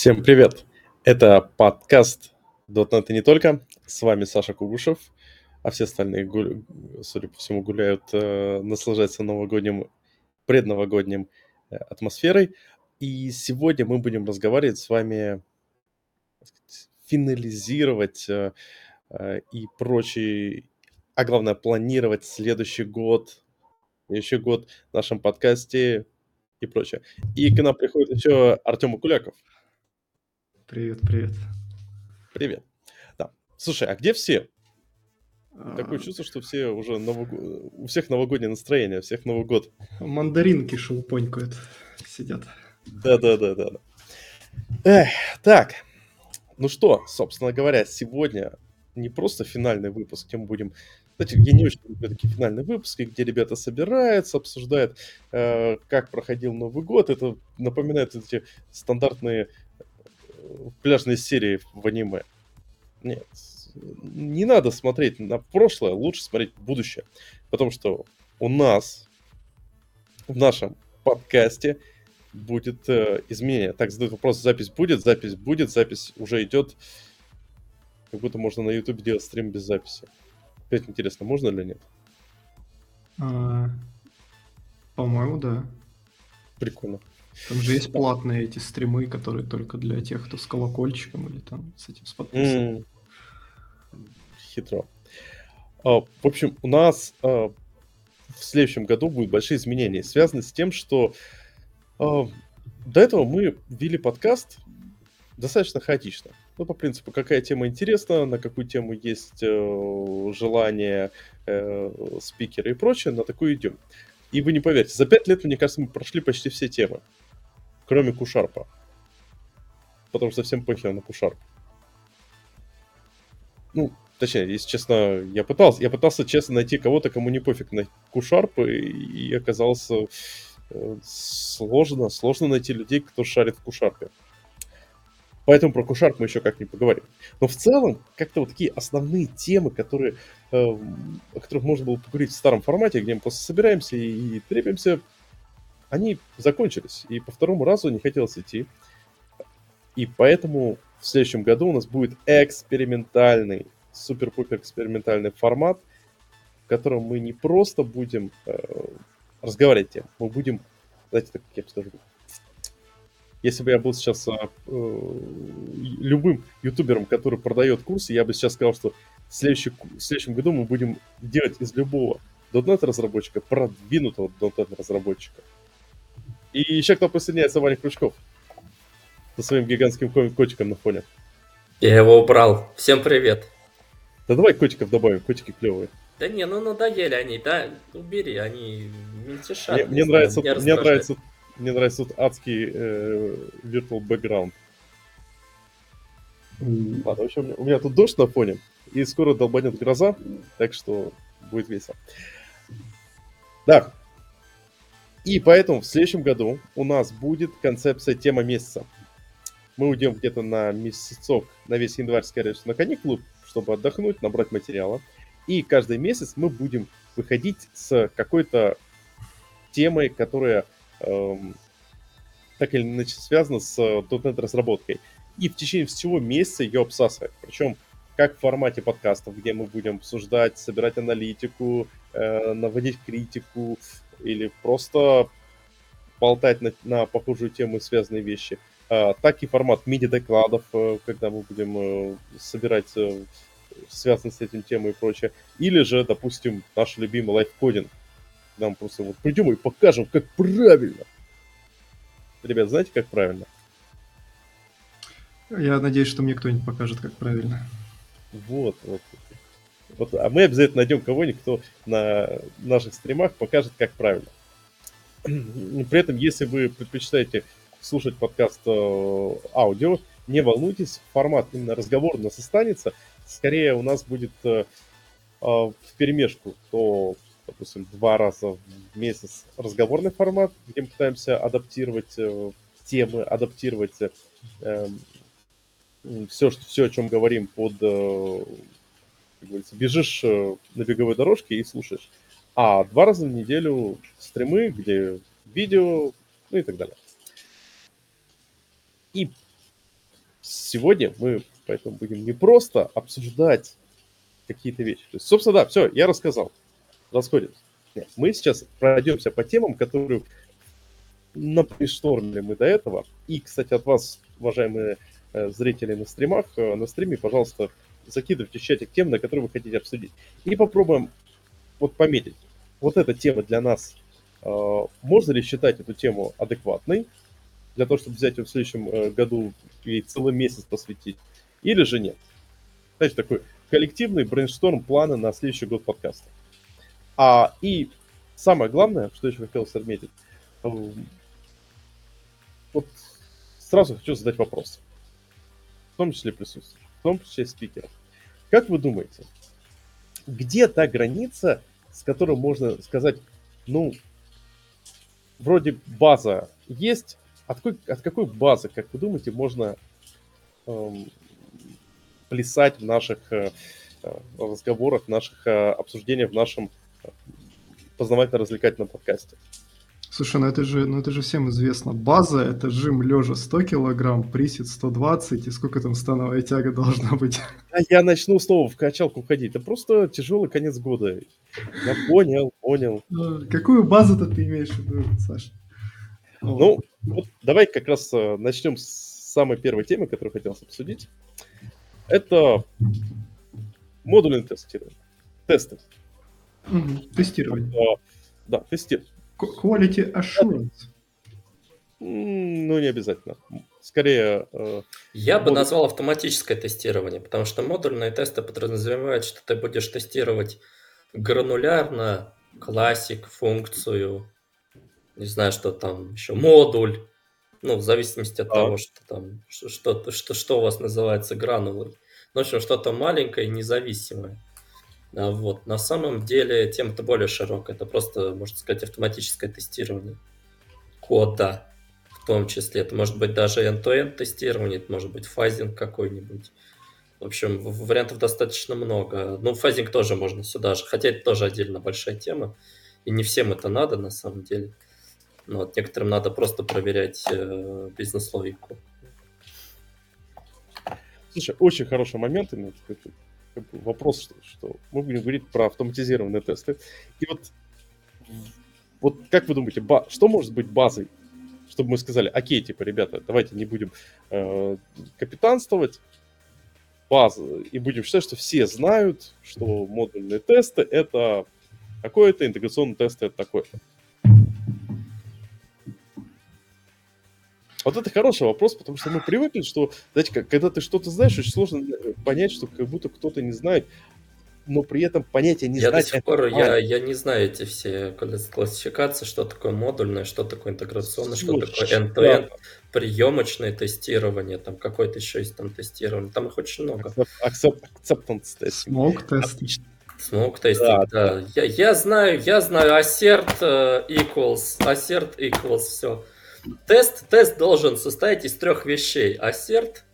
Всем привет! Это подкаст .NET и не только. С вами Саша Кугушев, а все остальные, гуль... судя по всему, гуляют, э, наслаждаются новогодним, предновогодним э, атмосферой. И сегодня мы будем разговаривать с вами, сказать, финализировать э, э, и прочие, а главное, планировать следующий год, еще год в нашем подкасте и прочее. И к нам приходит еще Артем Акуляков. Привет, привет. Привет. Да. Слушай, а где все? Такое А, чувство, что все уже нового... у всех новогоднее настроение, у всех Новый год. Мандаринки шелупонькают, сидят. Да-да-да-да. Эх, так, ну что, собственно говоря, сегодня не просто финальный выпуск, мы будем... Кстати, я не очень люблю такие финальные выпуски, где ребята собираются, обсуждают, э, как проходил Новый год. Это напоминает эти стандартные пляжные серии в аниме. Нет, не надо смотреть на прошлое, лучше смотреть в будущее. Потому что у нас в нашем подкасте будет э, изменение. Так, задают вопрос, запись будет, запись будет, запись уже идет. Как будто можно на YouTube делать стрим без записи. Опять интересно, можно или нет? А, по-моему, да. Прикольно. Там же есть платные эти стримы, которые только для тех, кто с колокольчиком или там с этим с подпиской. М, Хитро. А, В общем, у нас а, в следующем году будут большие изменения, связанные с тем, что а, до этого мы вели подкаст достаточно хаотично. Ну, по принципу, какая тема интересна, на какую тему есть э, желание э, спикера и прочее, на такую идем. И вы не поверите, за пять лет, мне кажется, мы прошли почти все темы, кроме Кушарпа. Потому что всем похер на Кушарп. Ну, точнее, если честно, я пытался, я пытался честно найти кого-то, кому не пофиг на Кушарп, и, и оказалось э, сложно, сложно найти людей, кто шарит в Кушарпе. Поэтому про Кушарп мы еще как-нибудь поговорим. Но в целом, как-то вот такие основные темы, которые, э, о которых можно было поговорить в старом формате, где мы просто собираемся и, и трепимся, они закончились. И по второму разу не хотелось идти. И поэтому в следующем году у нас будет экспериментальный, супер-пупер экспериментальный формат, в котором мы не просто будем э, разговаривать тем, мы будем, знаете, так я бы скажу, если бы я был сейчас э, э, любым ютубером, который продает курсы, я бы сейчас сказал, что в, следующий, в следующем году мы будем делать из любого .NET разработчика продвинутого .NET разработчика. И еще кто присоединяется, Ваня Крючков со своим гигантским ко- котиком на фоне. Я его убрал. Всем привет. Да давай котиков добавим, котики клевые. Да не, ну надоели они, да, убери, они мельтешат. Мне, не мне знаю, нравится, мне нравится, мне нравится вот адский э, virtual background. М, Ладно, в общем, у меня тут дождь на фоне, и скоро долбанет гроза, так что будет весело. Да. И поэтому в следующем году у нас будет концепция тема месяца. Мы уйдем где-то на месяцок, на весь январь, скорее всего, на каникулы, чтобы отдохнуть, набрать материала. И каждый месяц мы будем выходить с какой-то темой, которая так или иначе связана с э, .NET разработкой. И в течение всего месяца ее обсасывать. Причем как в формате подкастов, где мы будем обсуждать, собирать аналитику, э, наводить критику или просто болтать на, на похожую тему и связанные вещи. А, так и формат мини-докладов, э, когда мы будем собирать связанные с этим темы и прочее. Или же, допустим, наш любимый лайфкодинг. Мы просто вот придем и покажем, как правильно. Ребят, знаете, как правильно? Я надеюсь, что мне кто-нибудь покажет, как правильно. Вот, вот. Вот, а мы обязательно найдем кого-нибудь, кто на наших стримах покажет, как правильно. При этом, если вы предпочитаете слушать подкаст э, аудио, не волнуйтесь, формат именно разговор у нас останется. Скорее у нас будет э, э, в перемешку то, допустим, два раза в месяц разговорный формат, где мы пытаемся адаптировать э, темы, адаптировать э, все, что, все, о чем говорим под, э, как говорится, бежишь э, на беговой дорожке и слушаешь. А два раза в неделю стримы, где видео, ну и так далее. И сегодня мы поэтому будем не просто обсуждать какие-то вещи. То есть, собственно, да, все, я рассказал. Расходимся. Нет, мы сейчас пройдемся по темам, которые наприштормили мы до этого. И, кстати, от вас, уважаемые э, зрители на стримах, э, на стриме, пожалуйста, закидывайте в чатик тем, на которые вы хотите обсудить. И попробуем вот пометить. Вот эта тема для нас. Э, можно ли считать эту тему адекватной? Для того, чтобы взять ее в следующем году и целый месяц посвятить. Или же нет? Знаете, такой коллективный брейншторм плана на следующий год подкаста. А, и самое главное, что еще хотелось отметить, эм, вот сразу хочу задать вопрос, в том числе присутствующих, в том числе спикеров. Как вы думаете, где та граница, с которой можно сказать, ну, вроде база есть, от какой, от какой базы, как вы думаете, можно эм, плясать в наших э, э разговорах, в наших э, обсуждениях, в нашем познавательно-развлекательном подкасте? Слушай, ну это же, ну это же всем известно. База – это жим лежа 100 килограмм, присед 120, и сколько там становая тяга должна быть? А я начну снова в качалку ходить. Это просто тяжелый конец года. Я понял, понял. А, какую базу-то ты имеешь в виду, Саша? Ну, вот давай как раз э, начнем с самой первой темы, которую хотелось обсудить. Это модульное тестирование. Тесты. Угу, тестирование. Да, тестирование. Quality assurance. Ну, не обязательно. Скорее... Э, Я бы назвал автоматическое тестирование, потому что модульные тесты подразумевают, что ты будешь тестировать гранулярно классик, функцию, не знаю, что там еще, модуль, ну, в зависимости от а. того, что там, что, что, что у вас называется гранулой. Ну, в общем, что-то маленькое и независимое. А вот. На самом деле тема-то более широкая. Это просто, можно сказать, автоматическое тестирование кода в том числе. Это может быть даже end-to-end тестирование, это может быть фазинг какой-нибудь. В общем, вариантов достаточно много. Ну, фазинг тоже можно сюда же, хотя это тоже отдельно большая тема. И не всем это надо на самом деле. Но вот некоторым надо просто проверять э, бизнес-логику. Слушай, очень хороший момент вопрос, что, что мы будем говорить про автоматизированные тесты. И вот, вот как вы думаете, ба, что может быть базой, чтобы мы сказали, окей, типа, ребята, давайте не будем э, капитанствовать, база, и будем считать, что все знают, что модульные тесты это такое-то, интеграционные тесты это такое-то. Вот это хороший вопрос, потому что мы привыкли, что, знаете, когда ты что-то знаешь, очень сложно э, понять, что как будто кто-то не знает, но при этом понятия не я знать. До сих пор, я, я не знаю эти все классификации, что такое модульное, что такое интеграционное, что такое end-to-end, да. приемочное тестирование, там какое-то еще есть там тестирование, там их очень много. Acceptance testing. Smoke testing. Smoke testing, да. да. Я, я знаю, я знаю assert э, equals, assert equals, все. Тест, тест должен состоять из трех вещей. Ассерт,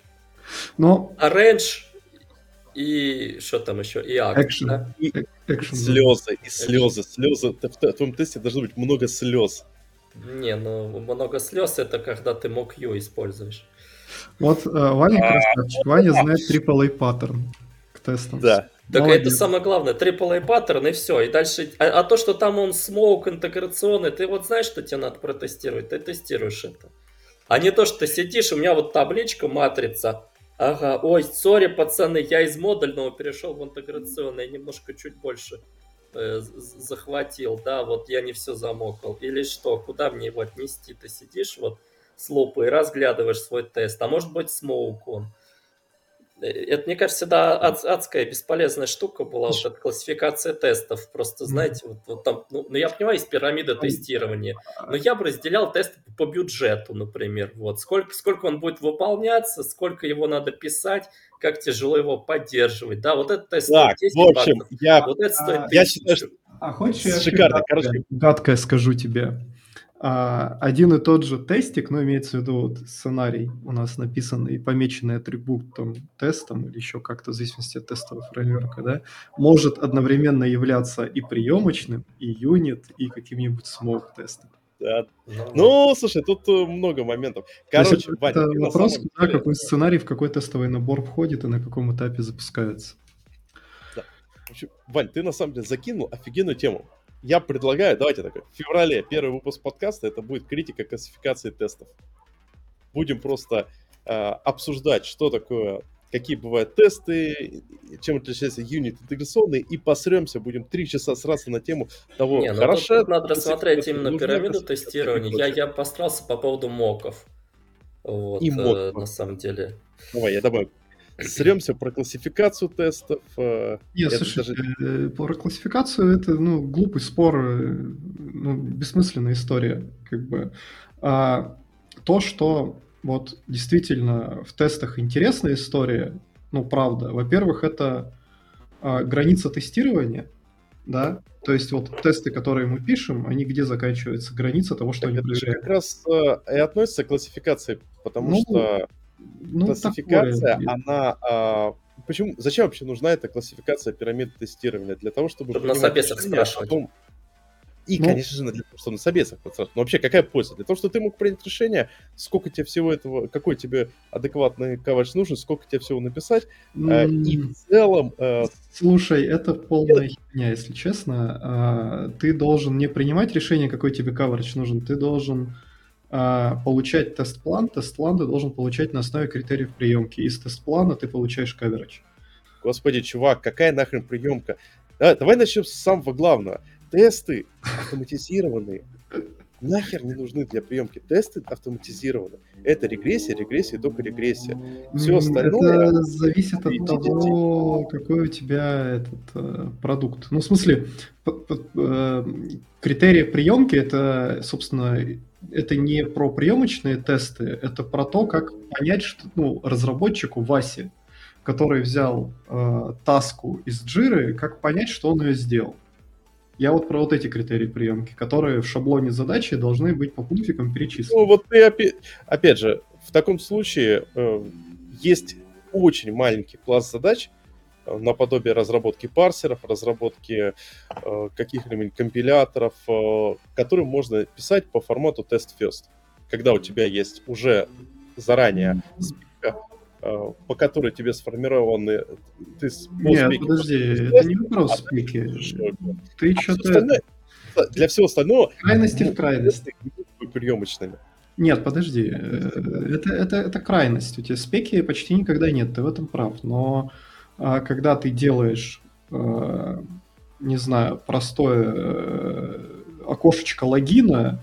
Но... arrange и что там еще? И act. Action. Да? И assert, слезы, и слезы, слезы. В твоем тесте должно быть много слез. Не, ну много слез это когда ты мог ее используешь. Вот э, Ваня а. красавчик. Ваня знает AAA паттерн к тестам. Да. Так Молодец. это самое главное, AAA паттерн и все. И дальше, а, а то, что там он smoke интеграционный, ты вот знаешь, что тебе надо протестировать, ты тестируешь это. А не то, что ты сидишь, у меня вот табличка, матрица. Ага, ой, сори, пацаны, я из модульного перешел в интеграционный, немножко чуть больше э, захватил, да, вот я не все замокал. Или что, куда мне его отнести? Ты сидишь вот с лупой, разглядываешь свой тест, а может быть смоук он. Это, мне кажется, да, ад, адская бесполезная штука была, вот эта классификация тестов. Просто, знаете, вот, вот там, ну, ну, я понимаю, есть пирамида тестирования, но я бы разделял тесты по бюджету, например. Вот сколько, сколько он будет выполняться, сколько его надо писать, как тяжело его поддерживать. Да, вот этот тест так, 10 в общем, баксов, я, вот это стоит а, я считаю, что... А хочешь, я шикарно, короче. гадкое скажу тебе? А, один и тот же тестик, ну, имеется в виду вот сценарий у нас написан и помеченный атрибутом тестом или еще как-то в зависимости от тестового фреймворка, да, может одновременно являться и приемочным, и юнит, и каким-нибудь смог тестом. Да. Ну, ну слушай, тут э, много моментов. Короче, Ваня, это вопрос, деле... куда какой сценарий, в какой тестовый набор входит и на каком этапе запускается. Да. В общем, Вань, ты на самом деле закинул офигенную тему. Я предлагаю, давайте так, в феврале первый выпуск подкаста, это будет критика классификации тестов. Будем просто э, обсуждать, что такое какие бывают тесты, чем отличается юнит интеграционный, и посремся, будем три часа сразу на тему того, Не, ну хорошо. Тут надо рассмотреть именно пирамиду тестирования. Я, я постарался по поводу моков. Вот, и мок, э, на самом деле. Давай, я добавлю. Сремся про классификацию тестов. Э, Нет, слушай, даже... Э, про классификацию это ну, глупый спор, э, ну, бессмысленная история. Как бы. А, то, что вот действительно в тестах интересная история, ну, правда. Во-первых, это а, граница тестирования, да, то есть вот тесты, которые мы пишем, они где заканчиваются? Граница того, что так они проверяют. как раз э, и относится к классификации, потому ну, что ну, классификация, такое. она... Э, почему, зачем вообще нужна эта классификация пирамид тестирования? Для того, чтобы... Чтобы на собесах спрашивать. Потом, и, ну, конечно же, для того, чтобы на собесах Но вообще, какая польза? Для того, чтобы ты мог принять решение, сколько тебе всего этого, какой тебе адекватный кавач нужен, сколько тебе всего написать. Э, и в целом... Э... Слушай, это полная херня, если честно. Э, ты должен не принимать решение, какой тебе каверидж нужен, ты должен получать тест-план, тест-план ты должен получать на основе критериев приемки. Из тест-плана ты получаешь каверидж. Господи, чувак, какая нахрен приемка? Да, давай начнем с самого главного тесты автоматизированные нахер не нужны для приемки. Тесты автоматизированы. Это регрессия, регрессия, только регрессия. Все остальное... Это зависит от того, какой у тебя этот э, продукт. Ну, в смысле, э, критерии приемки это, собственно, это не про приемочные тесты, это про то, как понять, что ну, разработчику Васе, который взял э, таску из джиры, как понять, что он ее сделал. Я вот про вот эти критерии приемки, которые в шаблоне задачи должны быть по пунктикам перечислены. Ну вот ты опять, опять же, в таком случае э, есть очень маленький класс задач, э, наподобие разработки парсеров, разработки э, каких-нибудь компиляторов, э, которые можно писать по формату test first. Когда у тебя есть уже заранее по которой тебе сформированы... Ты Нет, подожди, это не вопрос а спики. Ты а что-то... Для всего остального... Крайности в крайности. Приемочными. Нет, подожди. Э, это, это, это крайность. У тебя спеки почти никогда нет, ты в этом прав. Но а, когда ты делаешь, а, не знаю, простое окошечко логина,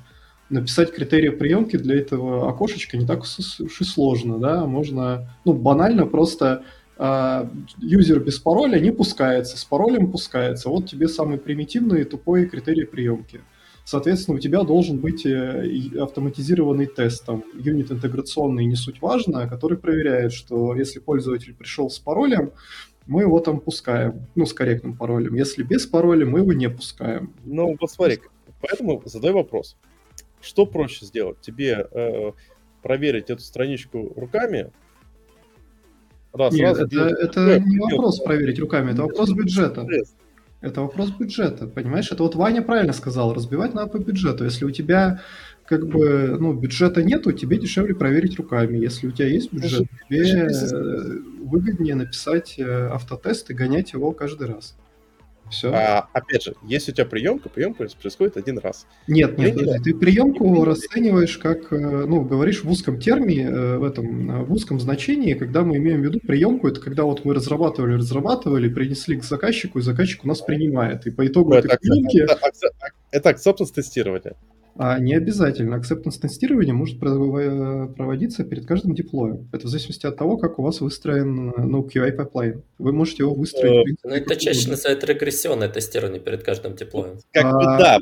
написать критерии приемки для этого окошечка не так уж и сложно, да, можно, ну, банально просто э, юзер без пароля не пускается, с паролем пускается, вот тебе самый примитивный и тупой критерий приемки. Соответственно, у тебя должен быть э, автоматизированный тест, там, юнит интеграционный, не суть важно, который проверяет, что если пользователь пришел с паролем, мы его там пускаем, ну, с корректным паролем. Если без пароля, мы его не пускаем. Ну, вот смотри, поэтому задай вопрос. Что проще сделать? Тебе э, проверить эту страничку руками? Раз, Нет, раз, это, это, это не вопрос проверить руками, это вопрос бюджета. Это вопрос бюджета, понимаешь? Это вот Ваня правильно сказал, разбивать надо по бюджету. Если у тебя как бы, ну, бюджета нету, тебе дешевле проверить руками. Если у тебя есть бюджет, тебе выгоднее написать э, автотест и гонять его каждый раз. Все. А, опять же, если у тебя приемка, приемка происходит один раз. Нет, нет, нет. ты приемку расцениваешь как, э, ну, говоришь в узком термине, э, в этом, э, в узком значении, когда мы имеем в виду приемку, это когда вот мы разрабатывали, разрабатывали, принесли к заказчику, и заказчик у нас принимает. И по итогу ну, этой приемки... Это, это, это acceptance тестирование. А не обязательно. Acceptance тестирование может проводиться перед каждым диплоем. Это в зависимости от того, как у вас выстроен ну, QA pipeline. Вы можете его выстроить. Ну, это чаще называют регрессионное тестирование перед каждым диплоем. Как бы а, да.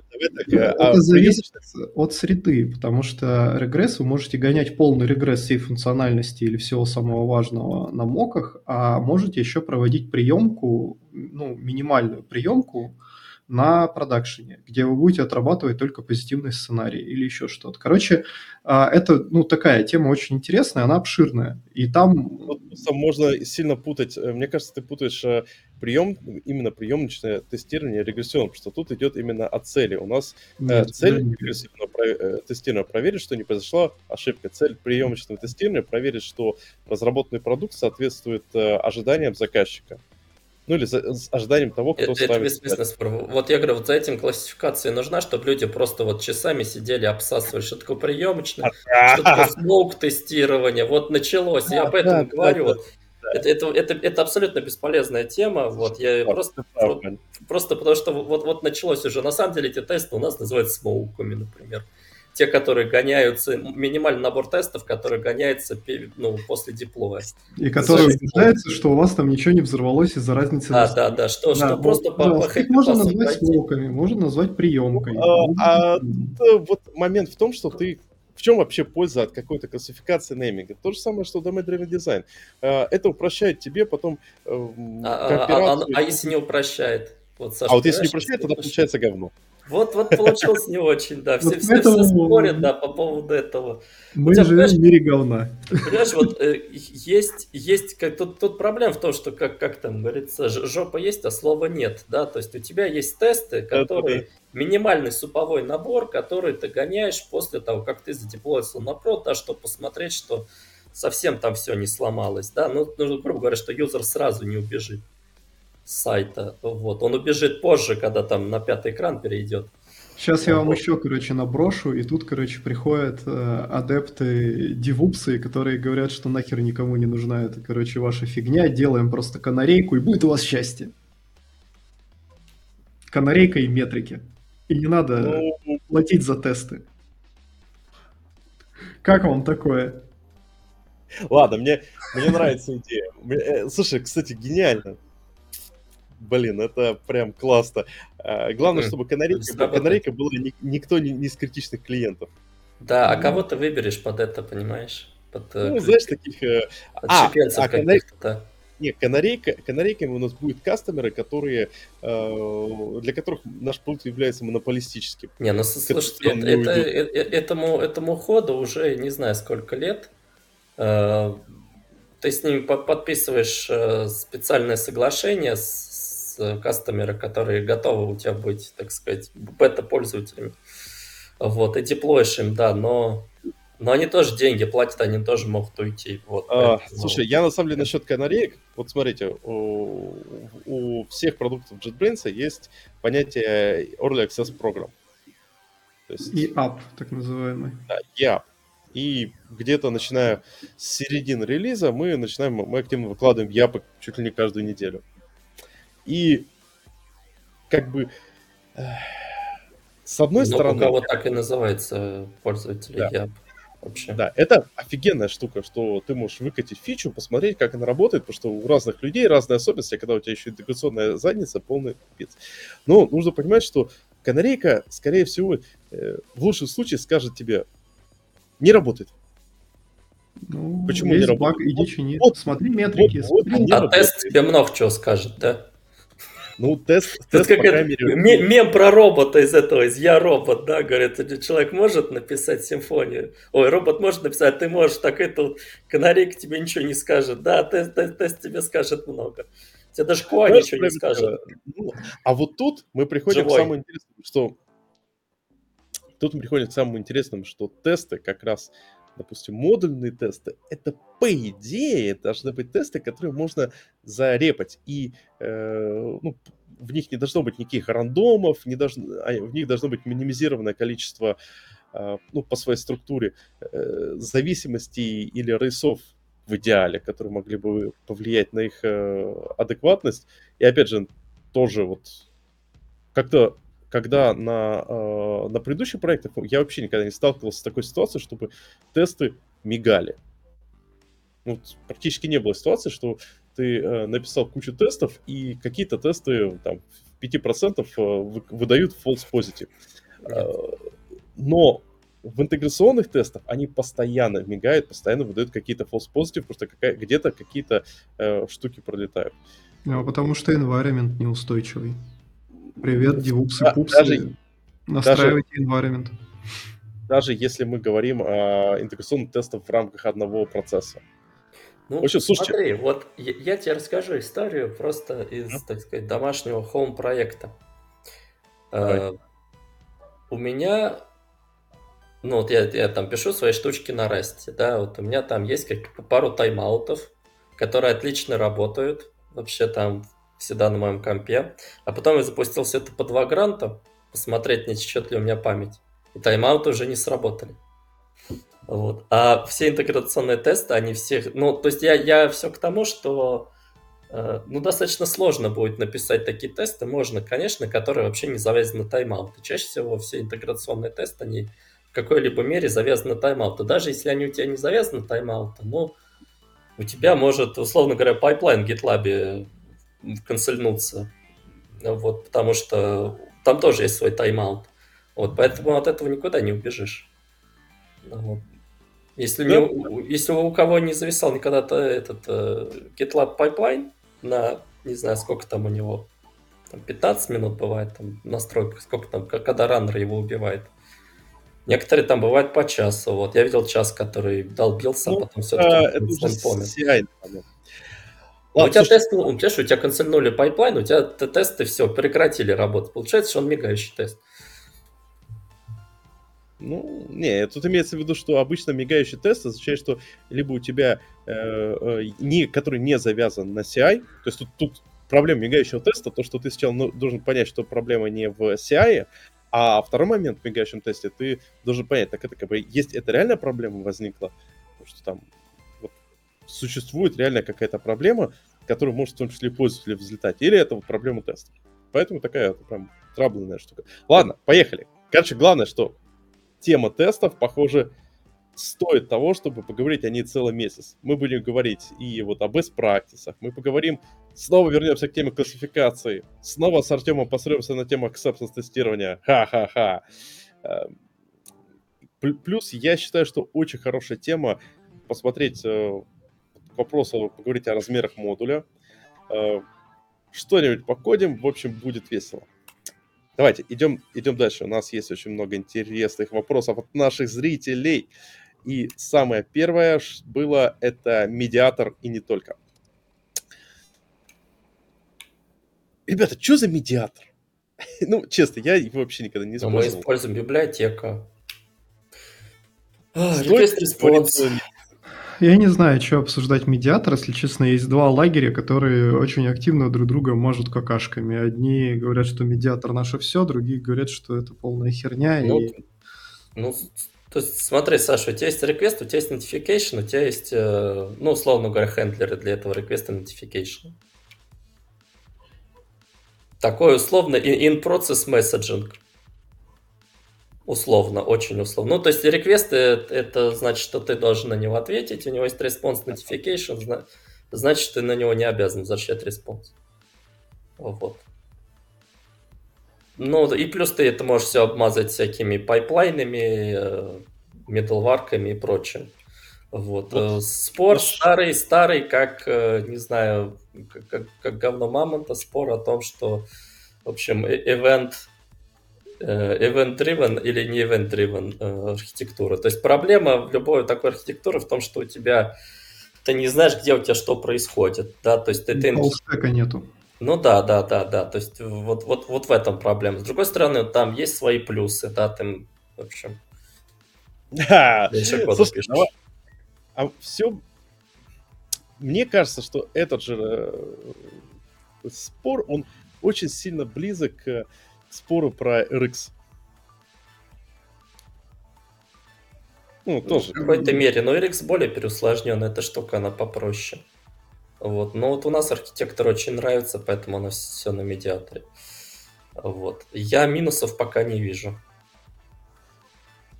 Это, а, это зависит от среды, потому что регресс вы можете гонять полный регресс всей функциональности или всего самого важного на моках, а можете еще проводить приемку, ну, минимальную приемку, на продакшене, где вы будете отрабатывать только позитивный сценарий или еще что-то. Короче, а, это, ну, такая тема очень интересная, она обширная, и там... Вот, можно сильно путать, э, мне кажется, ты путаешь э, прием, именно приемочное тестирование регрессионным, что тут идет именно от цели. У нас э, Нет, цель регрессивного тестирования проверить, что не произошла ошибка. Цель приемочного тестирования проверить, что разработанный продукт соответствует ожиданиям заказчика. Ну или за, с ожиданием того, кто это, ставит. Это бессмысленно спор. Вот я говорю, вот за этим классификация нужна, чтобы люди просто вот часами сидели, обсасывали, что такое приемочное, что такое смоук тестирование. Вот началось, я об этом говорю. Это, это, это, это абсолютно бесполезная тема. Вот я просто, просто потому что вот, вот началось уже. На самом деле эти тесты у нас называют смоуками, например те, которые гоняются, минимальный набор тестов, который гоняется ну, после диплоя. И которые убеждаются, что у вас там ничего не взорвалось из-за разницы. Да, да, да, что, да, что вот, просто по, по Можно назвать смоками, можно назвать приемкой. А, а, вот момент в том, что ты в чем вообще польза от какой-то классификации нейминга? То же самое, что domain driven design. А, это упрощает тебе потом эм, а, а, а, а, а если не упрощает? Вот, Саша, а вот если не упрощает, тогда получается говно. Вот, вот получилось не очень, да. Все, все, все спорят, да, по поводу этого. Мы тебя, живем в мире говна. Понимаешь, вот э, есть, есть как, тут, тут проблема в том, что, как, как там говорится, жопа есть, а слова нет, да, то есть у тебя есть тесты, которые, минимальный суповой набор, который ты гоняешь после того, как ты задеплоился на прод, да, чтобы посмотреть, что совсем там все не сломалось, да, ну, ну грубо говоря, что юзер сразу не убежит сайта. Вот. Он убежит позже, когда там на пятый экран перейдет. Сейчас я вам еще, короче, наброшу, и тут, короче, приходят э, адепты девупсы, которые говорят, что нахер никому не нужна эта, короче, ваша фигня, делаем просто канарейку, и будет у вас счастье. Канарейка и метрики. И не надо ну, платить за тесты. Как вам такое? Ладно, мне, мне нравится идея. Э, слушай, кстати, гениально блин, это прям классно. А, главное, чтобы канарейка, канарейка была ни, никто не, не из критичных клиентов. Да, а кого ты выберешь под это, понимаешь? Под, э, ну, знаешь, таких... Э, под а, а канарейка... Да. Нет, канарейка, канарейками у нас будут кастомеры, которые, э, для которых наш продукт является монополистическим. Не, ну слушай, это, это, это, этому, этому ходу уже не знаю сколько лет. Э, ты с ними подписываешь э, специальное соглашение с кастомеры, которые готовы у тебя быть, так сказать, бета-пользователями. Вот, и деплоишь им, да, но, но они тоже деньги платят, они тоже могут уйти. Вот, а, поэтому... Слушай, я на самом деле насчет канареек, вот смотрите, у, у всех продуктов JetBrains есть понятие Early Access Program. То есть, и app, так называемый. Да, и app. И где-то начиная с середины релиза мы начинаем, мы активно выкладываем япы чуть ли не каждую неделю. И как бы с одной Но стороны... у кого так и называется пользователь да. Яп. Вообще. Да, это офигенная штука, что ты можешь выкатить фичу, посмотреть, как она работает, потому что у разных людей разные особенности, а когда у тебя еще интеграционная задница, полный пипец. Но нужно понимать, что канарейка, скорее всего, э, в лучшем случае скажет тебе, не работает. Ну, Почему не работает? Баг, иди чини. Вот, Смотри метрики. Вот, смотри, вот, а тест тебе много чего скажет, да? Ну, тест, тест как по крайней мере... Мем про робота из этого, из «Я робот», да, говорит, человек может написать симфонию, ой, робот может написать, ты можешь, так это канарейка тебе ничего не скажет, да, тест, тест, тест тебе скажет много. Тебе даже Куа ничего не скажет. Ну, а вот тут мы приходим Живой. к самому интересному, что... Тут мы приходим к самому интересному, что тесты как раз допустим, модульные тесты, это по идее должны быть тесты, которые можно зарепать. И э, ну, в них не должно быть никаких рандомов, не должно, а в них должно быть минимизированное количество, э, ну, по своей структуре, э, зависимостей или рейсов в идеале, которые могли бы повлиять на их э, адекватность. И опять же, тоже вот как-то когда на, э, на предыдущих проектах я вообще никогда не сталкивался с такой ситуацией, чтобы тесты мигали. Вот практически не было ситуации, что ты э, написал кучу тестов, и какие-то тесты там, в 5% э, выдают false positive. Э, но в интеграционных тестах они постоянно мигают, постоянно выдают какие-то false positive, просто какая- где-то какие-то э, штуки пролетают. Ну, а потому что environment неустойчивый. Привет, дивуксы, да, пупсы. Даже, Настраивайте даже, environment. Даже если мы говорим о интеграционных тестах в рамках одного процесса. Ну, в общем, слушайте. смотри, вот я, я тебе расскажу историю просто из, mm так сказать, домашнего хоум-проекта. Uh, у меня, ну вот я, я там пишу свои штучки на расте, да, вот у меня там есть как пару тайм-аутов, которые отлично работают, вообще там всегда на моем компе. А потом я запустил все это по два гранта, посмотреть, не течет ли у меня память. И тайм-ауты уже не сработали. Вот. А все интеграционные тесты, они все... Ну, то есть я, я все к тому, что э, ну, достаточно сложно будет написать такие тесты. Можно, конечно, которые вообще не завязаны на timeout'ы. Чаще всего все интеграционные тесты, они в какой-либо мере завязаны на timeout'ы. Даже если они у тебя не завязаны на timeout'ы, ну, у тебя может, условно говоря, pipeline в GitLab cancel нуться. Вот, потому что там тоже есть свой тайм-аут. Вот, поэтому от этого никуда не убежишь. Вот. Если, да. не, если у кого не зависал никогда-то этот uh, GitLab pipeline на, не знаю, сколько там у него, там 15 минут бывает, там настройка, сколько там, когда runner его убивает. Некоторые там бывают по часу. Вот я видел час, который долбился, а ну, а потом все-таки а, это уже CI, у тебя тесты, у тебя что, у тебя cancel нули pipeline, у тебя тесты все прекратили работать. Получается, что он мигающий тест. Ну, не, тут имеется в виду, что обычно мигающий тест означает, что либо у тебя, э, э, не, который не завязан на CI, то есть тут, тут проблема мигающего теста, то, что ты сначала ну, должен понять, что проблема не в CI, а второй момент в мигающем тесте ты должен понять, так это как бы есть, это реальная проблема возникла, что там существует реально какая-то проблема, которая может в том числе пользователя взлетать, или это вот проблема теста. Поэтому такая прям траблная штука. Ладно, поехали. Короче, главное, что тема тестов, похоже, стоит того, чтобы поговорить о ней целый месяц. Мы будем говорить и вот о best practices, мы поговорим, снова вернемся к теме классификации, снова с Артемом посмотримся на тему acceptance тестирования. Ха-ха-ха. Эм, плюс я считаю, что очень хорошая тема посмотреть э, к вопросу, поговорить о размерах модуля. Э, что-нибудь покодим, в общем, будет весело. Давайте, идем, идем дальше. У нас есть очень много интересных вопросов от наших зрителей. И самое первое было это медиатор и не только. Ребята, что за медиатор? ну, честно, я его вообще никогда не использовал. Мы используем библиотека. Request я не знаю, что обсуждать медиатор. Если честно, есть два лагеря, которые очень активно друг друга мажут какашками. Одни говорят, что медиатор наше все, другие говорят, что это полная херня. Ну, и... ну то есть, смотри, Саша, у тебя есть request, у тебя есть notification, у тебя есть, э, ну, условно говоря, хендлеры для этого request и notification. Такой условно in-process messaging условно, очень условно. Ну, то есть request ы это значит, что ты должен на него ответить, у него есть response notification, значит, ты на него не обязан возвращать response. Вот. Ну, и плюс ты это можешь все обмазать всякими pipeline ами, middleware ками э, и прочим. Вот. вот. Э, спор старый, старый, как, э, не знаю, как, как говно мамонта, спор о том, что, в общем, event Э, event-driven или не event-driven э, архитектура. То есть проблема в любой такой архитектуре в том, что у тебя ты не знаешь, где у тебя что происходит, да, то есть ты... ты... нету. Ну да, да, да, да, то есть вот, вот, вот в этом проблема. С другой стороны, там есть свои плюсы, да, ты, в общем... Да, слушай, а, а все... Мне кажется, что этот же э, спор, он очень сильно близок к спору про RX. Ну, тоже. В какой-то мере, но RX более переусложненная эта штука, она попроще. Вот. Но вот у нас архитектор очень нравится, поэтому она все на медиаторе. Вот. Я минусов пока не вижу.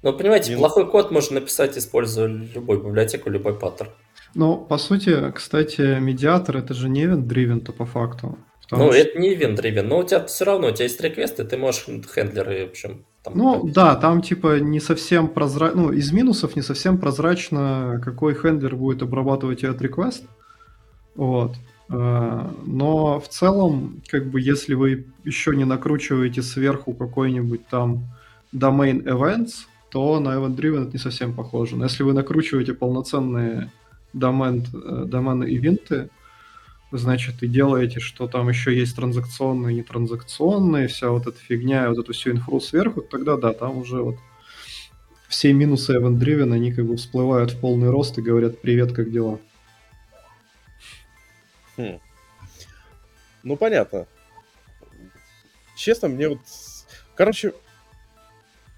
Но понимаете, Минус. плохой код можно написать, используя любую библиотеку, любой паттерн. Ну, по сути, кстати, медиатор это же не event-driven, то по факту. Потому ну, что... это не event-driven, но у тебя все равно, у тебя есть реквесты, ты можешь хендлеры, в общем... Там, ну, как... да, там типа не совсем прозрачно, ну, из минусов не совсем прозрачно, какой хендлер будет обрабатывать этот реквест. Вот. А, но в целом, как бы, если вы еще не накручиваете сверху какой-нибудь там domain events, то на event driven это не совсем похоже. Но если вы накручиваете полноценные домен, э, домен ивенты, значит, и делаете, что там еще есть транзакционные, нетранзакционные, вся вот эта фигня, вот эту всю инфру сверху, тогда да, там уже вот все минусы event driven, они как бы всплывают в полный рост и говорят «Привет, как дела?». Хм. Ну, понятно. Честно, мне вот... Короче,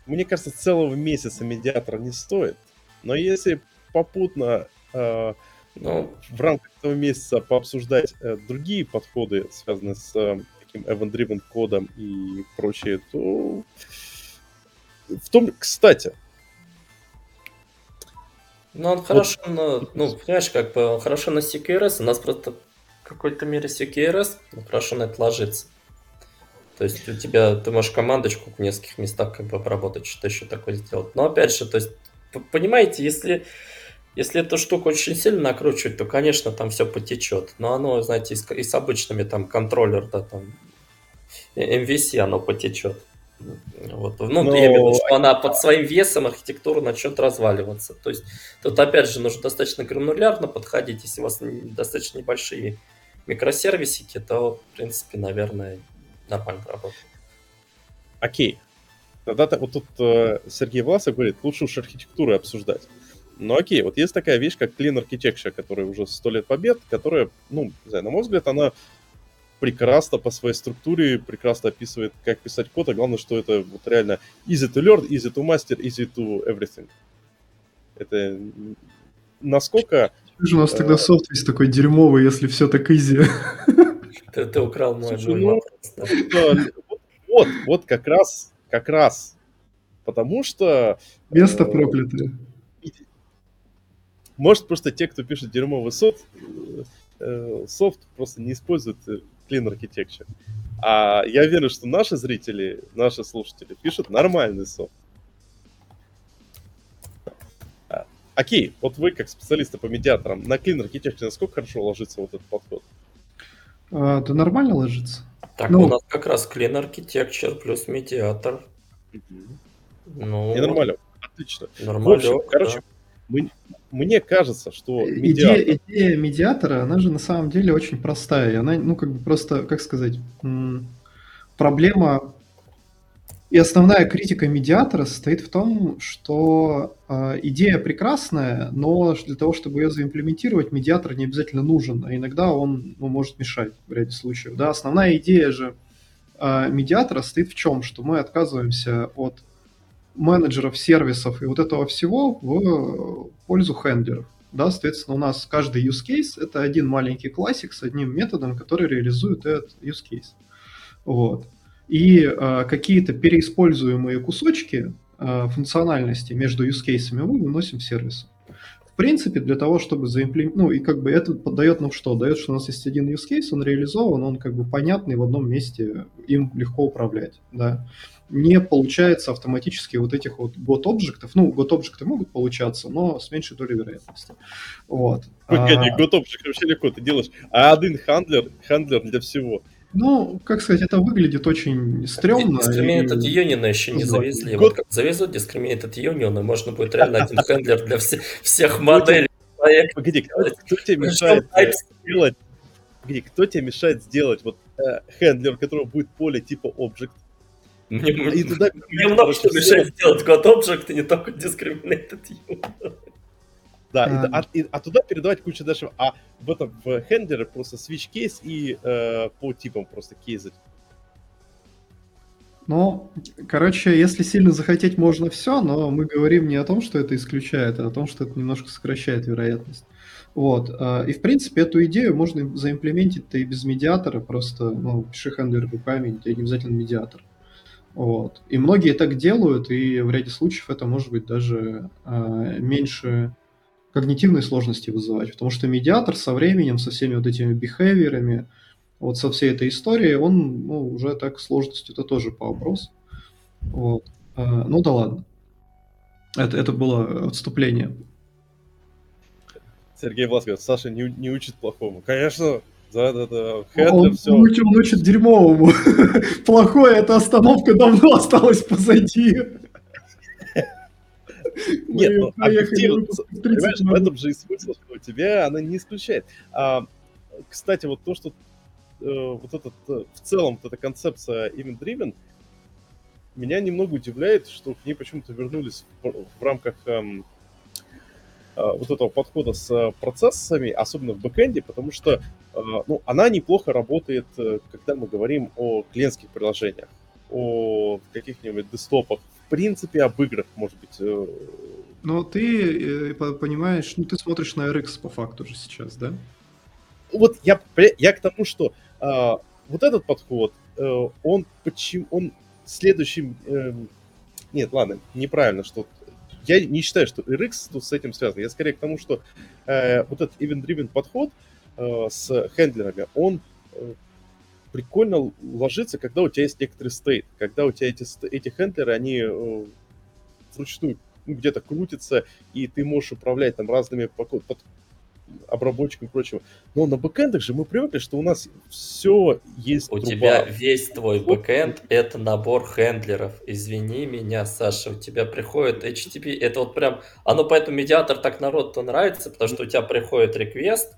мне кажется, целого месяца медиатора не стоит. Но если попутно э, ну, в рамках этого месяца пообсуждать э, другие подходы, связанные с э, таким event-driven кодом и прочее, то... В том, кстати, ну, он хорошо вот. на, ну, понимаешь, как бы он хорошо на CQRS, у нас просто в какой-то мере CQRS ну, хорошо на это ложится. То есть у тебя, ты можешь командочку в нескольких местах как бы обработать, что-то еще такое сделать. Но опять же, то есть, понимаете, если, если эту штуку очень сильно накручивать, то, конечно, там все потечет. Но оно, знаете, и с, обычными там контроллер, да, там, MVC оно потечет. Вот. Ну, Но... я имею в виду, что она под своим весом архитектура начнет разваливаться. То есть тут опять же нужно достаточно гранулярно подходить. Если у вас достаточно небольшие микросервисики, то, в принципе, наверное, нормально работает. Окей. Тогда вот тут э, Сергей Власов говорит, лучше уж архитектуру обсуждать. Ну окей, вот есть такая вещь, как Clean Architecture, которая уже сто лет побед, которая, ну, не знаю, на мой взгляд, она прекрасно по своей структуре, прекрасно описывает, как писать код, а главное, что это вот реально easy to learn, easy to master, easy to everything. Это насколько... Же у нас тогда э, софт весь такой дерьмовый, если все так easy. Ты, ты украл мой, Слушай, ну, Вот, вот как раз, как раз. Потому что... Место э, проклятое. Может, просто те, кто пишет дерьмовый софт, э, софт просто не используют Clean Architecture. А я верю, что наши зрители, наши слушатели пишут нормальный софт. А, окей, вот вы как специалисты по медиаторам, на Clean Architecture насколько хорошо ложится вот этот подход? А, да нормально ложится. Так, ну, у нас как раз Clean Architecture плюс медиатор. Угу. Ну, И нормально. Отлично. Нормально. В общем, короче, да. мы, мне кажется, что медиатор... идея, идея медиатора, она же на самом деле очень простая. И она, ну, как бы просто, как сказать, проблема и основная критика медиатора состоит в том, что э, идея прекрасная, но для того, чтобы ее заимплементировать, медиатор не обязательно нужен, а иногда он ну, может мешать в ряде случаев. Да? Основная идея же э, медиатора состоит в чем? Что мы отказываемся от менеджеров, сервисов и вот этого всего в пользу хендлеров. Да, соответственно, у нас каждый use case — это один маленький классик с одним методом, который реализует этот use case. Вот. И э, какие-то переиспользуемые кусочки э, функциональности между use cases мы выносим в сервис. В принципе, для того, чтобы заимплементировать, ну и как бы это дает нам что? Дает, что у нас есть один use case, он реализован, он как бы понятный в одном месте, им легко управлять, да не получается автоматически вот этих вот год объектов. Ну, год объекты могут получаться, но с меньшей долей вероятности. Вот. Погоди, а... год объект вообще легко ты делаешь. А один хендлер, хендлер для всего. Ну, как сказать, это выглядит очень стрёмно. Discriminated и... Union еще не завезли. Год... Вот как завезут Discriminated Union, можно будет реально один хендлер для всех, всех моделей. Погоди, кто, кто тебе мешает сделать? Погоди, кто тебе мешает сделать вот э, хендлер, у которого будет поле типа object, мне, и туда, мне много что мешает сделать код Object, и не только Discriminated Unit. Да, а. И, а, и, а туда передавать кучу дальше. А в этом в хендлере просто switch кейс и э, по типам просто кейзать. Ну, короче, если сильно захотеть, можно все, но мы говорим не о том, что это исключает, а о том, что это немножко сокращает вероятность. Вот. Э, и, в принципе, эту идею можно заимплементить-то и без медиатора, просто, ну, пиши хендлер руками, тебе не обязательно медиатор. Вот. И многие так делают, и в ряде случаев это может быть даже э, меньше когнитивной сложности вызывать, потому что медиатор со временем, со всеми вот этими бихевиорами, вот со всей этой историей, он ну, уже так сложностью это тоже по вопросу. Вот. Э, ну да ладно. Это, это было отступление. Сергей Власов, Саша не, не учит плохому. Конечно, Да-да-да. Он, все. он учит дерьмовому. Плохое, эта остановка давно осталась позади. Нет, ну, объективно, понимаешь, в этом же и смысл, что у тебя она не исключает. А, кстати, вот то, что э, вот этот, э, в целом, вот эта концепция event driven, меня немного удивляет, что к ней почему-то вернулись в, в рамках эм, вот этого подхода с процессами, особенно в бэкэнде, потому что э, ну, она неплохо работает, э, когда мы говорим о клиентских приложениях, о каких-нибудь десктопах, в принципе, об играх, может быть. Э... Но ты э, понимаешь, ну ты смотришь на RX по факту же сейчас, да? Вот я, я к тому, что э, вот этот подход, э, он почему он следующим... Э, нет, ладно, неправильно, что... Я не считаю, что RX тут с этим связан. Я скорее к тому, что э, вот этот event-driven подход э, с хендлерами, он э, прикольно ложится, когда у тебя есть некоторый стейт, когда у тебя эти, эти хендлеры, они э, вручную ну, где-то крутятся, и ты можешь управлять там разными под, обработчиком и прочего. Но на backend ах же мы привыкли, что у нас все есть У труба. тебя весь твой backend — это набор handler ов. Извини меня, Саша, у тебя приходит HTTP. Это вот прям... Оно поэтому MediatR так народ-то нравится, потому что у тебя приходит request,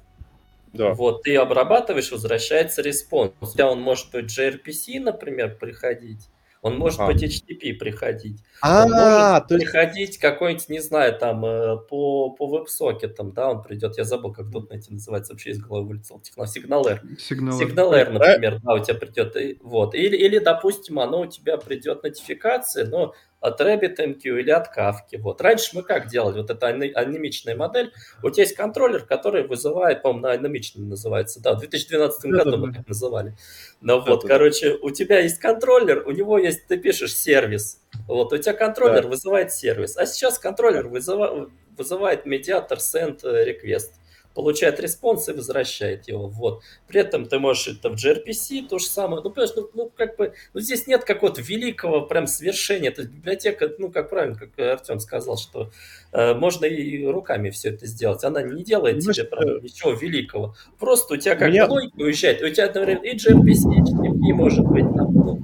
да. Вот, ты обрабатываешь, возвращается response. У тебя он может быть gRPC, например, приходить. Он может а. по HTTP приходить. А, он может то есть... приходить какой-нибудь, не знаю, там, э, по, по web socket ам, да, он придет, я забыл, как тут найти называется, вообще из головы вылетел, техно, SignalR. SignalR. SignalR, например, да, у тебя придет, вот. Или, или, допустим, оно у тебя придет нотификация, но от RabbitMQ или от Kafka. Вот. Раньше мы как делали? Вот эта анемичная модель. Тебя есть контроллер, который вызывает, по-моему, на анемичном называется. Да, в 2012 году мы так называли. Но вот, короче, у тебя есть контроллер, у него есть, ты пишешь сервис. Вот, у тебя контроллер да. вызывает сервис. А сейчас контроллер вызывает, вызывает MediatR send request получает response и возвращает его. Вот. При этом ты можешь это в gRPC, то же самое. Ну, понимаешь, ну, ну как бы, ну, здесь нет какого-то великого прям свершения. То есть библиотека, ну, как правильно, как Артем сказал, что э, можно и руками все это сделать. Она не делает ну, тебе прям э, ничего великого. Просто у тебя как меня... логика уезжает. У тебя, например, и gRPC, и HTTP может быть. Там, ну,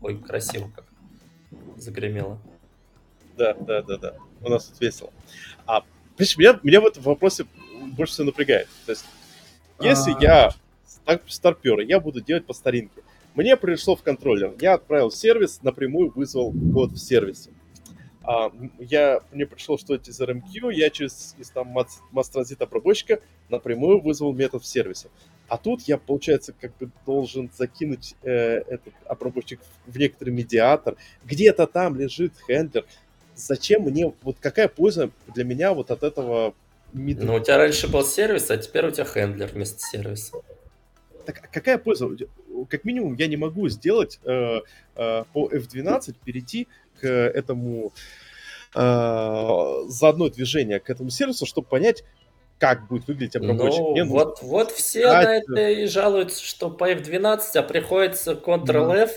ой, красиво как загремело. Да, да, да, да. У нас тут весело. А, видишь, меня, меня в этом вопросе больше всего напрягает. То есть, если А-а-а. я старпер, я буду делать по старинке. Мне пришло в контроллер, я отправил сервис, напрямую вызвал код в сервисе. А, я, мне пришло что-то из RMQ, я через из там масс-транзит обработчика напрямую вызвал метод в сервисе. А тут я, получается, как бы должен закинуть э, этот обработчик в некоторый медиатор. Где-то там лежит хендлер. Зачем мне, вот какая польза для меня вот от этого middle. Ну, у тебя раньше был сервис, а теперь у тебя хендлер вместо сервиса. Так а какая польза? Как минимум, я не могу сделать э, э, по F12 перейти к этому э, за одно движение к этому сервису, чтобы понять, как будет выглядеть обработчик. Ну, Мне вот, вот все на это и жалуются, что по F12, а приходится Ctrl-F,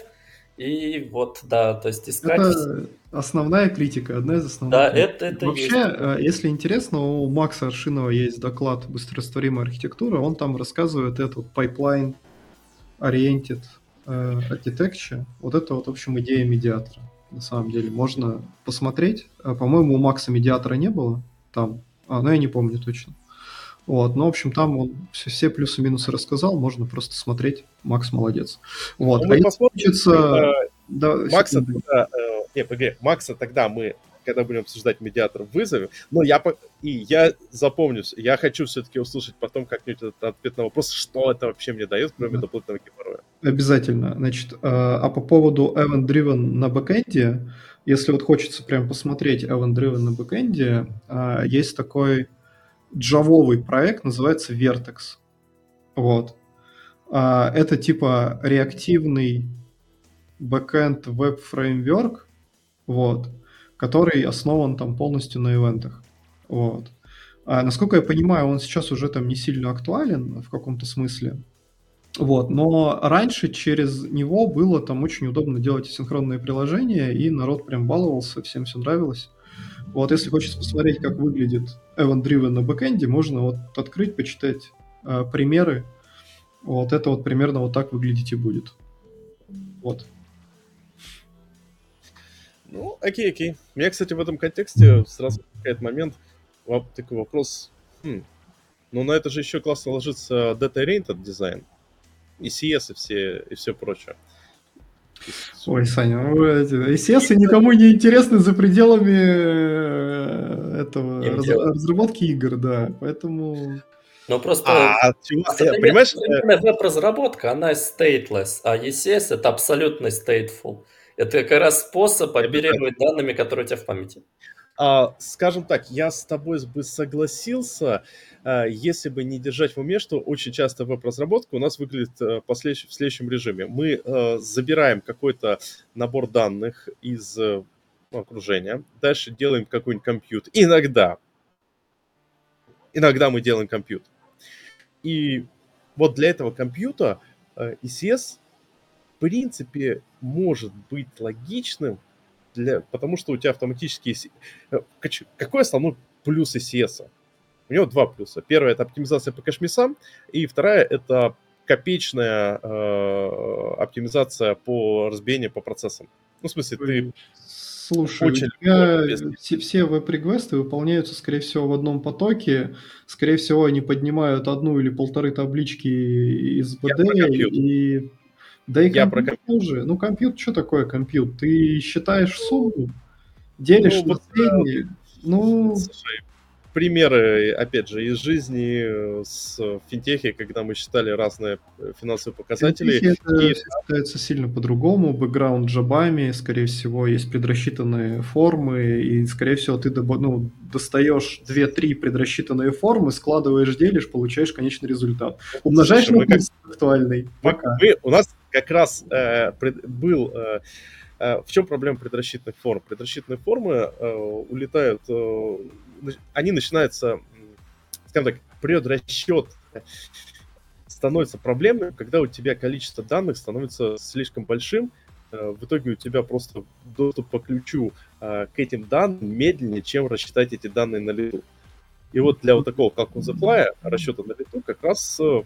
и вот, да, то есть искать... Это основная критика, одна из основных. Да, это, это Вообще, есть. Э, если интересно, у Макса Аршинова есть доклад «Быстрорастворимая архитектура», он там рассказывает этот pipeline oriented э, architecture. Вот это вот, в общем, идея медиатора. На самом деле, можно посмотреть. Э, по-моему, у Макса медиатора не было там, а, но я не помню точно. Вот, ну, в общем, там он все, все плюсы-минусы рассказал, можно просто смотреть. Макс молодец. Вот. Ну, а если хочется... Да, Макса тогда, э, не, погоди, Макса тогда мы, когда будем обсуждать медиатор, вызовем. Но я, и я запомню, я хочу все-таки услышать потом как-нибудь этот ответ на вопрос, что это вообще мне дает, кроме да. дополнительного геморроя. Обязательно. Значит, э, а по поводу Event Driven на бэкэнде, если вот хочется прям посмотреть Event Driven на бэкэнде, э, есть такой джавовый проект, называется Vertex. Вот. А, это типа реактивный backend веб-фреймворк, вот, который основан там полностью на ивентах. Вот. А, насколько я понимаю, он сейчас уже там не сильно актуален в каком-то смысле. Вот, но раньше через него было там очень удобно делать синхронные приложения, и народ прям баловался, всем все нравилось. Вот если хочется посмотреть, как выглядит Event Driven на бэкэнде, можно вот открыть, почитать э, примеры. Вот это вот примерно вот так выглядеть и будет. Вот. Ну, окей, окей. У меня, кстати, в этом контексте сразу возникает момент, такой вопрос. Хм, ну на это же еще классно ложится Data-Oriented дизайн, и CS, и все, и все прочее. Ой, Саня, ну, ECS никому не интересны за пределами э, этого раз, разработки игр, да, поэтому... Ну просто... А, чего? понимаешь? Э, веб-разработка, она stateless, а ECS это абсолютно stateful. Это как раз способ оперировать данными, которые у тебя в памяти. А, скажем так, я с тобой бы согласился, а, если бы не держать в уме, что очень часто веб-разработка у нас выглядит а, в следующем режиме. Мы а, забираем какой-то набор данных из а, окружения, дальше делаем какой-нибудь компьютер. Иногда, иногда мы делаем компьютер. И вот для этого компьютера ECS в принципе может быть логичным для, потому что у тебя автоматически... Э, какой основной плюс ECS? У него два плюса. Первое это оптимизация по кэшмисам, и вторая это копеечная э, оптимизация по разбиению по процессам. Ну, в смысле, ты Слушай, очень я, все, все веб-реквесты выполняются, скорее всего, в одном потоке. Скорее всего, они поднимают одну или полторы таблички из BD и да и я про компьютер тоже. Ну, компьютер, что такое компьютер? Ты считаешь сумму, делишь ну, на средние. Ну, Слушай, примеры, опять же, из жизни э, с финтехи, когда мы считали разные э, финансовые показатели. Финтехи это и... считается сильно по-другому. Бэкграунд джабами, скорее всего, есть предрасчитанные формы, и, скорее всего, ты ну, достаешь 2-3 предрасчитанные формы, складываешь, делишь, получаешь конечный результат. Умножаешь Слушай, на как... актуальный. Мы, мы, у нас как раз э, пред, был... Э, э, в чем проблема предрасчитанных форм? Предрасчитанные формы э, улетают, э, они начинаются, скажем так, предрасчет становится проблемным, когда у тебя количество данных становится слишком большим, э, в итоге у тебя просто доступ по ключу э, к этим данным медленнее, чем рассчитать эти данные на лету. И вот для вот такого, как the fly, расчета на лету, как раз э,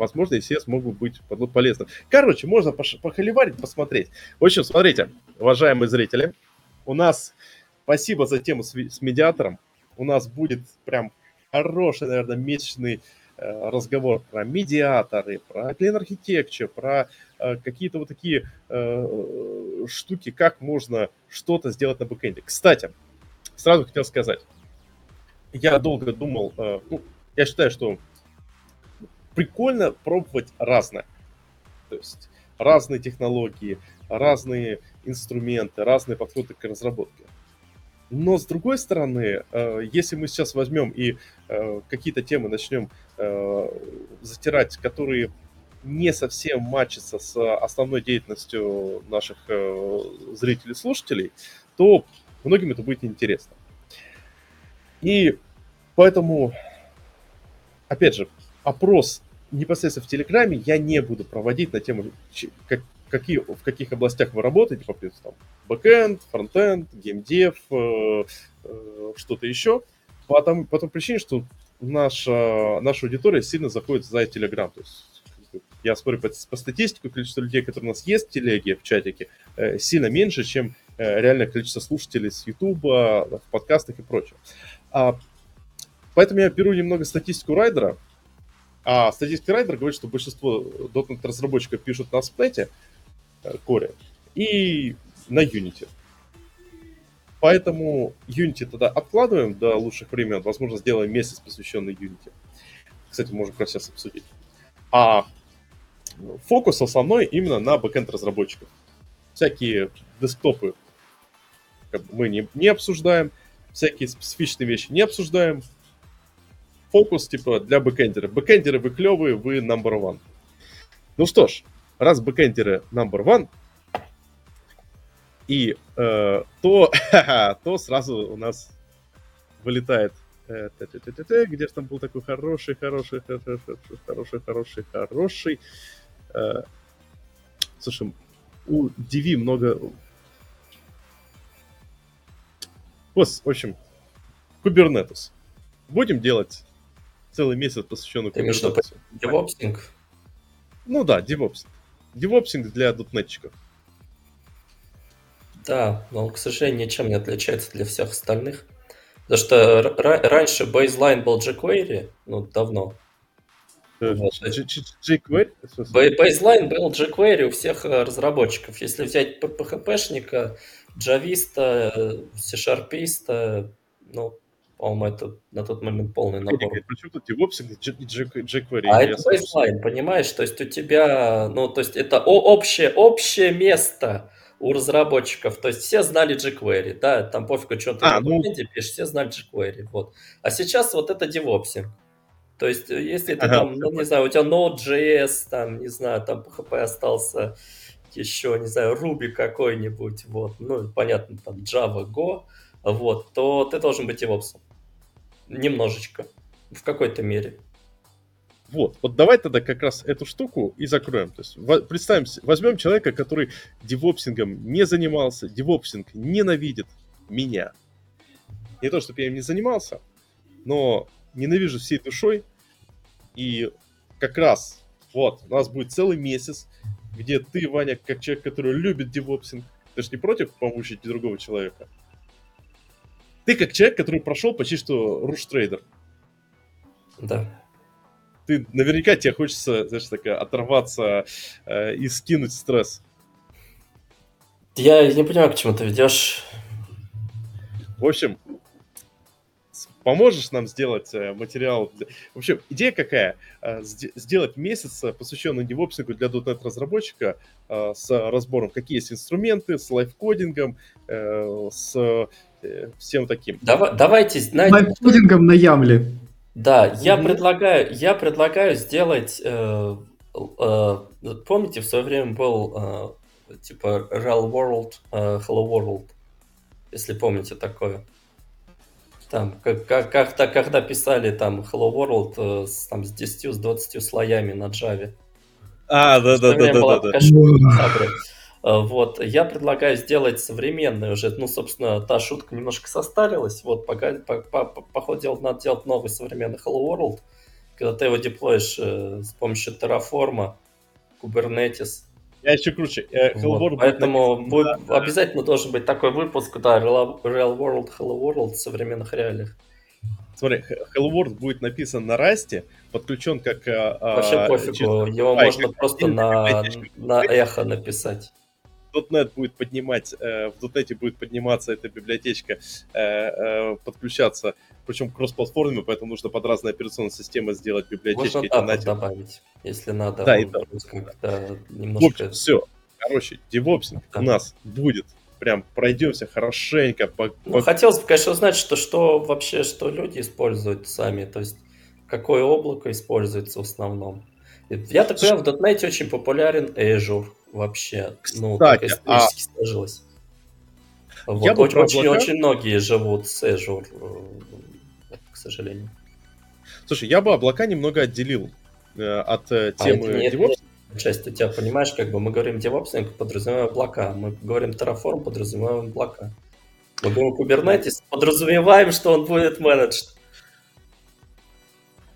возможно, ECS могут быть полезным. Короче, можно похоливарить, посмотреть. В общем, смотрите, уважаемые зрители, у нас спасибо за тему с, с медиатором. У нас будет прям хороший, наверное, месячный э, разговор про медиаторы, про Clean Architecture, про э, какие-то вот такие э, штуки, как можно что-то сделать на бэкэнде. Кстати, сразу хотел сказать, я долго думал, э, ну, я считаю, что прикольно пробовать разное. То есть разные технологии, разные инструменты, разные подходы к разработке. Но с другой стороны, э, если мы сейчас возьмем и э, какие-то темы начнем э, затирать, которые не совсем матчатся с основной деятельностью наших зрителей и слушателей, то многим это будет интересно. И поэтому, опять же, опрос непосредственно в Телеграме я не буду проводить на тему, как, какие, в каких областях вы работаете, по там, бэкэнд, фронтенд, геймдев, э, э, что-то еще, по, тому, по той причине, что наша, наша аудитория сильно заходит за Телеграм. То есть я смотрю по, по статистике, количество людей, которые у нас есть в телеге, в чатике, э, сильно меньше, чем э, реальное количество слушателей с Ютуба, в подкастах и прочее. А, поэтому я беру немного статистику райдера, а статистика Райдер говорит, что большинство .NET разработчиков пишут на Splate, Core, э, и на Unity. Поэтому Unity тогда откладываем до лучших времен. Возможно, сделаем месяц, посвященный Unity. Кстати, можем как раз сейчас обсудить. А фокус основной именно на backend разработчиков. Всякие десктопы мы не, не обсуждаем, всякие специфичные вещи не обсуждаем, фокус, типа, для backend ера. Backend еры вы клевые, вы number one. Ну что ж, раз backend еры number one, и э, то, то сразу у нас вылетает э, где же там был такой хороший, хороший, хороший, хороший, хороший, хороший. Э, слушай, у DV много... Вот, в общем, Kubernetes. Будем делать целый месяц посвященный Kubernetes. DevOpsing? Ну да, DevOps. DevOpsing для дотнетчиков. Да, но он, к сожалению, ничем не отличается для всех остальных. Потому что раньше baseline был jQuery, ну, давно. Э? Baseline был jQuery у всех э, разработчиков. Если взять PHP-шника, джависта, C-Sharpиста, ну, по-моему, это на тот момент полный набор. Причем тут DevOps и jQuery? А это baseline, понимаешь? То есть у тебя, ну, то есть это общее, общее место у разработчиков. То есть все знали jQuery, да, там пофигу, что ты а, ну... пишешь, все знали jQuery, вот. А сейчас вот это DevOps. То есть э, если ты ага. там, ну, не знаю, у тебя Node.js, там, не знаю, там PHP остался, еще, не знаю, Ruby какой-нибудь, вот, ну, понятно, там Java, Go, вот, то ты должен быть DevOps. Немножечко, в какой-то мере. Вот, вот давай тогда как раз эту штуку и закроем. То есть представим, возьмем человека, который девопсингом не занимался, девопсинг ненавидит меня. Не то, чтобы я им не занимался, но ненавижу всей душой. И как раз вот, у нас будет целый месяц, где ты, Ваня, как человек, который любит девопсинг, ты же не против помучить другого человека? Ты как человек, который прошел почти что руш-трейдер. Да ты наверняка тебе хочется, знаешь, такая, оторваться э, и скинуть стресс. Я не понимаю, к чему ты ведешь. В общем, поможешь нам сделать э, материал? В общем, идея какая? Э, сделать месяц, э, посвященный DevOps ингу для .NET разработчика э, с разбором, какие есть инструменты, с live coding ом, э, с э, всем таким. Давай, давайте... Live coding ом на YAML е. Да, я предлагаю, я предлагаю сделать, э, э, помните, в свое время был э, типа Real World, э, Hello World, если помните такое. Там, как, как, как-то, когда писали там Hello World э, с, там, с 10, с 20 слоями на Java. А, да-да-да-да-да. Э, вот, я предлагаю сделать современный уже, ну, собственно, та шутка немножко состарилась, вот, пока, по, по, по ходу дела надо делать новый современный Hello World, когда ты его деплоишь э, с помощью Terraform, Kubernetes. Я еще круче. Э, Hello вот, World поэтому будет, да, обязательно должен быть такой выпуск, да, Real, Real World, Hello World в современных реалиях. Смотри, Hello World будет написан на расте, подключен как... А, Вообще а, пофигу, его можно просто на, на эхо написать. .NET будет поднимать, э, в .NET будет подниматься эта библиотечка, э, э, подключаться, причем кросс-платформе, поэтому нужно под разные операционные системы сделать библиотечки. Можно эти добавить, если надо. Да, и да. немножко... В общем, все. Короче, девопсинг да. у нас будет прям пройдемся хорошенько. По, ну, по... Хотелось бы, конечно, узнать, что, что вообще, что люди используют сами, то есть какое облако используется в основном. Я так понимаю, в .NET очень популярен Azure вообще. Ну, так исторически а... сложилось. Вот. Я очень, очень, очень многие живут с Azure, э, к сожалению. Слушай, я бы облака немного отделил э, от э, а темы а нет, DevOps. Нет, часть у тебя, понимаешь, как бы мы говорим DevOps, подразумеваем облака. Мы говорим Terraform, подразумеваем облака. Мы говорим Kubernetes, подразумеваем, что он будет менеджд.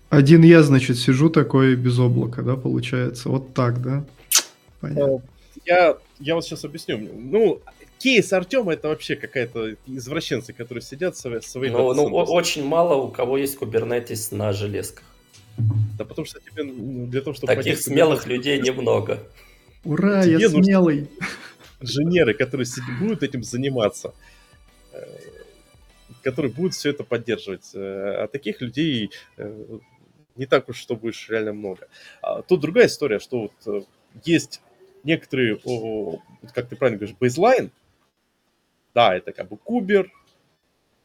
Один я, значит, сижу такой без облака, да, получается. Вот так, да? Понятно. Э, я, я вот сейчас объясню. Ну, кейс Артема это вообще какая-то извращенцы, которые сидят в своей... Ну, ну очень мало у кого есть кубернетис на железках. Да потому что тебе для того, чтобы... Таких смелых людей немного. Ура, тебе я смелый! Инженеры, которые будут этим заниматься э, которые будут все это поддерживать. Э, а таких людей не так уж, что будешь реально много. А тут другая история, что вот э, есть некоторые, как ты правильно говоришь, бейзлайн, да, это как бы кубер,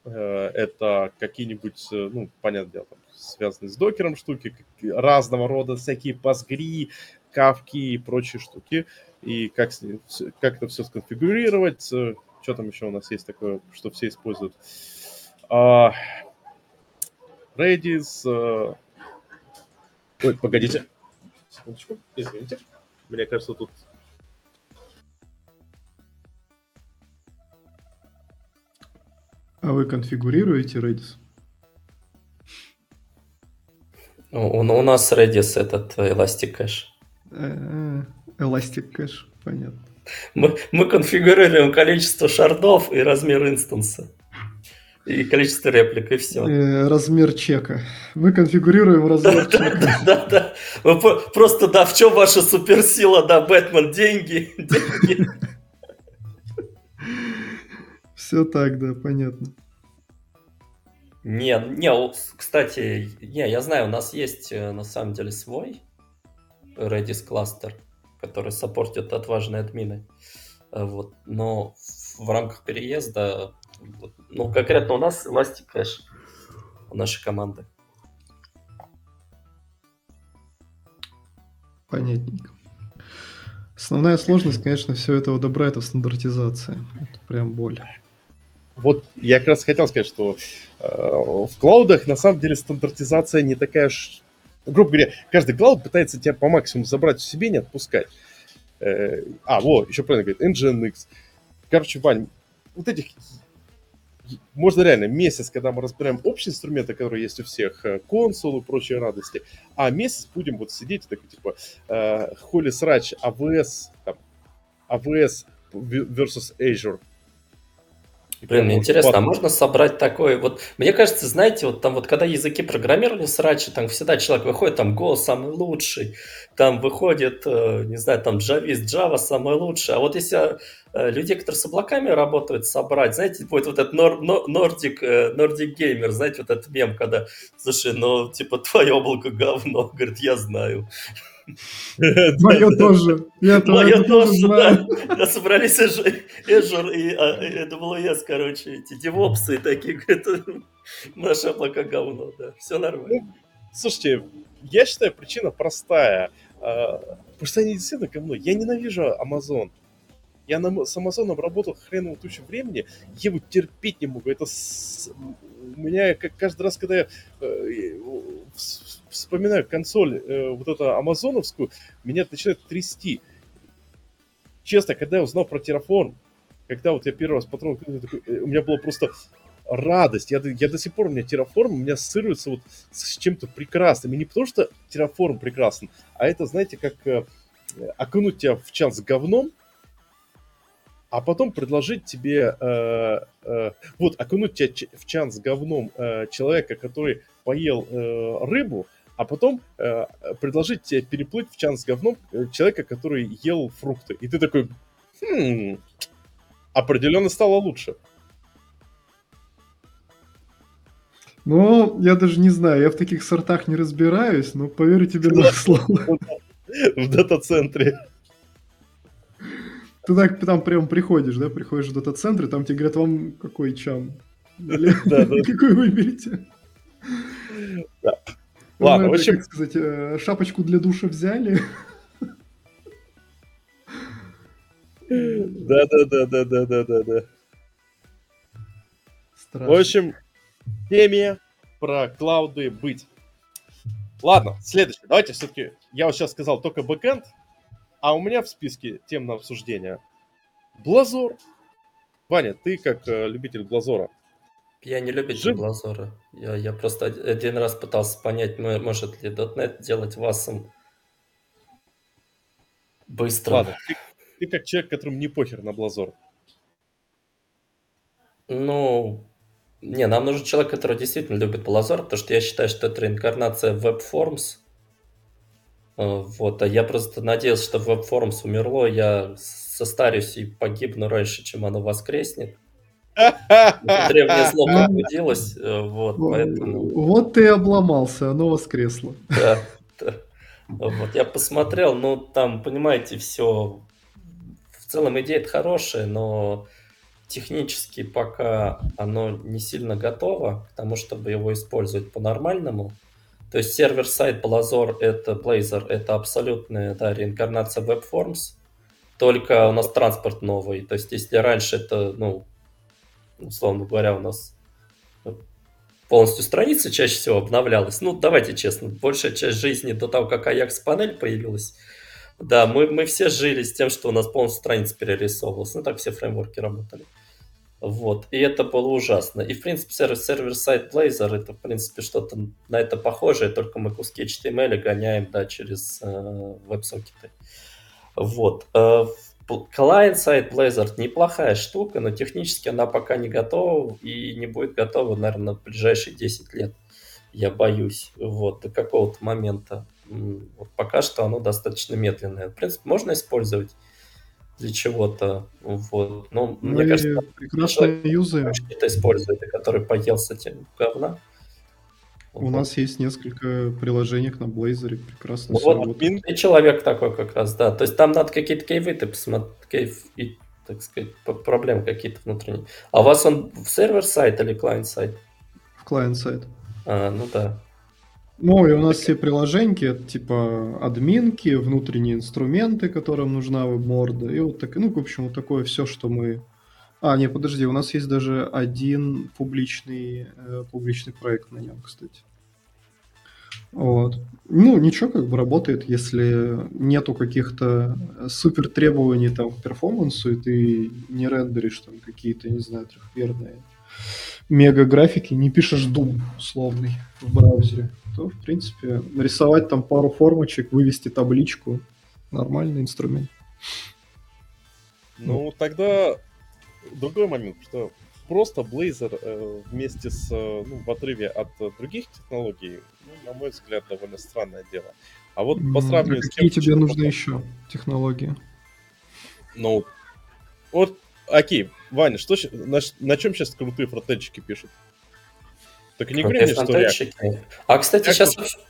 э, это какие-нибудь, э, ну, понятное дело, там, связанные с докером штуки, разного рода всякие пасгри, кавки и прочие штуки, и как, с ним, как это все сконфигурировать, что там еще у нас есть такое, что все используют. А, Redis, Ой, погодите. Секундочку, извините. Мне кажется, тут... А вы конфигурируете Redis? У, у нас Redis этот Elastic Cache. Elastic Cache, понятно. Мы, мы конфигурируем количество шардов и размер инстанса. И количество реплик, и все. Э, размер чека. Мы конфигурируем размер чека. Да, да, да. Просто, да, в чем ваша суперсила, да, Бэтмен, деньги, деньги. Все так, да, понятно. Не, не, кстати, не, я знаю, у нас есть э, на самом деле свой Redis кластер, который саппортит отважные админы. Э, вот, но в рамках переезда, вот, ну, конкретно у нас Elastic Cache у нашей команды. Понятненько. Основная сложность, конечно, все это добра это в стандартизации. Это прям боль. Вот я как раз хотел сказать, что э, в клаудах на самом деле стандартизация не такая уж... Грубо говоря, каждый клауд пытается тебя по максимуму забрать в себе, не отпускать. Э, а, вот, еще правильно говорит, Nginx. Короче, Вань, вот этих... Можно реально месяц, когда мы разбираем общие инструменты, которые есть у всех, э, консул и прочие радости, а месяц будем вот сидеть такой, типа, э, холи срач, AWS, там, AWS versus Azure, Блин, мне интересно, а можно собрать такой вот... Мне кажется, знаете, вот там вот когда языки программировали срачи, там всегда человек выходит, там Go самый лучший, там выходит, э, не знаю, там Javist, Java самый лучший. А вот если э, людей, которые с облаками работают, собрать, знаете, будет вот этот Nordic, э, Nordic Gamer, знаете, вот этот мем, когда, слушай, ну, типа, твое облако говно, говорит, я знаю. Мое тоже. Я Мое тоже. Да. Собрались Azure и AWS, а, короче, эти девопсы такие, говорят, наше облако говно, да, все нормально. Ну, слушайте, я считаю, причина простая. А, потому что они действительно говно. Я ненавижу Amazon. Я на, с Амазоном работал хреново тучу времени, я его терпеть не могу. Это с, у меня как каждый раз, когда я э, вспоминаю консоль э, вот эту амазоновскую, меня начинает трясти. Честно, когда я узнал про Terraform, когда вот я первый раз потом, э, у меня была просто радость. Я, я до сих пор, у меня Terraform у меня ассоциируется вот с чем-то прекрасным. И не потому, что Terraform прекрасен, а это, знаете, как э, окунуть тебя в чан с говном, а потом предложить тебе, э, э, вот, окунуть тебя в чан с говном э, человека, который поел э, рыбу, а потом э, предложить тебе переплыть в чан с говном э, человека, который ел фрукты. И ты такой, хм, определенно стало лучше. Ну, я даже не знаю, я в таких сортах не разбираюсь, но поверю тебе на слово. В дата-центре. Ты так там прям приходишь, да, приходишь в дата-центр, там тебе говорят, вам какой чан? Какой выберете? Ладно, в общем... сказать, э, шапочку для душа взяли. Да-да-да-да-да-да-да. В общем, теме про клауды быть. Ладно, следующее. Давайте все-таки, я вот сейчас сказал только бэкэнд, а у меня в списке тем на обсуждение Блазор. Ваня, ты как э, любитель Блазора. Я не любитель Жив... Блазора. Я, я просто один раз пытался понять, может ли .NET делать васом быстро. Ладно, ты, ты как человек, которому не похер на Блазор. Ну, не, нам нужен человек, который действительно любит Blazor, потому что я считаю, что это реинкарнация WebForms, Э, вот, а я просто надеялся, что WebForms умерло, я состарюсь и погибну раньше, чем оно воскреснет. Древнее зло пробудилось, э, вот, поэтому... Вот ты обломался, оно воскресло. Да, да. Вот, я посмотрел, ну, там, понимаете, все... В целом идея хорошая, но технически пока оно не сильно готово к тому, чтобы его использовать по-нормальному. То есть сервер-сайт Blazor это Blazor это абсолютная да, реинкарнация WebForms, только у нас транспорт новый. То есть если раньше это, ну, условно говоря, у нас полностью страница чаще всего обновлялась. Ну, давайте честно, большая часть жизни до того, как Ajax панель появилась, да, мы, мы все жили с тем, что у нас полностью страница перерисовывалась. Ну, так все фреймворки работали. Вот, и это было ужасно. И, в принципе, сервер-сайт Blazor это, в принципе, что-то на это похожее, только мы куски HTML гоняем, да, через э, веб-сокеты. Вот. Э, Client-сайт Blazor неплохая штука, но технически она пока не готова и не будет готова, наверное, в ближайшие 10 лет. Я боюсь. Вот, до какого-то момента. Вот пока что оно достаточно медленное. В принципе, можно использовать для чего-то. Вот. Но Мы мне кажется, прекрасно юзаем. Это использует, который поелся тем говна. У вот. нас есть несколько приложений на Blazor, прекрасно ну, вот, и человек такой как раз, да. То есть там надо какие-то кейвы, ты посмотри, кейв и, так сказать, проблемы какие-то внутренние. А у вас он в сервер-сайт или клиент-сайт? В клиент-сайт. А, ну да. Ну, и у нас все приложеньки, типа админки, внутренние инструменты, которым нужна веб-морда, и вот так, ну, в общем, вот такое все, что мы... А, не, подожди, у нас есть даже один публичный, э, публичный проект на нем, кстати. Вот. Ну, ничего, как бы работает, если нету каких-то супер требований там к перформансу, и ты не рендеришь там какие-то, не знаю, трехмерные мега графики, не пишешь Doom условный в браузере то, в принципе, нарисовать там пару формочек, вывести табличку, нормальный инструмент. Ну, тогда другой момент, что просто Blazor э, вместе с, э, ну, в отрыве от э, других технологий, ну, на мой взгляд, довольно странное дело. А вот по сравнению а с какие тем, тебе нужны еще технологии? Ну, вот, окей, Ваня, что, на, на чем сейчас крутые фронтенщики пишут? Так не говори что React. А, кстати, React сейчас... Должен...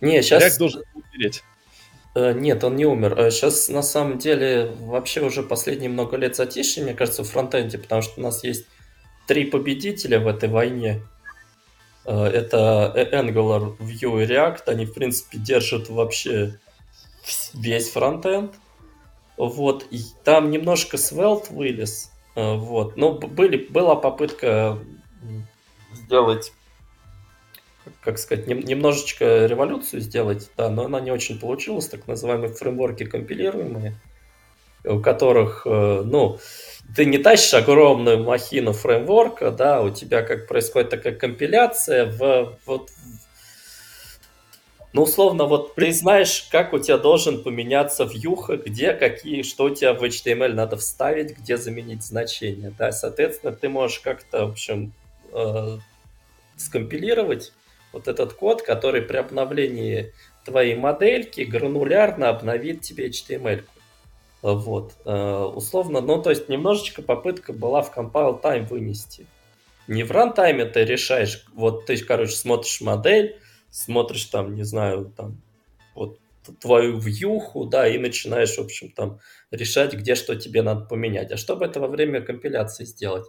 Не, сейчас... React должен умереть. Э, нет, он не умер. Сейчас э, на самом деле вообще уже последние много лет затишье, мне кажется, в фронтенде, потому что у нас есть три победителя в этой войне. Э, это Angular, Vue и React. Они, в принципе, держат вообще весь фронтенд. Вот. И там немножко Svelte вылез. Вот. Но были, была попытка сделать, как сказать, немножечко революцию сделать, да, но она не очень получилась, так называемые фреймворки компилируемые, у которых, э, ну, ты не тащишь огромную махину фреймворка, да, у тебя как происходит такая компиляция в, вот, ну, условно, вот ты знаешь, как у тебя должен поменяться вьюха, где какие, что у тебя в HTML надо вставить, где заменить значение, да, соответственно, ты можешь как-то, в общем, э, скомпилировать вот этот код, который при обновлении твоей модельки гранулярно обновит тебе HTML. Вот, э, условно, ну, то есть немножечко попытка была в compile time вынести. Не в рантайме ты решаешь, вот ты, короче, смотришь модель, смотришь там, не знаю, там, вот твою вьюху, да, и начинаешь, в общем, там решать, где что тебе надо поменять. А чтобы это во время компиляции сделать?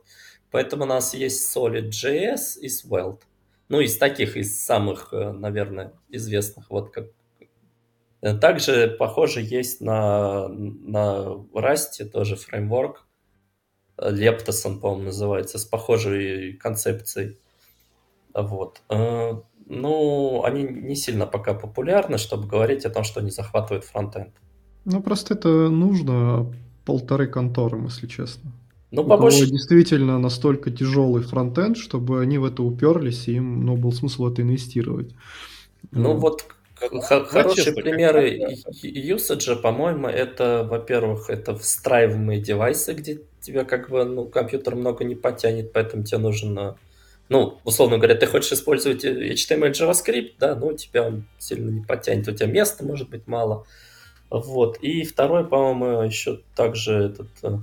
Поэтому у нас есть Solid.js и Svelte. Ну, из таких, из самых, э, наверное, известных. Вот как. Э, также, похоже, есть на, на Rust тоже фреймворк. Leptos он, по-моему, называется, с похожей концепцией. Вот. Э, ну, они не сильно пока популярны, чтобы говорить о том, что они захватывают фронтенд. Ну, просто это нужно полторы конторы, если честно. Ну, у побольше... кого действительно настолько тяжелый фронтенд, чтобы они в это уперлись, и им ну, был смысл это инвестировать. Ну, mm. вот как, хорошие честно, примеры юсаджа, по-моему, это, во-первых, это встраиваемые девайсы, где тебя как бы, ну, компьютер много не потянет, поэтому тебе нужно, ну, условно говоря, ты хочешь использовать HTML, JavaScript, да, ну, тебя он сильно не потянет, у тебя места может быть мало. Вот. И второй, по-моему, еще также этот э,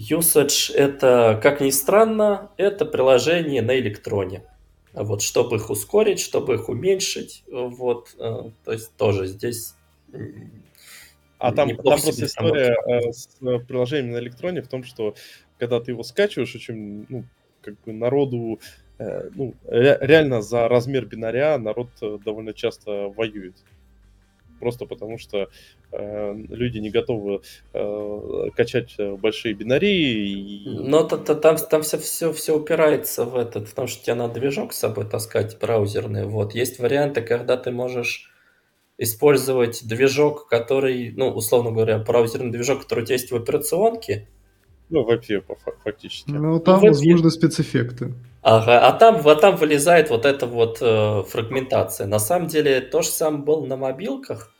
Usage это, как ни странно, это приложение на электроне. Вот, чтобы их ускорить, чтобы их уменьшить, вот, э, то есть тоже здесь а там, там просто история э, с приложением на электроне в том, что когда ты его скачиваешь, очень, ну, как бы народу, э, ну, реально за размер бинаря народ довольно часто воюет просто потому что э, люди не готовы э, качать большие бинарии. И... Но то, то, там, там все, все, все упирается в этот, потому что тебе надо движок с собой таскать браузерный. Вот. Есть варианты, когда ты можешь использовать движок, который, ну, условно говоря, браузерный движок, который у тебя есть в операционке, Ну, вообще, фактически. Ну, там, ну, возможно, спецэффекты. Ага, а там, а там вылезает вот эта вот э, фрагментация. На самом деле, то же самое было на мобилках.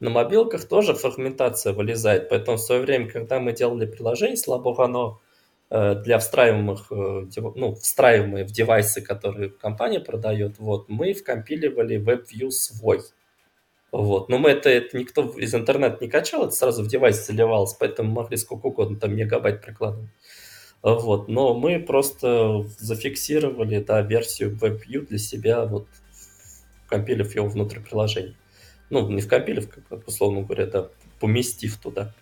На мобилках тоже фрагментация вылезает. Поэтому в свое время, когда мы делали приложение, слабо оно э, для встраиваемых, э, ну, встраиваемые в девайсы, которые компания продает, вот, мы вкомпиливали WebView свой. Вот. Но мы это, это никто из интернета не качал, это сразу в девайс заливалось, поэтому могли сколько угодно там мегабайт прикладывать. Вот. Но мы просто зафиксировали да, версию WebView для себя, вот, компилив его внутрь приложения. Ну, не вкомпилив, как условно говоря, да, поместив туда.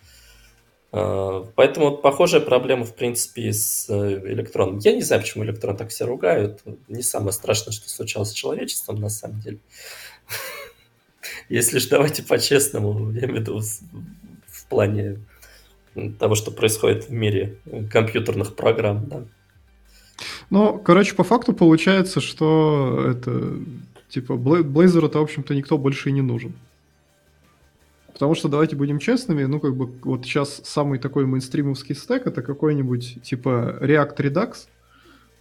А, поэтому вот похожая проблема, в принципе, с э, электроном. Я не знаю, почему электрон так все ругают. Не самое страшное, что случалось с человечеством, на самом деле. Если же давайте по-честному, я имею в виду в плане того, что происходит в мире компьютерных программ, да. Ну, короче, по факту получается, что это, типа, Blazor это, в общем-то, никто больше и не нужен. Потому что, давайте будем честными, ну, как бы, вот сейчас самый такой мейнстримовский стек это какой-нибудь, типа, React Redux,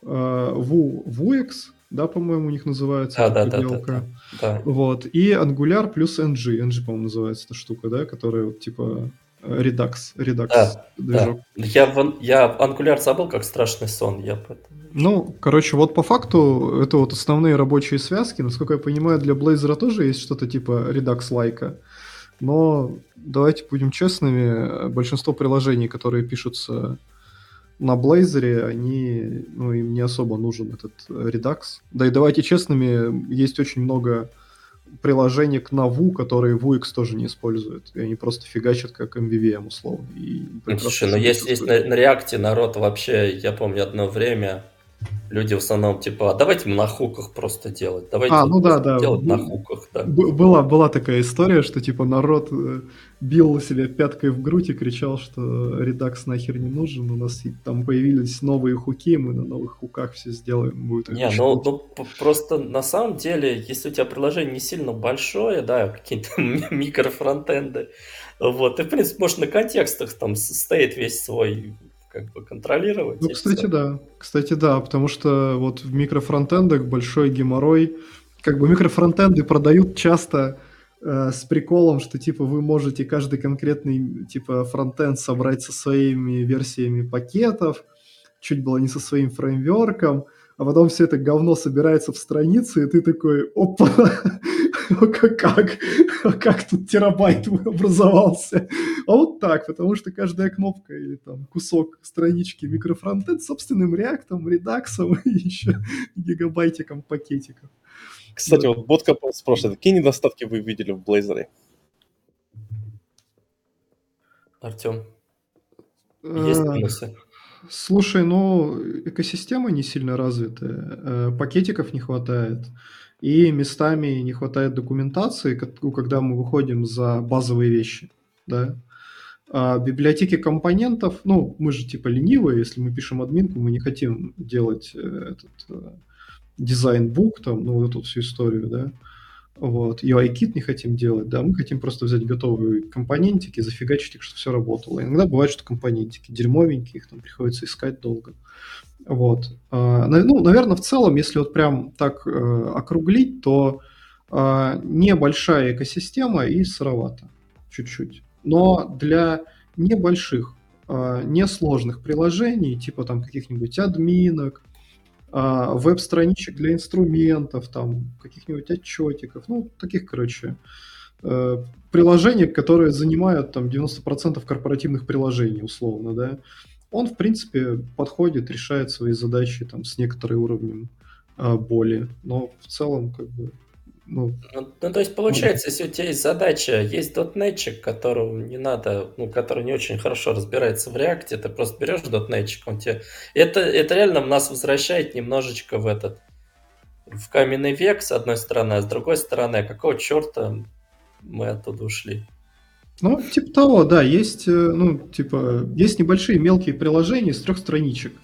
uh, Vuex, да, по-моему, у них называется. Да, да, да, да, да. Вот. И Angular плюс NG. NG, по-моему, называется эта штука, да, которая вот типа Redux, Redux да, движок. Да. Я, я Angular забыл, как страшный сон, я поэтому... Ну, короче, вот по факту это вот основные рабочие связки. Насколько я понимаю, для Blazor тоже есть что-то типа Redux-лайка. Но давайте будем честными, большинство приложений, которые пишутся на Blazor они, ну, им не особо нужен этот Redux. Да и давайте честными, есть очень много приложений к Navu, которые Vuex тоже не используют. И они просто фигачат как MVVM условно. И Слушай, но ну, есть, есть на, на React народ вообще, я помню одно время, люди в основном типа, а давайте мы на хуках просто делать. Давайте а, ну да, да. делать Б- на хуках. Да. Была, была такая история, что типа народ э, бил себе пяткой в грудь и кричал, что редакс нахер не нужен, у нас там появились новые хуки, мы на новых хуках все сделаем. Будет не, ну, ну просто на самом деле, если у тебя приложение не сильно большое, да, какие-то микрофронтенды, вот, ты, в принципе, можешь на контекстах там стоит весь свой как бы контролировать. Ну, кстати, все. да. Кстати, да, потому что вот в микрофронтендах большой геморрой. Как бы микрофронтенды продают часто э, с приколом, что типа вы можете каждый конкретный типа фронтенд собрать со своими версиями пакетов, чуть было не со своим фреймворком, а потом все это говно собирается в странице, и ты такой, опа, как, как, как тут терабайт образовался? А вот так, потому что каждая кнопка или там кусок странички микрофронтенд собственным реактом, редаксом и еще гигабайтиком пакетиков. Кстати, вот Ботка спрашивает, какие недостатки вы видели в Blazor? Артем, есть а, минусы? Слушай, ну, экосистема не сильно развитая, э, пакетиков не хватает. И местами не хватает документации, когда мы выходим за базовые вещи. Да? А библиотеки компонентов, ну, мы же типа ленивые, если мы пишем админку, мы не хотим делать э, этот э, дизайн-бук, там, ну, вот эту всю историю, да, вот, UI-кит не хотим делать, да, мы хотим просто взять готовые компонентики, зафигачить их, чтобы все работало. Иногда бывает, что компонентики дерьмовенькие, их там приходится искать долго. Вот. А, ну, наверное, в целом, если вот прям так э, округлить, то а, небольшая экосистема и сыровато чуть-чуть. Но для небольших, а, несложных приложений, типа там каких-нибудь админок, веб-страничек для инструментов, там каких-нибудь отчетиков, ну, таких, короче, э, приложений, которые занимают там 90% корпоративных приложений, условно, да, он, в принципе, подходит, решает свои задачи там с некоторым уровнем э, боли, но в целом как бы ну, ну, ну, то есть получается, если у тебя есть задача, есть дотнетчик, которого не надо, ну, который не очень хорошо разбирается в реакте, ты просто берешь дотнетчик, он тебе... Это, это реально нас возвращает немножечко в этот, в каменный век, с одной стороны, а с другой стороны, какого черта мы оттуда ушли? Ну, типа того, да, есть, э, ну, типа, есть небольшие мелкие приложения из трех страничек.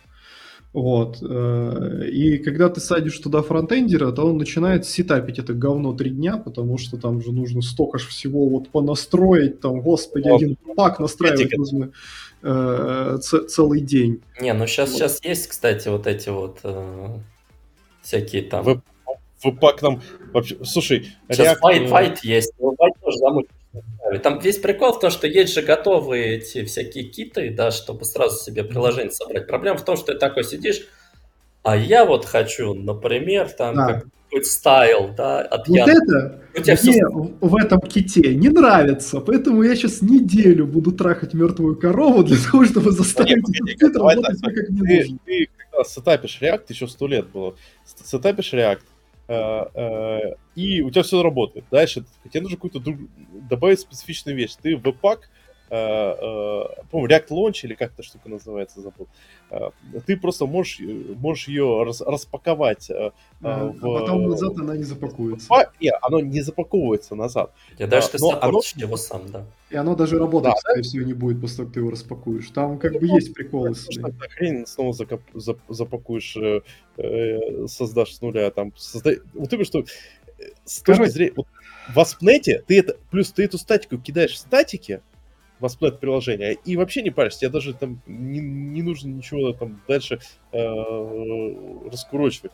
Вот. Э, и когда ты садишь туда фронтендера, то он начинает сетапить это говно три дня, потому что там же нужно столько ж всего вот понастроить, там, господи, вот. один пак настраивать Этика. нужно э, целый день. Не, ну сейчас, вот. сейчас есть, кстати, вот эти вот э, всякие там... Вы, вы пак там вообще... Слушай, Сейчас React... Fight, есть, но Fight тоже замучен. Там весь прикол в том, что есть же готовые эти всякие киты, да, чтобы сразу себе приложение собрать. Проблема в том, что ты такой сидишь, а я вот хочу, например, там да. какой-то стайл, да, от Вот это У тебя мне все... в этом ките не нравится, поэтому я сейчас неделю буду трахать мертвую корову для того, чтобы заставить этот кит работать как мне нужно. Ты когда сетапишь React, еще сто лет было, сетапишь React, и у тебя все работает. Дальше тебе нужно какую-то друг... добавить специфичную вещь. Ты веб-пак Э, э, по-моему, React Launch или как эта штука называется, забыл. Э, ты просто можешь, можешь ее рас, распаковать. А, в... а потом назад она не запакуется. Нет, оно не запаковывается назад. Я даже ты оно... его сам, да. И оно даже работать, да, скорее да? всего, не будет после того, как ты его распакуешь. Там как бы есть приколы. Что хрень снова закоп... запакуешь, э, создашь с нуля. Там, созда... Вот именно что с точки зрения... Вот, в Аспнете ты это... Плюс ты эту статику кидаешь в статике, восплет приложения. И вообще не паришься, тебе даже там не, не нужно ничего там дальше э, раскурочивать.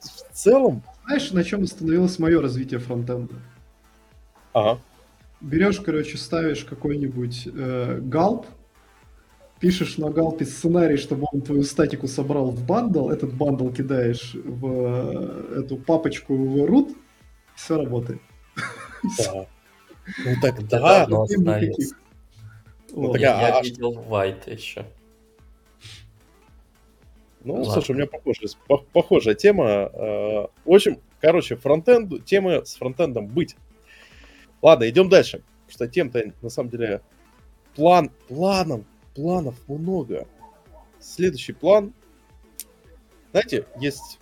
В целом... Знаешь, на чем остановилось мое развитие фронтенда? Ага. Берешь, короче, ставишь какой-нибудь э, галп, пишешь на Gulp е сценарий, чтобы он твою статику собрал в bundle, этот bundle кидаешь в э, эту папочку в root, все работает. Да. Ну так да, ну, я, я а, видел Vite еще. Ну, Ладно. слушай, у меня похожая, похожая тема. Э, в общем, короче, frontend, темы с frontend ом быть. Ладно, идем дальше. Потому что тем-то, на самом деле, план, планов, планов много. Следующий план. Знаете, есть,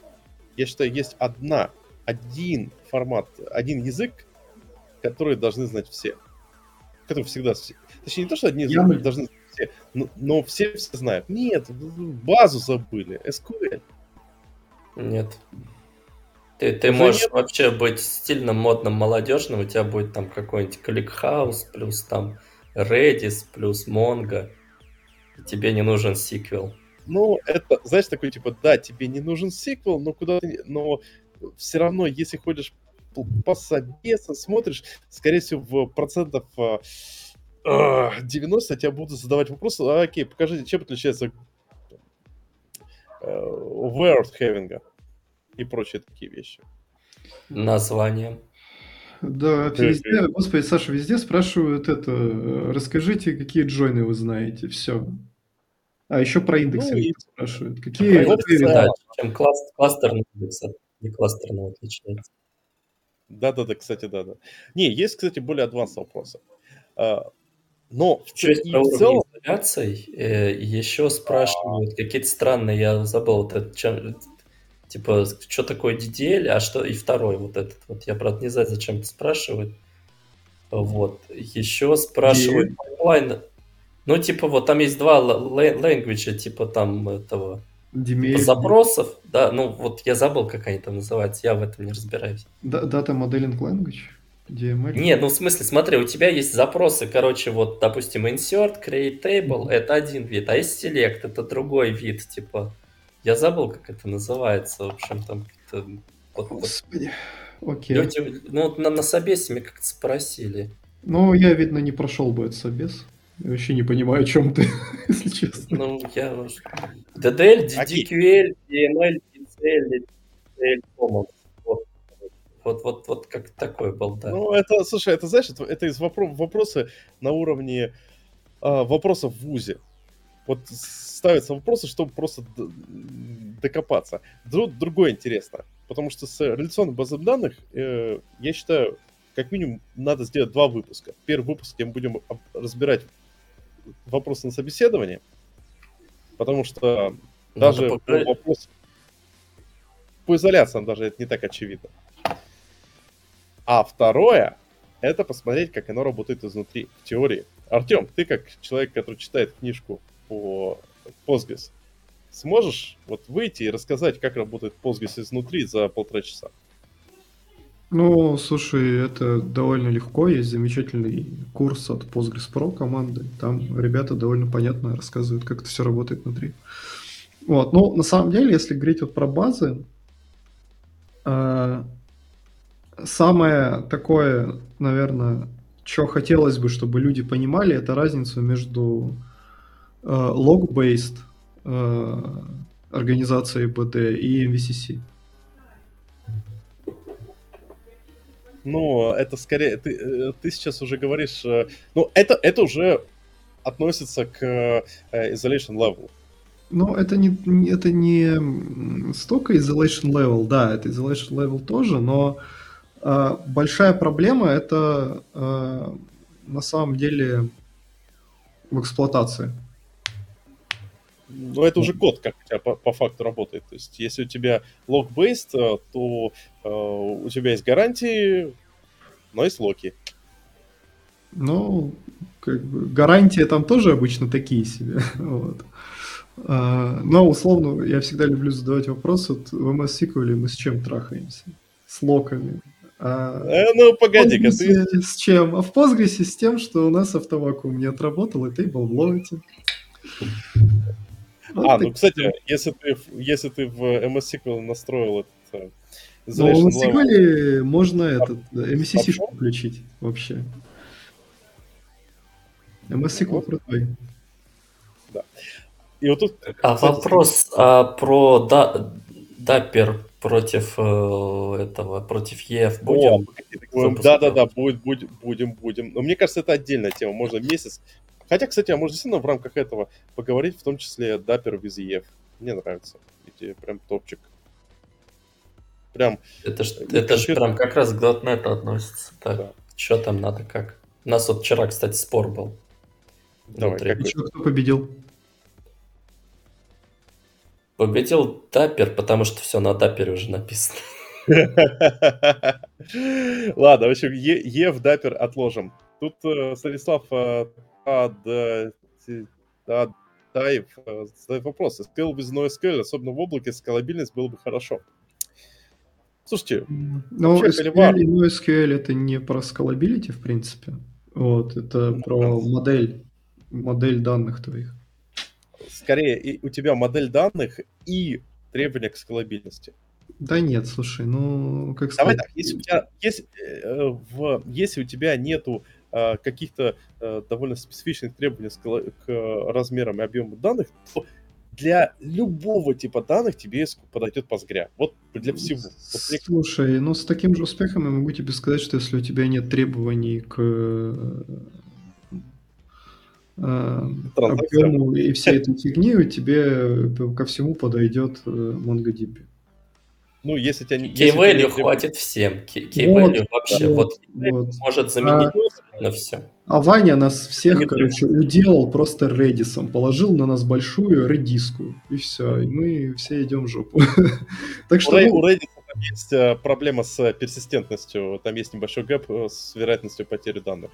я считаю, есть одна, один формат, один язык, который должны знать все. Который всегда Точнее, не то, что одни них должны все, но, но все все знают. Нет, базу забыли, SQL. Нет. Ты, ты можешь нет? вообще быть стильным, модным, молодежным, у тебя будет там какой-нибудь ClickHouse, плюс там Redis, плюс Mongo. И тебе не нужен сиквел. Ну, это, знаешь, такой типа, да, тебе не нужен сиквел, но куда ты, но все равно, если ходишь по собесам, смотришь, скорее всего, в процентов а, 90 тебя будут задавать вопросы, а, окей, покажите, чем отличается э, word having и прочие такие вещи. Название. Да, везде, господи, Саша, везде спрашивают это, расскажите, какие джойны вы знаете, все. А еще про индексы ну, и... спрашивают. Какие индексы, да, чем класс, кластерный индекс от не кластерного отличается. Да-да-да, кстати, да-да. Не, есть, кстати, более адванс вопросы. Но Честь и в целом... изоляций э, еще спрашивают какие-то странные, я забыл, это, чем, типа, что такое DDL, а что и второй вот этот вот, я, правда, не знаю, зачем это спрашивают. Вот, еще спрашивают pipeline, ну, типа, вот там есть два language, типа там этого, типа, запросов, да, ну, вот я забыл, как они там называются, я в этом не разбираюсь. Data Modeling Language? DML? Нет, ну в смысле, смотри, у тебя есть запросы, короче, вот, допустим, insert, create table, mm-hmm. это один вид, а есть select, это другой вид, типа, я забыл, как это называется, в общем, там как-то... Вот, Господи, вот. окей. Люди, ну, на, на собесе меня как-то спросили. Ну, я, видно, не прошел бы этот собес. Я вообще не понимаю, о чем ты, если честно. Ну, я... DDL, DDQL, DML, DCL, DCL Commons. Вот, вот, вот как такой был, да. Ну, это, слушай, это, знаешь, это, это из вопро- вопросы на уровне э, вопросов в ВУЗе. Вот ставятся вопросы, чтобы просто докопаться. Друг, другое интересно. Потому что с реляционной базой данных, э, я считаю, как минимум надо сделать два выпуска. Первый выпуск, где мы будем разбирать вопросы на собеседование, потому что надо даже по вопросу по изоляциям даже это не так очевидно. А второе, это посмотреть, как оно работает изнутри, в теории. Артем, ты как человек, который читает книжку по Postgres, Сможешь вот выйти и рассказать, как работает Postgres изнутри за полтора часа? Ну, слушай, это довольно легко. Есть замечательный курс от Postgres Pro команды. Там ребята довольно понятно рассказывают, как это все работает внутри. Вот. Ну, на самом деле, если говорить вот про базы, э, самое такое, наверное, что хотелось бы, чтобы люди понимали, это разницу между э, log-based э, организацией BD и MVCC. Ну, это скорее, ты, э, ты сейчас уже говоришь, э, ну, это, это уже относится к э, isolation level. Ну, это не, это не столько isolation level, да, это isolation level тоже, но э, большая проблема это э, на самом деле в эксплуатации. Ну, это уже код, как у тебя по, по факту работает. То есть, если у тебя log-based, э, то э, у тебя есть гарантии, но есть локи. Ну, как бы, гарантии там тоже обычно такие себе. вот. а, но, условно, я всегда люблю задавать вопрос, вот в MS SQL мы с чем трахаемся? С локами. А э, ну, погоди-ка, ты... С чем? А в Postgres с тем, что у нас автовакуум не отработал, и тейбл в лоте. Вот а, ну, кстати, если ты, если ты в MS SQL настроил этот ну, в MS SQL можно этот MCC включить вообще. MS SQL крутой. Да. И вот тут, а кстати, вопрос а, про да, Dapper против э, этого, против EF будем? Да, да, да, будет, будет, будем, будем. Но мне кажется, это отдельная тема. Можно месяц Хотя, кстати, а можно действительно в рамках этого поговорить, в том числе Dapper with EF. Мне нравится. Эти прям топчик. Прям. Это ж, это ж прям как раз к .NET относится. Так, да. что там надо, как? У нас вот вчера, кстати, спор был. Давай, как... Что, кто победил? Победил Даппер, потому что все на Даппере уже написано. Ладно, в общем, Е в Даппер отложим. Тут э, Станислав э, Тадаев задает вопрос. SQL без NoSQL, особенно в облаке, скалабильность было бы хорошо. Слушайте, ну, SQL и NoSQL это не про скалабилити, в принципе. Вот, это ну, про модель, модель данных твоих. Скорее, и у тебя модель данных и требования к скалабильности. Да нет, слушай, ну как сказать. Давай так, если у тебя, если, э, в, если у тебя нету э, каких-то э, довольно специфичных требований к размерам и объему данных, то для любого типа данных тебе подойдет Postgre. Вот для всего. Слушай, ну с таким же успехом я могу тебе сказать, что если у тебя нет требований к объему и всей этой фигни, тебе ко всему подойдет MongoDB. Ну, если тебя не... Key-value хватит всем. Key-value вот, вообще, вот, вот, может заменить а, на все. А Ваня нас всех, короче, уделал просто редисом, положил на нас большую редиску, и все, и мы все идем в жопу. так что... У Redis есть э, проблема с персистентностью, там есть небольшой гэп э, с вероятностью потери данных.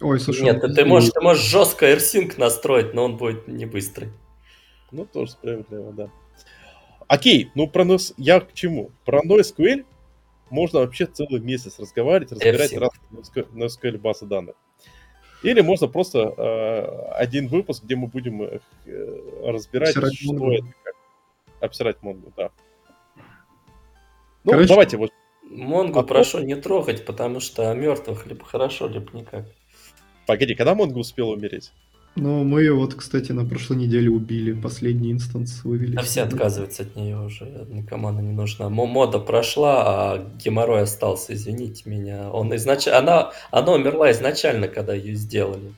Ой, слушай. Нет, ну ты, можешь, ты можешь жестко AirSync настроить, но он будет не быстрый. Ну, тоже справедливо, да. Окей, ну про NoS... Я к чему? Про NoSQL можно вообще целый месяц разговаривать, разбирать раз NoSQL базы данных. Или можно просто э, один выпуск, где мы будем э, разбирать, обсирать что Mongo. это, как обсирать Mongo у, да. Ну, Короче, давайте вот. Mongo у а прошу не трогать, потому что мертвых либо хорошо, либо никак. Погоди, когда Mongo успел умереть? Ну, мы ее вот, кстати, на прошлой неделе убили. Последний instance вывели. А все отказываются от нее уже. Никому она не нужна. Мода прошла, а геморрой остался, извините меня. Он изнач... она... она умерла изначально, когда ее сделали.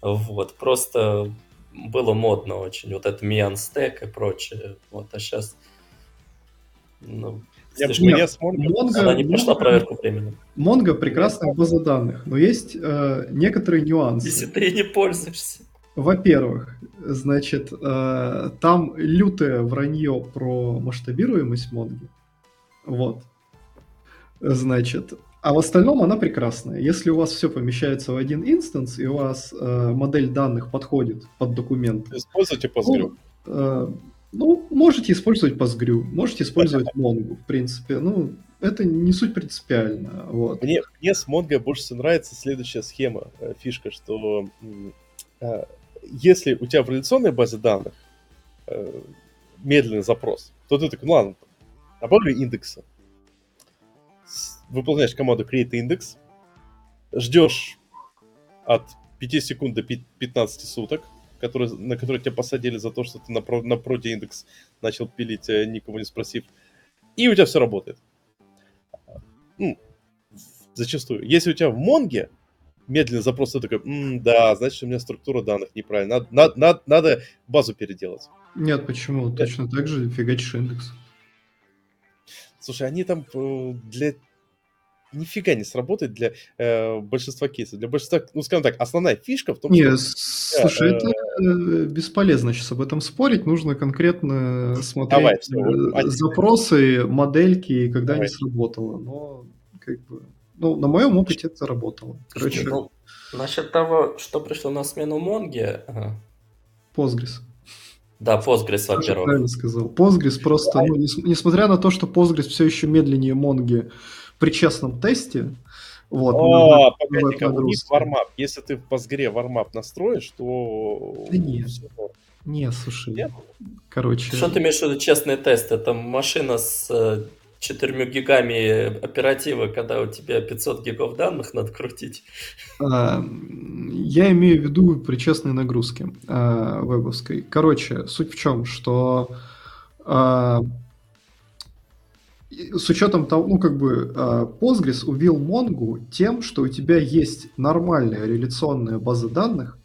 Вот, просто было модно очень. Вот это Миан Стек и прочее. Вот, а сейчас... Ну, я слишком... Нет, Монго, она не прошла проверку времени. Монго прекрасная база данных, но есть э, некоторые нюансы. Если ты не пользуешься. Во-первых, значит, э, там лютое вранье про масштабируемость Монги. Вот. Значит, а в остальном она прекрасная. Если у вас все помещается в один инстанс, и у вас э, модель данных подходит под документ. Используйте Postgre. Ну, э, Ну, можете использовать Postgre, можете использовать Mongo, в принципе. Ну, это не суть принципиально. Вот. Мне, мне с Mongo больше всего нравится следующая схема, э, фишка, что э, если у тебя в реляционной базе данных э, медленный запрос, то ты такой, ну ладно, добавлю индекса. Выполняешь команду create index, ждешь от 5 секунд до 15 суток, который, на который тебя посадили за то, что ты на, на проде индекс начал пилить, никому не спросив. И у тебя все работает ну, зачастую. Если у тебя в Монге медленный запрос, ты такой, М, да, значит, у меня структура данных неправильная. Надо, надо, надо, надо базу переделать. Нет, почему? Точно так же фигачишь индекс. Слушай, они там э, для нифига не сработает для э, большинства кейсов. Для большинства, ну, скажем так, основная фишка в том, не, что... слушай, э, это э, бесполезно сейчас об этом спорить. Нужно конкретно смотреть Давай, все, э, запросы, модельки, когда Давай. не сработало. Но, как бы, ну, на моем опыте это работало. Короче... Ну, насчет того, что пришло на смену Монге... Ага. Postgres. Да, Postgres, во-первых. правильно сказал. Postgres просто, ну, несмотря на то, что Postgres все еще медленнее Монги, при честном тесте. Вот, О, погоди у них вармап. Если ты в Postgre вармап настроишь, то... Да нет. Не, слушай. Нет? Короче... Что ты имеешь в виду честный тест? Это машина с 4 э, гигами оперативы, когда у тебя 500 гигов данных надо крутить? А, я имею в виду при честной нагрузке а, вебовской. Короче, суть в чем, что а, с учетом того, ну, как бы, а, Postgres убил Mongo тем, что у тебя есть нормальная реляционная база данных,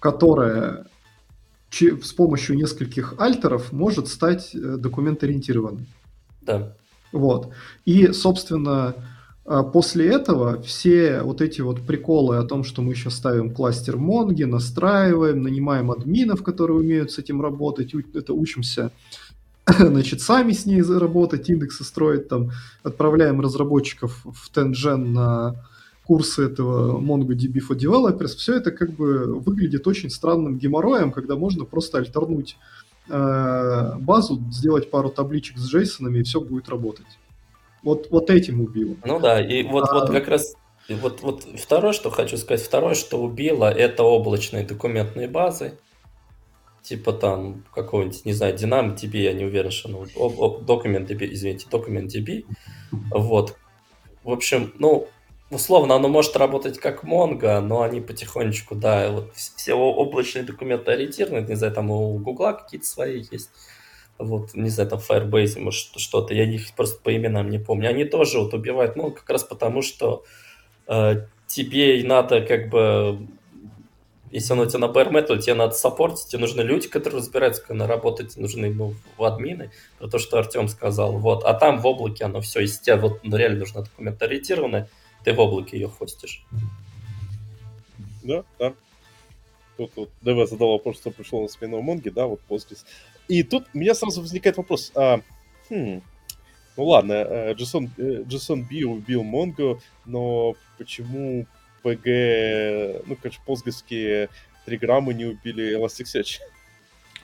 которая с помощью нескольких альтеров может стать э, документ-ориентированной. Да. Вот. И, собственно, а, после этого все вот эти вот приколы о том, что мы сейчас ставим кластер Монги, настраиваем, нанимаем админов, которые умеют с этим работать, это учимся значит, сами с ней заработать, индексы строить, там, отправляем разработчиков в Tengen на курсы этого MongoDB for Developers, все это как бы выглядит очень странным геморроем, когда можно просто альтернуть э, базу, сделать пару табличек с джейсонами, и все будет работать. Вот, вот этим убило. Ну да, и вот, а... вот как раз вот, вот второе, что хочу сказать, второе, что убило, это облачные документные базы типа там какого-нибудь, не знаю, DynamoDB, я не уверен, что, ну, DocumentDB, извините, DocumentDB, вот. В общем, ну, условно, оно может работать как Mongo, но они потихонечку, да, вот все облачные документы ориентированы, не знаю, там у Гугла какие-то свои есть, вот, не знаю, там Firebase, может, что-то, я их просто по именам не помню. Они тоже вот убивают, ну, как раз потому, что э, тебе надо как бы если оно у тебя на bare то тебе надо саппортить, тебе нужны люди, которые разбираются, как она работает, нужны ну, в админы, про то, что Артем сказал. Вот. А там в облаке оно все, если тебе вот ну, реально нужно документ ориентированное, ты в облаке ее хостишь. Да, да. Тут вот ДВ задал вопрос, что пришло на смену Монги, да, вот Postgres. И тут у меня сразу возникает вопрос. А, хм, ну ладно, э, JSON, э, B убил Mongo, но почему PG, ну, короче, постговские триграммы не убили Elasticsearch.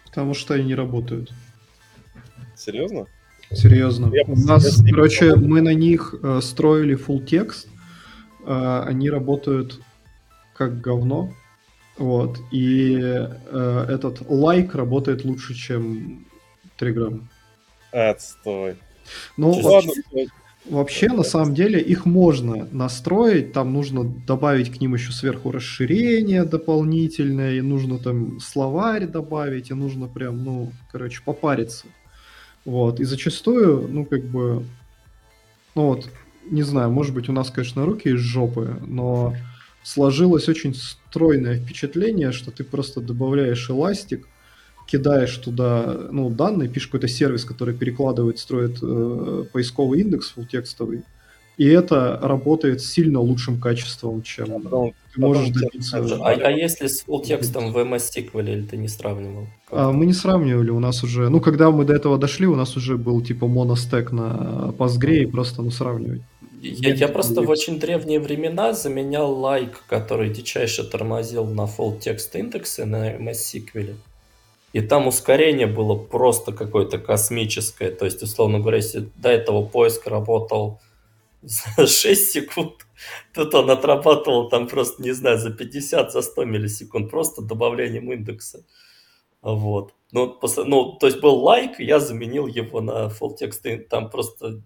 Потому что они не работают. Серьезно? Серьезно. Я, У нас, я короче, мы на них э, строили full текст, э, они работают как говно, вот, и э, этот лайк работает лучше, чем триграмм. Отстой. Ну, ладно, Вообще, на самом деле, их можно настроить, там нужно добавить к ним еще сверху расширение дополнительное, и нужно там словарь добавить, и нужно прям, ну, короче, попариться. Вот, и зачастую, ну, как бы, ну вот, не знаю, может быть, у нас, конечно, руки из жопы, но сложилось очень стройное впечатление, что ты просто добавляешь эластик, кидаешь туда ну, данные, пишешь какой-то сервис, который перекладывает, строит э, поисковый индекс текстовый, и это работает с сильно лучшим качеством, чем да, потом, ты можешь добиться. А, а если с full текстом в MS SQL или ты не сравнивал? А, мы не сравнивали, у нас уже, ну, когда мы до этого дошли, у нас уже был типа моностек на Postgre, и просто, ну, сравнивать. Я, я просто в очень древние времена заменял лайк, который дичайше тормозил на full текст индексы на MS SQL. И там ускорение было просто какое-то космическое. То есть, условно говоря, если до этого поиск работал за 6 секунд, тут он отрабатывал там просто, не знаю, за 50, за 100 миллисекунд, просто добавлением индекса. Вот. Ну, ну, то есть был лайк, я заменил его на full text, там просто...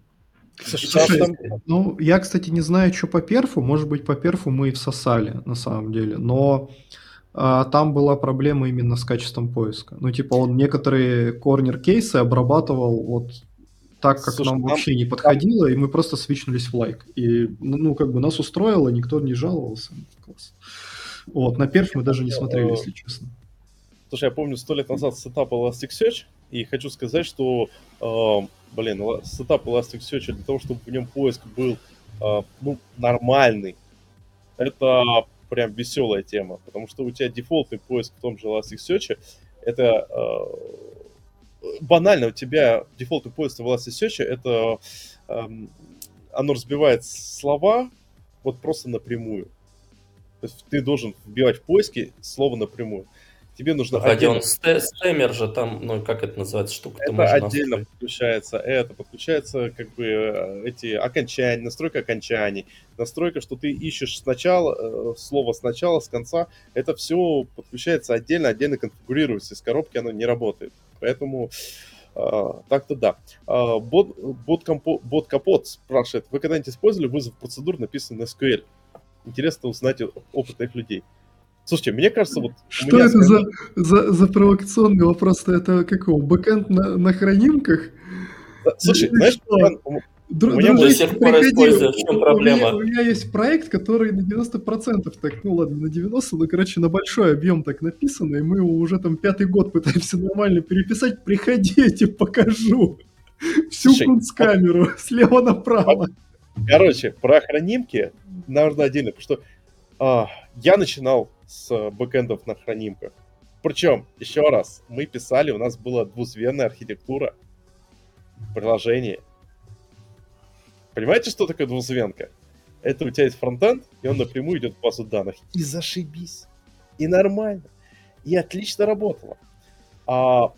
Слушай, там... ну, я, кстати, не знаю, что по перфу, может быть, по перфу мы и всосали, на самом деле, но а, там была проблема именно с качеством поиска. Ну, типа, он некоторые корнер-кейсы обрабатывал вот так, как Слушай, нам там, вообще не подходило, там... и мы просто свичнулись в лайк. И, ну, как бы нас устроило, никто не жаловался. Класс. Вот, на перф мы даже не смотрели, если честно. Слушай, я помню, сто лет назад сетап Elasticsearch, и хочу сказать, что, э, блин, сетап Elasticsearch для того, чтобы в нем поиск был, э, ну, нормальный, это прям веселая тема, потому что у тебя дефолтный поиск в том же Elasticsearch, это э, банально, у тебя дефолтный поиск в Elasticsearch, это э, оно разбивает слова вот просто напрямую. То есть ты должен вбивать в поиски слово напрямую. Тебе нужно Погоди, отдельно... он стемер же там, ну как это называется, штука Это отдельно настроить. подключается, это подключается как бы э, эти окончания, настройка окончаний, настройка, что ты ищешь сначала, э, слово сначала, с конца, это все подключается отдельно, отдельно конфигурируется, из коробки оно не работает. Поэтому э, так-то да. Бот, бот, компо, бот капот спрашивает, вы когда-нибудь использовали вызов процедур, написанный на SQL? Интересно узнать опыт этих людей. Слушайте, мне кажется, вот... Что это за, за, за провокационный вопрос? Это какого? Бэкэнд на, на хранимках? Слушай, знаешь, что? Дру, у меня дружище, приходи, в чем проблема? У меня, у меня есть проект, который на 90% так, ну ладно, на 90, но, короче, на большой объем так написано, и мы его уже там пятый год пытаемся нормально переписать. Приходите, покажу. Всю кунсткамеру, слева направо. Короче, про хранимки нужно отдельно, потому что а, я начинал с бэкэндов на хранимках. Причем, еще раз, мы писали, у нас была двузвенная архитектура приложения. Понимаете, что такое двузвенка? Это у тебя есть фронтенд, и он напрямую идет в базу данных. И зашибись. И нормально. И отлично работало. А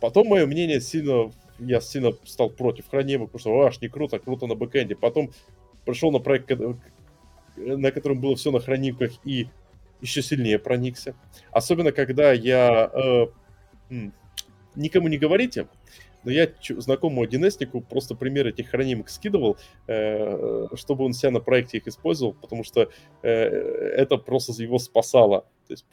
потом мое мнение сильно... Я сильно стал против хранимок, потому что аж не круто, круто на бэкэнде. Потом пришел на проект, на котором было все на хранимках, и еще сильнее проникся. Особенно, когда я... Э, никому не говорите, но я знакомому 1 просто пример этих хранимок скидывал, э, чтобы он себя на проекте их использовал, потому что э, это просто его спасало. То есть,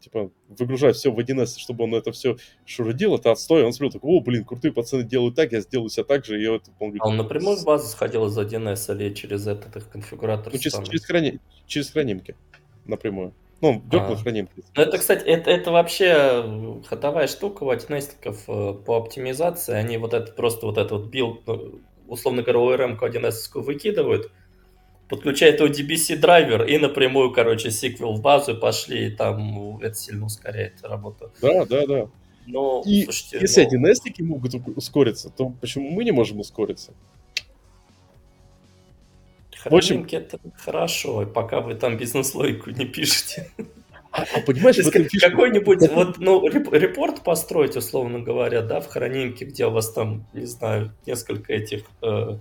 типа, выгружать все в 1 чтобы он это все шурудил, это отстой. Он смотрел, так, о, блин, крутые пацаны делают так, я сделаю себя так же. И это, он говорит, а он напрямую в базу сходил из 1С или через этот их конфигуратор? Ну, через, через, храни... через хранимки напрямую. Ну, дёркнул храним. Ну, это, кстати, это, это вообще ходовая штука у одинэсников э, по оптимизации. Они вот это просто вот этот вот build, ну, условно говоря, ORM 1 выкидывают, подключают ODBC драйвер и напрямую, короче, сиквел в базу пошли, и там это сильно ускоряет работу. Да, да, да. Но, и слушайте, если но... 1 могут ускориться, то почему мы не можем ускориться? Хранимки это хорошо, пока вы там бизнес-логику не пишете. А, а понимаешь, какой-нибудь вот, ну, репорт построить, условно говоря, да, в хранимке, где у вас там, не знаю, несколько этих... Э,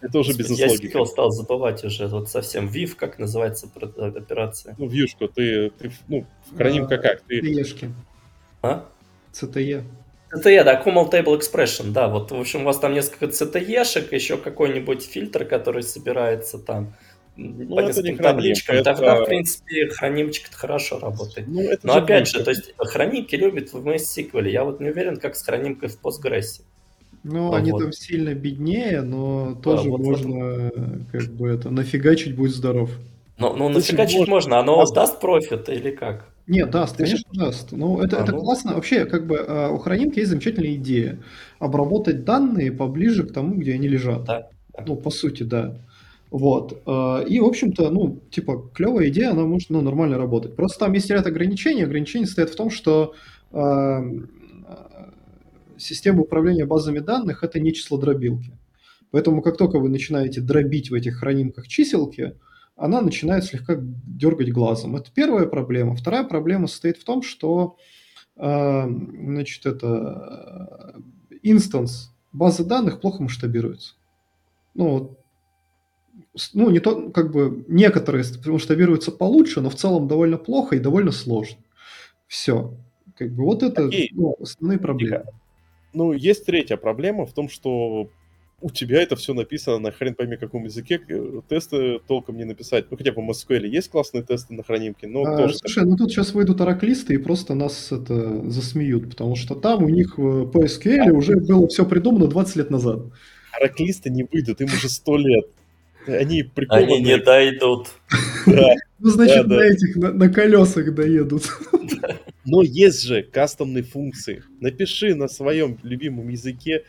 это уже бизнес-логика. Я стал забывать уже вот совсем. VIF, как называется операция? Ну, вьюшку, ты, ты ну, в хранимка как? Ты... CTE-шки. А? CTE. CTE, да, Common Table Expression, да, вот, в общем, у вас там несколько CTE-шек, еще какой-нибудь фильтр, который собирается там ну, по нескольким табличкам, это... тогда, в принципе, хранимчик хорошо работает. Ну, Но опять же, то есть хранимки любят в MySQL, я вот не уверен, как с хранимкой в Postgres. Ну, а они вот. там сильно беднее, но тоже вот можно, вот. как бы это, нафигачить, будь здоров. Ну, ну нафигачить можно, оно даст профит или как? Нет, даст, конечно, даст. Ну, это, а, это ну... классно. Вообще, как бы а, у хранимки есть замечательная идея. Обработать данные поближе к тому, где они лежат. Да. Ну, по сути, да. Вот. А, и, в общем-то, ну, типа, клевая идея, она может ну, нормально работать. Просто там есть ряд ограничений. Ограничения стоят в том, что э, система управления базами данных – это не число дробилки. Поэтому, как только вы начинаете дробить в этих хранимках чиселки, она начинает слегка дергать глазом. Это первая проблема. Вторая проблема состоит в том, что а, значит, это инстанс базы данных плохо масштабируется. Ну, ну, не то, как бы, некоторые масштабируются получше, но в целом довольно плохо и довольно сложно. Все. Как бы вот это ну, основные проблемы. Ну, есть третья проблема в том, что у тебя это все написано на хрен пойми каком языке, э, тесты толком не написать. Ну, хотя бы в MySQL есть классные тесты на хранимке, но а, тоже... Слушай, ну тут сейчас выйдут ораклисты и просто нас это засмеют, потому что там у них в PSQL уже было все придумано 20 лет назад. Ораклисты не выйдут, им уже 100 лет. Они прикованы. Они не дойдут. Ну, значит, на этих, на колесах доедут. Но есть же кастомные функции. Напиши на своем любимом языке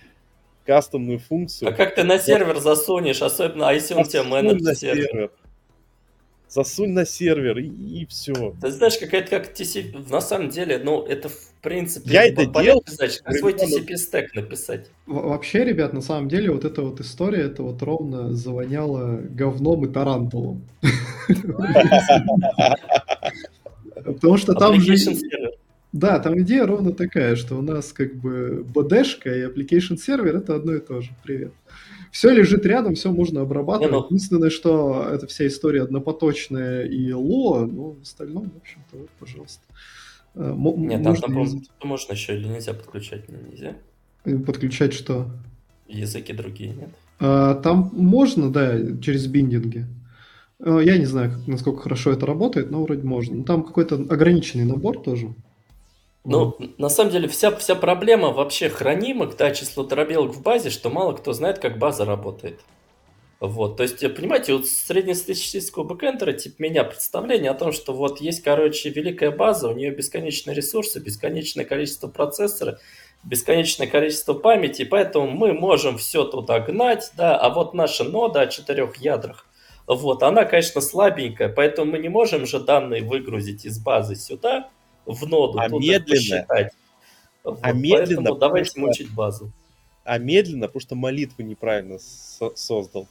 кастомную функцию. А как ты на сервер засунешь, особенно, а если он тебя менеджер сервер? Засунь на сервер и, и все. Ты знаешь, какая-то как TCP, на самом деле, ну, это в принципе... Я это делал. Как свой TCP стек написать. Вообще, ребят, на самом деле, вот эта вот история, это вот ровно завоняло говном и тарантулом. Потому что там же... Да, там идея ровно такая, что у нас как бы BD-шка и application сервер это одно и то же. Привет. Все лежит рядом, все можно обрабатывать. Не, ну... Единственное, что это вся история однопоточная и ло, но в остальном, в общем-то, вот, пожалуйста. Э, Нет, там, там можно еще или нельзя подключать? Нельзя? Э, подключать что? Языки другие, нет? А, там можно, да, через биндинги. Э, я не знаю, насколько хорошо это работает, но вроде можно. Там какой-то ограниченный набор тоже. Ну, на самом деле, вся, вся проблема вообще хранимых, да, число дробелок в базе, что мало кто знает, как база работает. Вот, то есть, понимаете, у среднестатистического бэкэндера, типа меня, представление о том, что вот есть, короче, великая база, у нее бесконечные ресурсы, бесконечное количество процессора, бесконечное количество памяти, поэтому мы можем все туда гнать, да, а вот наша нода о четырех ядрах, вот, она, конечно, слабенькая, поэтому мы не можем же данные выгрузить из базы сюда, в ноду, а медленно, посчитать. Вот, а медленно, поэтому давайте что, мучить базу. А медленно, потому что молитву неправильно со- создал.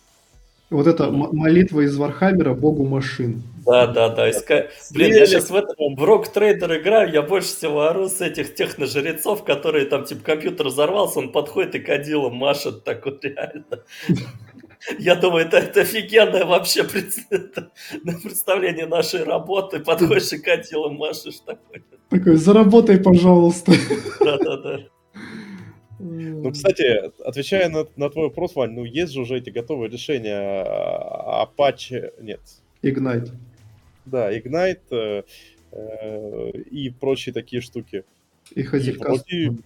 Вот это молитва из Warhammer'а богу машин. Да, да, да. Иска... Блин, я сейчас в этом в Rogue Trader играю, я больше всего ору с этих техножрецов, которые там, типа, компьютер взорвался, он подходит и кадилом машет так вот реально. Я думаю, это, это офигенное вообще представление нашей работы. Подходишь и катилом машешь такой. Такой, заработай, пожалуйста. Да-да-да. Ну, кстати, отвечая на, на твой вопрос, Вань, ну есть же уже эти готовые решения а, Apache, нет. Ignite. Да, Ignite э, э, и прочие такие штуки. И, и вроде,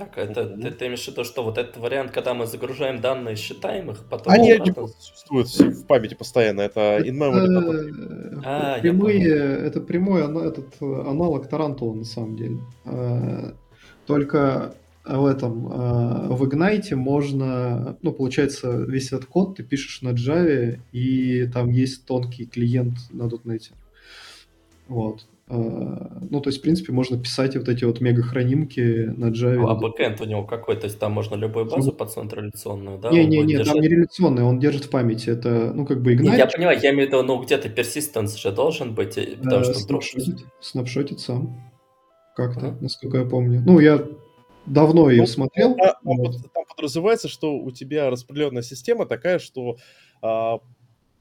Так, это ты, ты имеешь в виду, что вот этот вариант, когда мы загружаем данные, считаем их, потом... Они обратно... существуют в памяти постоянно, это in-memory а, прямые, Это прямой этот э, аналог Тарантула, на самом деле. Э, только в этом, э, в Ignite можно, ну, получается, весь этот код ты пишешь на Java, и там есть тонкий клиент на .NET. Вот. А, ну, то есть, в принципе, можно писать вот эти вот мега-хранимки на Java. А бэкэнд у него какой? То есть там можно любую базу подсунуть реляционную, да? Не-не-не, не, там не реляционная, он держит в памяти. Это, ну, как бы. Не, я понимаю, я имею в виду, ну, где-то persistence же должен быть, потому что снапшотит, снапшотит сам. Как-то, uh-huh. насколько я помню. Ну, я давно ну, ее смотрел. Там, вот. там подразумевается, что у тебя распределенная система такая, что а,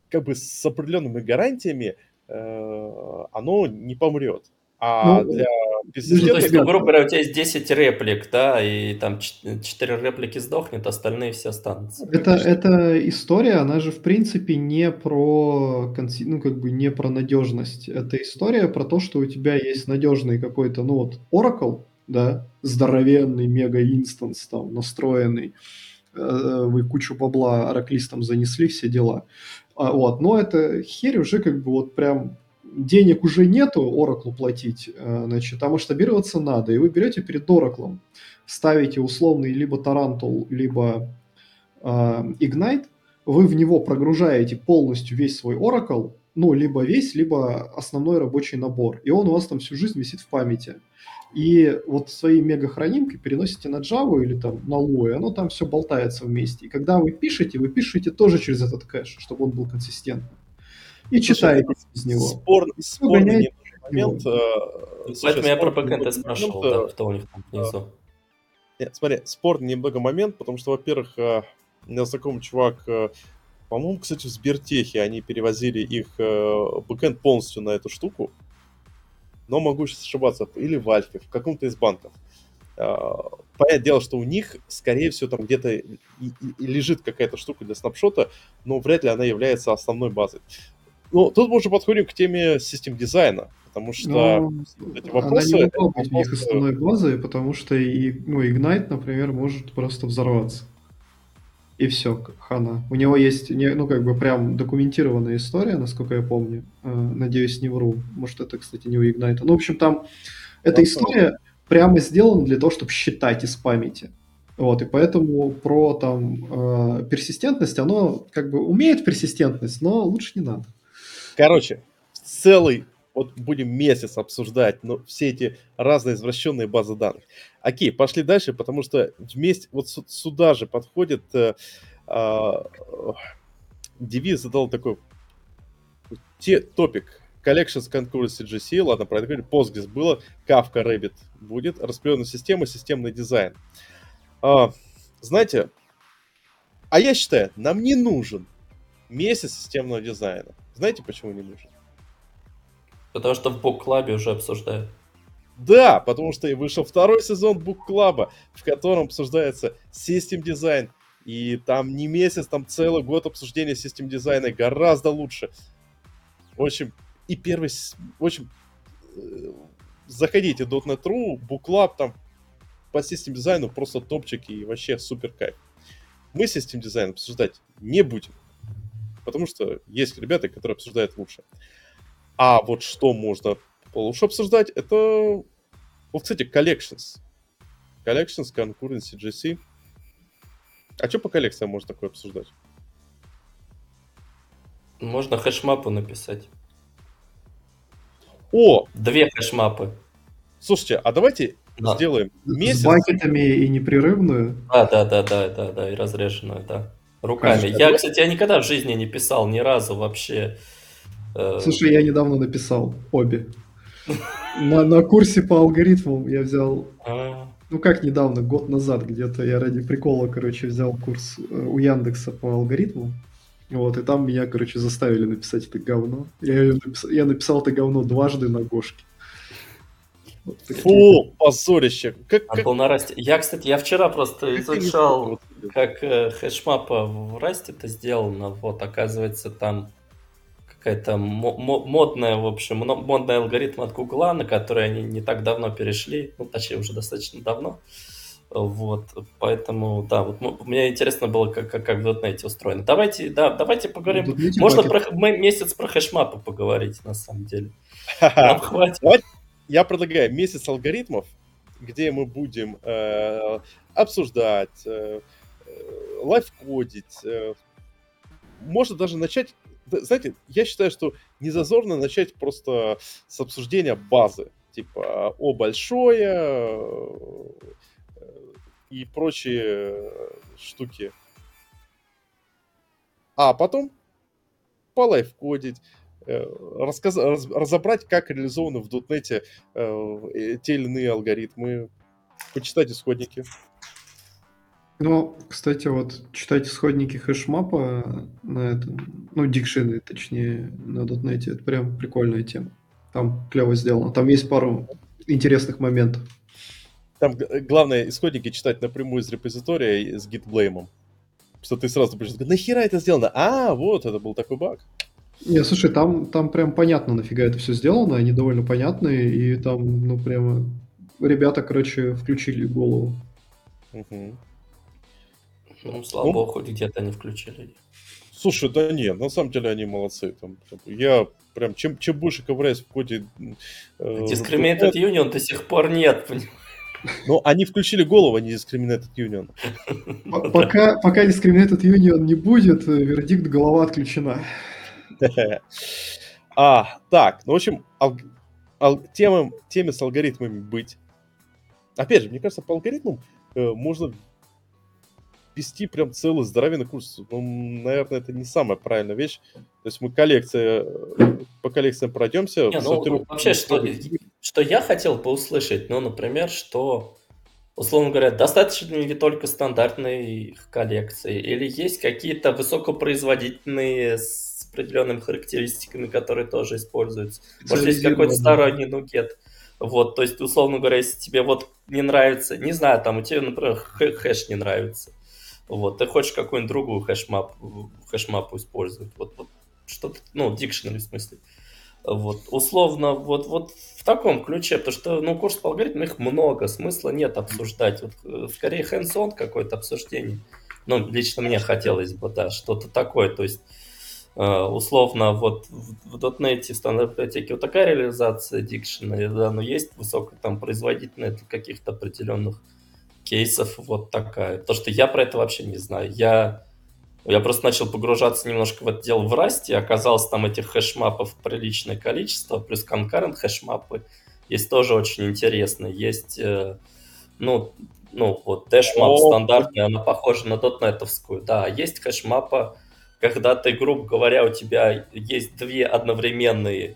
как бы с определенными гарантиями Э, оно не помрет. А ну, для безызвестных... То есть, ну, грубо говоря, у тебя есть 10 реплик, да, и там 4 реплики сдохнет, остальные все останутся. Это, эта история, она же, в принципе, не про, ну, как бы не про надежность. Это история про то, что у тебя есть надежный какой-то, ну, вот, Oracle, да, здоровенный мега-инстанс там настроенный, э, вы кучу бабла ораклистам занесли, все дела. А, вот, но это херь уже как бы вот прям денег уже нету Oracle платить, э, значит, а масштабироваться надо. И вы берете перед Oracle, ставите условный либо Tarantul, либо э, Ignite, вы в него прогружаете полностью весь свой Oracle, ну, либо весь, либо основной рабочий набор. И он у вас там всю жизнь висит в памяти и вот свои мегахранимки переносите на Java или там на Lua, оно там все болтается вместе. И когда вы пишете, вы пишете тоже через этот кэш, чтобы он был консистентным. И Слушай, читаете из него. Спорный, спорный момент. Э, Поэтому я про бэкэнд спрашивал, да, кто у них там внизу. Нет, смотри, спорт немного момент, потому что, во-первых, у меня знакомый чувак, по-моему, кстати, в Сбертехе они перевозили их бэкэнд полностью на эту штуку, но могу сейчас ошибаться, или в Альфе, в каком-то из банков. Понятное дело, что у них, скорее всего, там где-то и, и, и лежит какая-то штука для снапшота, но вряд ли она является основной базой. Ну, тут мы уже подходим к теме систем дизайна, потому что ну, эти вопросы... Она не могла быть их основной базой, потому что и, ну, Ignite, например, может просто взорваться. И все, хана. У него есть, ну, как бы прям документированная история, насколько я помню. Э, надеюсь, не вру. Может, это, кстати, не у Ignite. Ну, в общем, там эта история прямо сделан для того, чтобы считать из памяти. Вот, и поэтому про там э, персистентность, оно как бы умеет персистентность, но лучше не надо. Короче, целый, вот будем месяц обсуждать, но все эти разные извращенные базы данных. Окей, пошли дальше, потому что вместе, вот сюда же подходит, э, э, девиз задал такой те, топик, Collections Concurrency GC, ладно, про это говорили, Postgres было, Kafka Rabbit будет, распределенная система, системный дизайн. А, знаете, а я считаю, нам не нужен месяц системного дизайна. Знаете, почему не нужен? Потому что в Club уже обсуждают. Да, потому что и вышел второй сезон Club, в котором обсуждается system design. И там не месяц, там целый год обсуждения system design'а гораздо лучше. В общем, и первый, в общем, э, заходите .NET.ru, буклаб там по систем дизайну просто топчик и вообще супер кайф. Мы систем дизайн обсуждать не будем, потому что есть ребята, которые обсуждают лучше. А вот что можно лучше обсуждать, это, вот, кстати, collections. Collections, concurrency, GC. А что по коллекциям можно такое обсуждать? Можно хэшмапу написать. О! Две хэшмапы. Слушайте, а давайте да. сделаем месяц... С бакетами и непрерывную? Да, да, да, да, да, да, и разреженную, да. Руками. Конечно. Я, кстати, я никогда в жизни не писал ни разу вообще. Э, Слушай, я недавно написал обе. На, на курсе по алгоритмам я взял... А. Ну как недавно, год назад где-то я ради прикола, короче, взял курс э, у Яндекса по алгоритмам. Вот, и там меня, короче, заставили написать это говно. Я, написал, я написал это говно дважды на Гошке. Вот Фу, позорище. Как, как... был на Расте. Я, кстати, я вчера просто изучал, как э, хэшмапа в Расте это сделано. Вот, оказывается, там какая-то модная, в общем, модный алгоритм от Гугла, на который они не так давно перешли, ну, точнее, уже достаточно давно. Вот, поэтому, да, вот мне интересно было, как, как, как в .NET устроено. Давайте, да, давайте поговорим. Ну, Можно про, месяц про хэшмапы поговорить, на самом деле. Нам хватит. Я предлагаю месяц алгоритмов, где мы будем э, обсуждать, э, э лайфкодить. Э, можно даже начать... Знаете, я считаю, что не зазорно начать просто с обсуждения базы. Типа О большое, и прочие э, штуки. А потом полайфкодить, э, рассказ... разобрать, как реализованы в дотнете э, те или иные алгоритмы, почитать исходники. Ну, кстати, вот читать исходники хэшмапа на этом, ну, дикшины, точнее, на дотнете, это прям прикольная тема. Там клево сделано. Там есть пару интересных моментов. Там главное исходники читать напрямую из репозитория с гитблеймом. Что ты сразу говорить, нахера это сделано? А, вот, это был такой баг. Не, слушай, там, там прям понятно, нафига это все сделано, они довольно понятные, и там, ну, прямо ребята, короче, включили голову. Угу. Ну, слава ну, богу, хоть где-то они включили. Слушай, да нет, на самом деле они молодцы. Там, я прям, чем, чем больше ковыряюсь в коде... Э, Discriminated Union до сих пор нет, понимаешь? Ну, они включили голову, а не Discriminated Union. Пока, пока Discriminated Union не будет, э, вердикт голова отключена. А, так, ну, в общем, ал, ал, темам, теме с алгоритмами быть. Опять же, мне кажется, по алгоритмам э, можно вести прям целый здоровенный курс, ну, наверное, это не самая правильная вещь. То есть мы коллекция, по коллекциям пройдемся. Не, ну, вообще, что, что я хотел бы услышать, ну, например, что, условно говоря, достаточно ли только стандартной коллекции, или есть какие-то высокопроизводительные с определенными характеристиками, которые тоже используются. Может, есть какой-то сторонний NuGet. Вот, то есть, условно говоря, если тебе вот не нравится, не знаю, там у тебя, например, хэш не нравится, вот, ты хочешь какую-нибудь другую hash map, хэшмапу использовать, вот, вот что-то, ну, дикшнери в смысле. Вот, условно, вот, вот в таком ключе, потому что, ну, курс по алгоритмам, их много, смысла нет обсуждать. Вот, э, скорее, hands-on какое-то обсуждение. Ну, лично мне хотелось бы, да, что-то такое, то есть Э, условно, вот в .NET в стандарт библиотеке вот такая реализация дикшена, да, но есть высокая там производительность каких-то определенных кейсов вот такая. То, что я про это вообще не знаю. Я, я просто начал погружаться немножко в это дело в расте, оказалось там этих хэшмапов приличное количество, плюс concurrent хэшмапы есть тоже очень интересные. Есть, э, ну, ну, вот dashmap стандартная, она похожа на дотнетовскую, да, есть хэшмапа когда ты, грубо говоря, у тебя есть две одновременные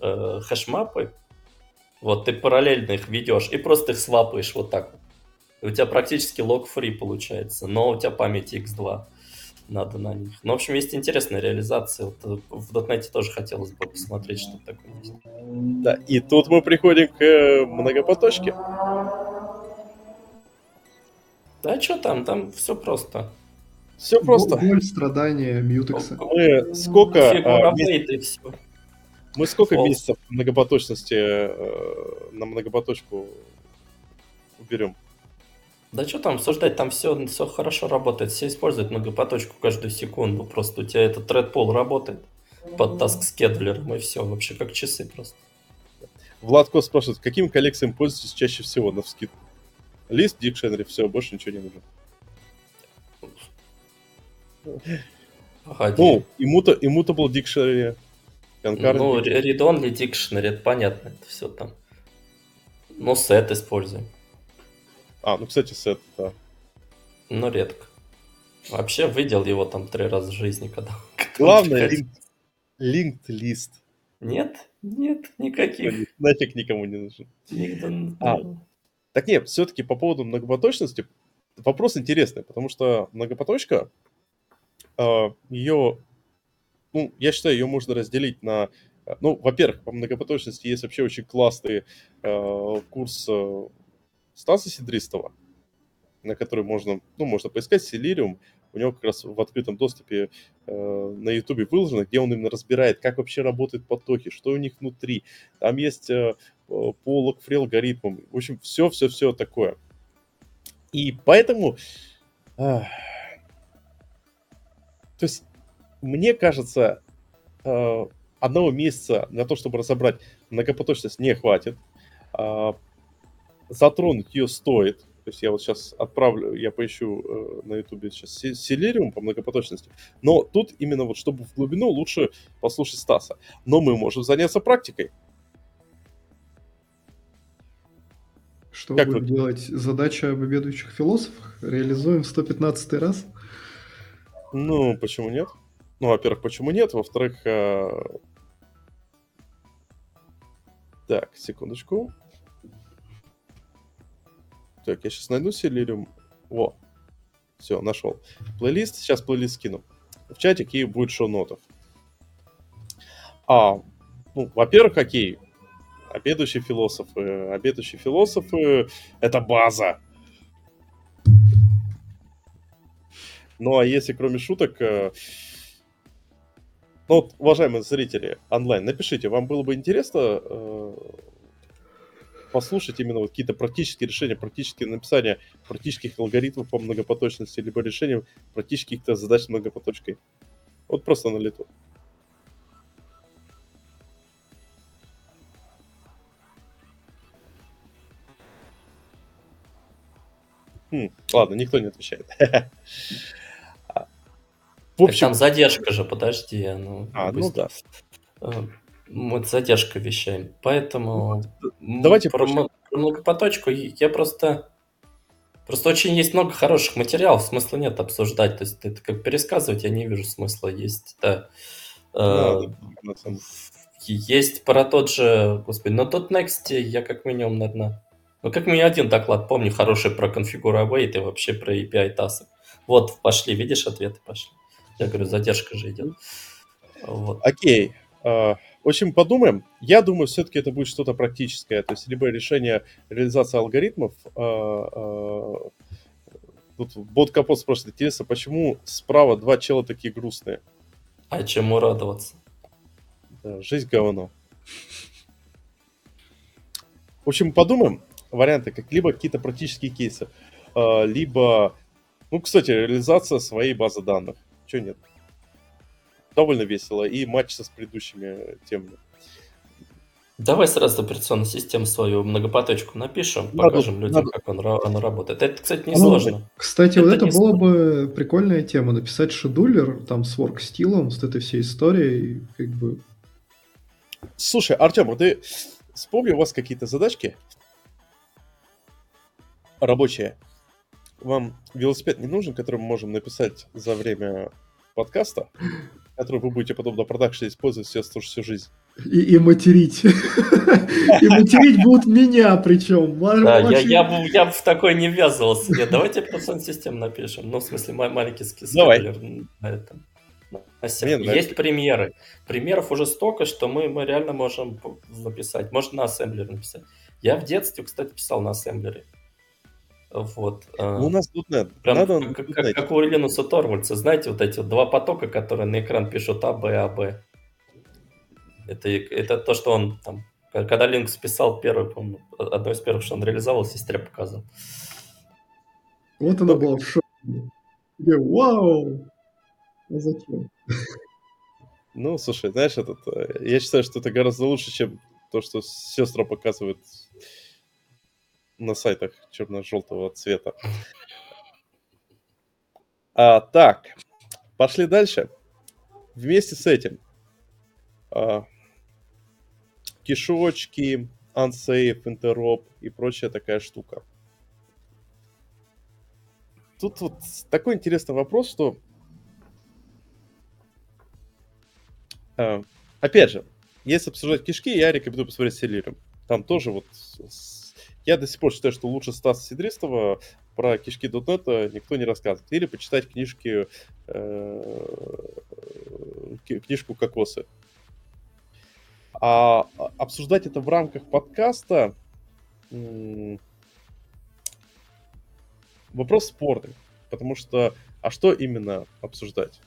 э, хэшмапы, вот ты параллельно их ведешь и просто их свапаешь вот так. У тебя практически лог-фри получается, но у тебя память x2 надо на них. Ну, в общем, есть интересная реализация. Вот э, в .NET тоже хотелось бы посмотреть, что такое есть. Да, и тут мы приходим к э, многопоточке. Да, что там? Там все просто. Все просто. Боль, страдания, мьютекса. Мы сколько... А, месяц... Мы сколько False. месяцев многопоточности э, на многопоточку уберем? Да что там обсуждать, там все, все хорошо работает, все используют многопоточку каждую секунду, просто у тебя этот тредпол работает под task scheduler и все, вообще как часы просто. Владко спрашивает, каким коллекциям пользуетесь чаще всего на вскидку? Лист, дикшенери, все, больше ничего не нужно. Погоди. Ну, immutable, immutable dictionary. Concurrent ну, read-only dictionary, это понятно, это все там. Ну, сет используем. А, ну, кстати, сет, да. Ну, редко. Вообще, видел его там три раза в жизни, когда... Главное, linked, linked list. Нет, нет, никаких. Нафиг никому не нужен. А, так нет, все-таки по поводу многопоточности вопрос интересный, потому что многопоточка а, ее, ну, я считаю, ее можно разделить на, ну, во-первых, по многопоточности есть вообще очень классный э, курс э, Стаса Сидристова, на который можно, ну, можно поискать Селириум, у него как раз в открытом доступе э, на Ютубе выложено, где он именно разбирает, как вообще работают потоки, что у них внутри. Там есть э, по логфри алгоритмам. В общем, все-все-все такое. И поэтому... Э, то есть, мне кажется, э, одного месяца на то, чтобы разобрать многопоточность, не хватит. А, затронуть ее стоит. То есть я вот сейчас отправлю, я поищу э, на ютубе сейчас Селериум по многопоточности. Но тут именно вот, чтобы в глубину, лучше послушать Стаса. Но мы можем заняться практикой. Что как будем вы... делать? Задача об обедающих философах? Реализуем 115 раз? Ну, почему нет? Ну, во-первых, почему нет? Во-вторых, э... так, секундочку. Так, я сейчас найду Селириум. Во, все, нашел. Плейлист, сейчас плейлист скину. В чатик и будет шоу-нотов. А, ну, во-первых, какие? Обедающие философы. Обедающие философы — это база. Ну а если кроме шуток... Э, ну вот, уважаемые зрители онлайн, напишите, вам было бы интересно э, послушать именно вот какие-то практические решения, практические написания практических алгоритмов по многопоточности, либо решением практических задач с многопоточкой. Вот просто на лету. Хм, ладно, никто не отвечает. В общем... там задержка же, подожди. Ну, а, ну да. Э, мы задержка вещаем. Поэтому Давайте про, про многопоточку я просто Просто очень есть много хороших материалов, смысла нет обсуждать. То есть это как пересказывать, я не вижу смысла. Есть, да. Да, э, есть про тот же, господи, но тот Next я как минимум, наверное, ну как минимум один доклад помню, хороший про Await и вообще про API TAS. Вот, пошли, видишь, ответы пошли. Я говорю, задержка же идет. Вот. Окей. Uh, в общем, подумаем. Я думаю, все-таки это будет что-то практическое. То есть, либо решение реализации алгоритмов. Uh, uh, тут бот капот спрашивает, интересно, почему справа два чела такие грустные? А чему радоваться? Да, жизнь говно. В общем, подумаем варианты, как либо какие-то практические кейсы, либо, ну, кстати, реализация своей базы данных. Чего нет? Довольно весело, и матч с предыдущими темами. Давай сразу операционную систему свою многопоточку напишем, надо, покажем людям, надо. как он, она работает. Это, кстати, не ну, сложно. Кстати, это вот это было сложно. бы прикольная тема, написать шедулер там с ворк-стилом, с этой всей историей, как бы... Слушай, Артем, ты вспомни, у вас какие-то задачки рабочие. Вам велосипед не нужен, который мы можем написать за время подкаста? Который вы будете потом на продакшене использовать все, всю жизнь. И, и материть. И материть будут меня причем. Да, я, я, я бы в такой не ввязывался. Нет, давайте операционную систему напишем. Ну, в смысле, маленький скейлер на этом. Есть примеры. Примеров уже столько, что мы, мы реально можем написать. Можно на ассемблере написать. Я в детстве, кстати, писал на ассемблере. Вот. Ну, у нас тут нет. Прям Надо как, как, как у Линуса Торвальца, знаете, вот эти вот два потока, которые на экран пишут А, Б, А, Б. Это, это то, что он там, когда Линкс писал первый, помню, одно из первых, что он реализовал, сестре показал. Вот она была в шоке. Вау! А зачем? Ну, слушай, знаешь, этот, э, я считаю, что это гораздо лучше, чем то, что сестра показывает на сайтах черно-желтого цвета. А, так, пошли дальше. Вместе с этим а, кишочки, unsafe, interop и прочая такая штука. Тут вот такой интересный вопрос, что а, опять же, если обсуждать кишки, я рекомендую посмотреть Селирим. Там тоже вот я до сих пор считаю, что лучше Стаса Сидристова про кишки .NET никто не рассказывает. Или почитать книжки, э, книжку Кокосы. А обсуждать это в рамках подкаста вопрос спорный. Потому что, а что именно обсуждать?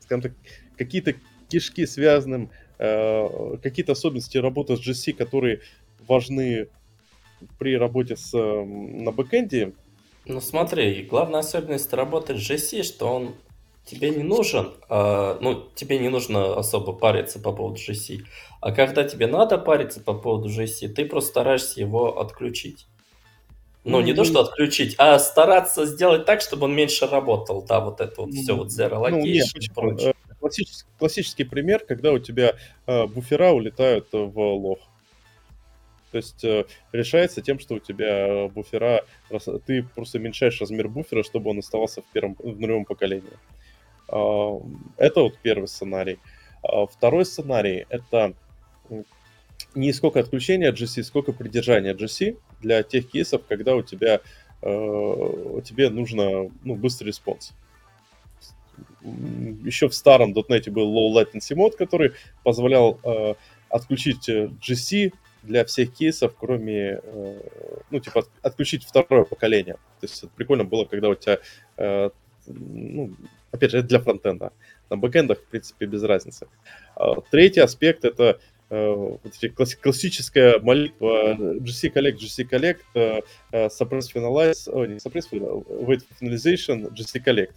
Скажем так, какие-то кишки связанным Э, какие-то особенности работы с GC, которые важны при работе с, на бэкэнде? Ну смотри, главная особенность работы с GC, что он тебе не нужен, а, ну, тебе не нужно особо париться по поводу GC. А когда тебе надо париться по поводу GC, ты просто стараешься его отключить. Ну, не то, что отключить, а стараться сделать так, чтобы он меньше работал. Да, вот это вот все, вот zero location ну, нет, и прочее классический, классический пример, когда у тебя э, буфера улетают в лох. То есть э, решается тем, что у тебя буфера, ты просто уменьшаешь размер буфера, чтобы он оставался в первом, в нулевом поколении. Э, это вот первый сценарий. Э, второй сценарий это не сколько отключения GC, сколько придержания GC для тех кейсов, когда у тебя э, тебе нужно ну, быстрый респонс еще в старом .NET был low latency mode, который позволял э, отключить э, GC для всех кейсов, кроме, э, ну, типа, отключить второе поколение. То есть это прикольно было, когда у тебя, э, ну, опять же, это для фронтенда. На бэкэндах, в принципе, без разницы. А, третий аспект — это э, вот эти классическая молитва GC Collect, GC Collect, э, Suppress Finalize, о, не Suppress, Wait Finalization, GC Collect.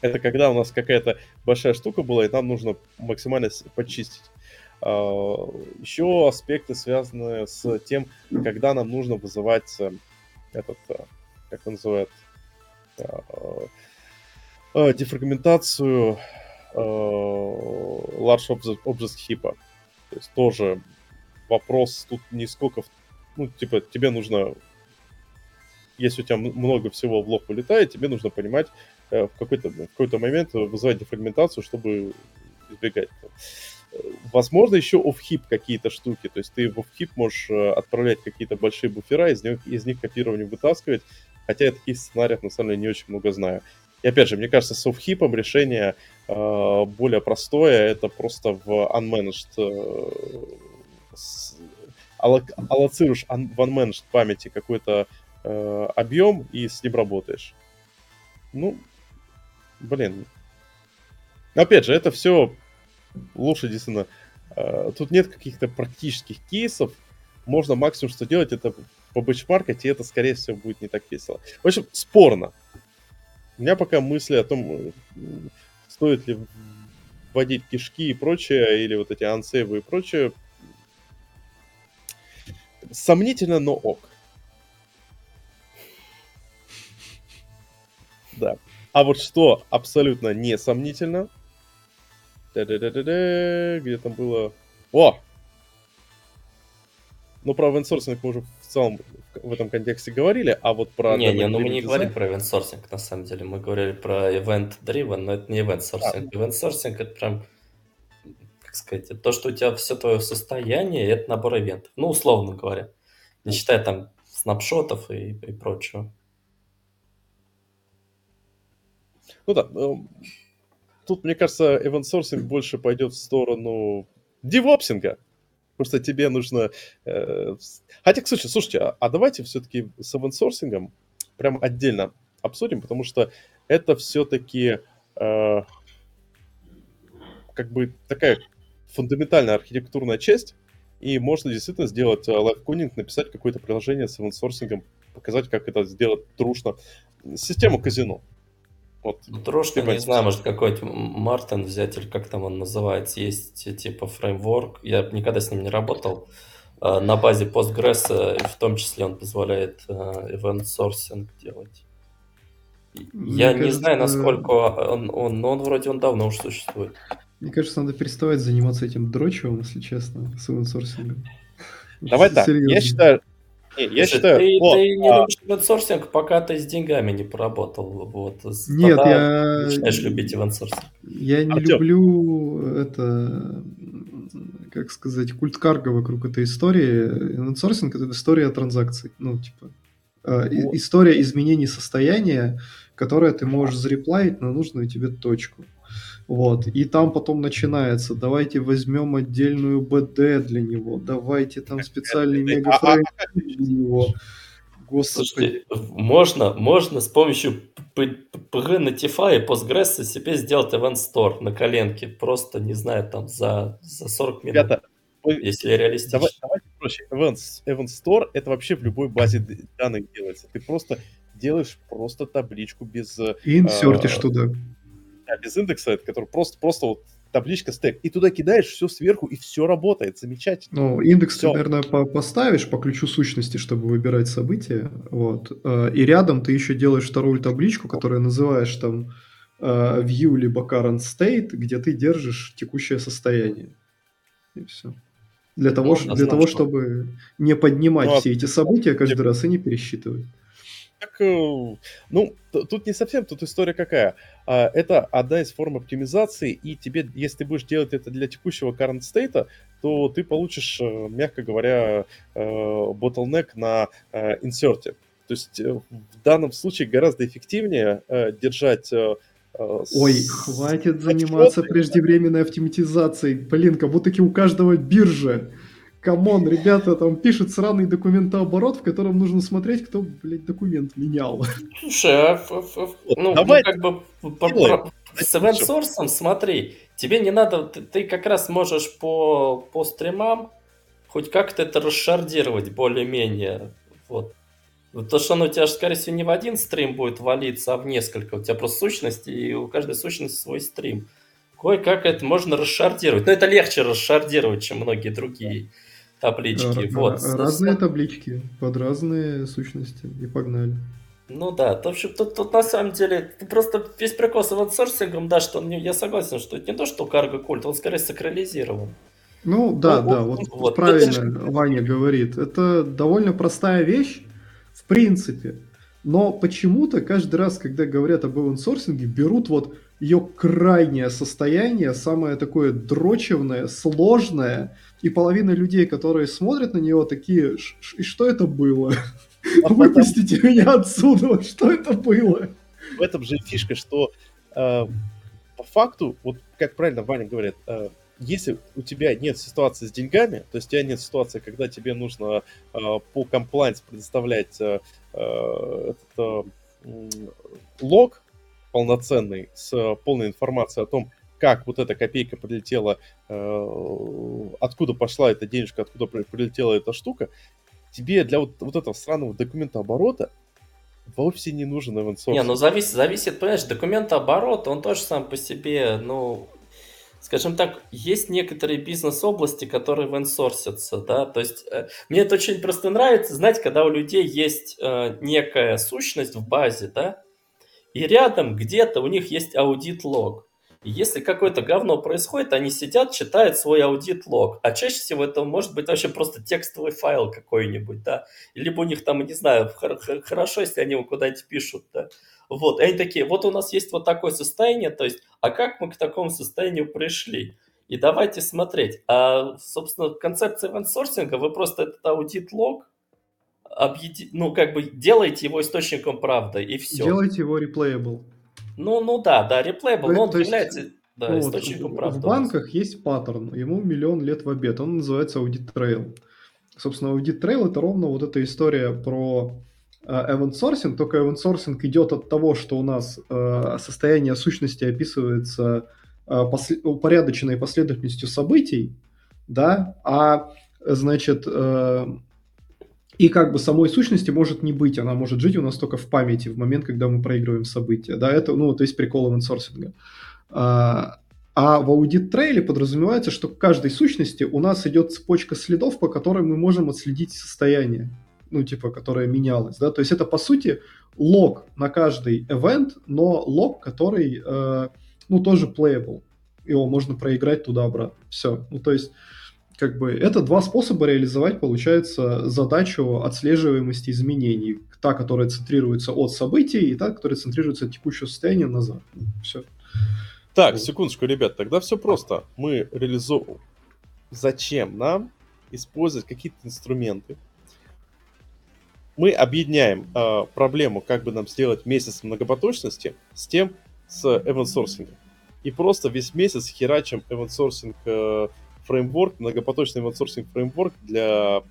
Это когда у нас какая-то большая штука была, и нам нужно максимально почистить. А, Еще аспекты связаны с тем, когда нам нужно вызывать э, этот, э, как он называет, э, дефрагментацию large object heap. То есть тоже вопрос тут не сколько... Ну, типа, тебе нужно... Если у тебя много всего в лоб вылетает, тебе нужно понимать, в какой-то, в какой-то момент вызывать дефрагментацию, чтобы избегать. Возможно, еще офхип какие-то штуки. То есть ты в офхип можешь э, отправлять какие-то большие буфера, из них, из них копирование вытаскивать. Хотя я таких сценариев, на самом деле, не очень много знаю. И опять же, мне кажется, с офхипом решение э, более простое. Это просто в unmanaged... Э, с, аллоцируешь в unmanaged памяти какой-то э, объем и с ним работаешь. Ну, блин. Опять же, это все действительно. Э, тут нет каких-то практических кейсов. Можно максимум, что делать, это побычмаркать, и это, скорее всего, будет не так весело. В общем, спорно. У меня пока мысли о том, э, стоит ли вводить кишки и прочее, или вот эти ансейвы и прочее, сомнительно, но ок. Да. А вот что абсолютно не сомнительно, где там было... О! Ну, про венсорсинг мы уже в целом в этом контексте говорили, а вот про... Не, не, ну мы не говорим про венсорсинг, на самом деле. Мы говорили про event driven, но это не event sourcing. А. Event sourcing это прям, как сказать, то, что у тебя все твое состояние, это набор ивентов. Ну, условно говоря. Не считая там снапшотов и, и прочего. Ну да, эм, тут, мне кажется, эвансорсинг больше пойдет в сторону девопсинга. Потому что тебе нужно... Э, хотя, кстати, слушайте, а, а давайте все-таки с эвансорсингом прям отдельно обсудим, потому что это все-таки э, как бы такая фундаментальная архитектурная часть, и можно действительно сделать э, лайфконинг, написать какое-то приложение с эвансорсингом, показать, как это сделать трушно. Систему казино. Вот. Трошки, не знаю, может какой-то Мартин взять, или как там он называется, есть типа фреймворк, я никогда с ним не работал, а, на базе Postgres, в том числе он позволяет а, event sourcing делать. Мне я кажется, не знаю, насколько он, он, но он вроде он давно уже существует. Мне кажется, надо переставать заниматься этим дрочевым, если честно, с event sourcing. Давай так, я считаю, не, я Слушай, считаю... Ты, ты не а... любишь event sourcing, пока ты с деньгами не поработал. Вот. Нет, я... Начинаешь любить event sourcing. Я не Артем. люблю это... Как сказать, культ карго вокруг этой истории. Event sourcing — это история транзакций. Ну, типа... Вот. История изменений состояния, которое ты можешь за replay'ить на нужную тебе точку. Вот. И там потом начинается, давайте возьмем отдельную БД для него, давайте там специальный мега frame для него. Господи. Слушайте, можно, можно с помощью PG Notify и Postgres себе сделать Event Store на коленке. Просто, не знаю, там за, за 40 минут. Ребята, если реалистично. Давай, давайте проще. Event, Event Store это вообще в любой базе данных делается. Ты просто делаешь просто табличку без... И инсертишь э, туда а без индекса, это который просто, просто вот табличка стек, и туда кидаешь все сверху, и все работает, замечательно. Ну, индекс все. ты, наверное, по поставишь по ключу сущности, чтобы выбирать события, вот, э, и рядом ты еще делаешь вторую табличку, которую называешь там э, view либо current state, где ты держишь текущее состояние, и все. Для того, Можно, для того чтобы не поднимать ну, а все эти события каждый раз и не пересчитывать. Так, э, ну, тут не совсем, тут история какая. А, это одна из форм оптимизации, и тебе, если ты будешь делать это для текущего current state, то ты получишь, э, мягко говоря, э, bottleneck на insert'е. То есть в данном случае гораздо эффективнее держать Ой, хватит заниматься преждевременной автоматизацией. Блин, как будто у каждого биржа. Come on, ребята, там пишет сраный документооборот, в котором нужно смотреть, кто, блядь, документ менял. Слушай, а, ну, Давай, ну, как бы по, с event source, смотри, тебе не надо, ты, ты как раз можешь по, по стримам хоть как-то это расшардировать более-менее. Вот. То, что оно у тебя, скорее всего, не в один стрим будет валиться, а в несколько. У тебя просто сущности, и у каждой сущности свой стрим. Кое-как это можно расшардировать. Но это легче расшардировать, чем многие другие таблички. Р- вот. Разные таблички под разные сущности. И погнали. Ну да, в общем, тут, тут на самом деле просто весь прикол с аутсорсингом, да, что он я согласен, что это не то, что карго культ, он скорее сакрализирован. Ну да, ну, да, вот, вот правильно это... Ваня говорит. Это довольно простая вещь, в принципе. Но почему-то каждый раз, когда говорят об аутсорсинге, берут вот ее крайнее состояние, самое такое дрочевное, сложное, и половина людей, которые смотрят на него, такие, и что это было? А Выпустите потом... меня отсюда, что это было? В этом же фишка, что э, по факту, вот как правильно Ваня говорит, э, если у тебя нет ситуации с деньгами, то есть у тебя нет ситуации, когда тебе нужно э, по комплайнс предоставлять э, э, этот, э, лог полноценный с полной информацией о том, как вот эта копейка прилетела, э, откуда пошла эта денежка, откуда прилетела эта штука, тебе для вот, вот этого странного документа оборота вовсе не нужен event. Не, ну зависит, зависит, понимаешь, документ оборота, он тоже сам по себе, ну, скажем так, есть некоторые бизнес-области, которые венсорсятся, да, то есть э, мне это очень просто нравится, знаете, когда у людей есть э, некая сущность в базе, да, и рядом где-то у них есть аудит-лог. Если какое-то говно происходит, они сидят, читают свой аудит-лог. А чаще всего это может быть вообще просто текстовый файл какой-нибудь, да. Либо у них там, не знаю, хорошо, если они его куда-нибудь пишут, да. Вот, и они такие, вот у нас есть вот такое состояние, то есть, а как мы к такому состоянию пришли? И давайте смотреть. А, собственно, концепция венсорсинга, вы просто этот аудит-лог объеди... ну, как бы делаете его источником правды, и все. Делайте его replayable. Ну, ну да, да, replayable, но он является да, ну, источником вот, правды. В банках есть паттерн, ему миллион лет в обед, он называется Audit Trail. Собственно, Audit Trail это ровно вот эта история про э, event sourcing, только sourcing идет от того, что у нас э, состояние сущности описывается э, посл- упорядоченной последовательностью событий, да, а значит э, и как бы самой сущности может не быть, она может жить у нас только в памяти в момент, когда мы проигрываем события. Да, это, ну, то есть прикол инсорсинга. А, а в аудит трейле подразумевается, что к каждой сущности у нас идет цепочка следов, по которой мы можем отследить состояние, ну, типа, которое менялось, да, то есть это, по сути, лог на каждый event, но лог, который, э, ну, тоже playable, его можно проиграть туда-обратно, все, ну, то есть как бы это два способа реализовать, получается, задачу отслеживаемости изменений. Та, которая центрируется от событий, и та, которая центрируется от текущего состояния назад. Все. Так, секундочку, ребят, тогда все просто. Мы реализуем... Зачем нам использовать какие-то инструменты? Мы объединяем э, проблему, как бы нам сделать месяц многопоточности, с тем, с event sourcing. И просто весь месяц херачим event sourcing э, фреймворк, многопоточный аутсорсинг фреймворк для...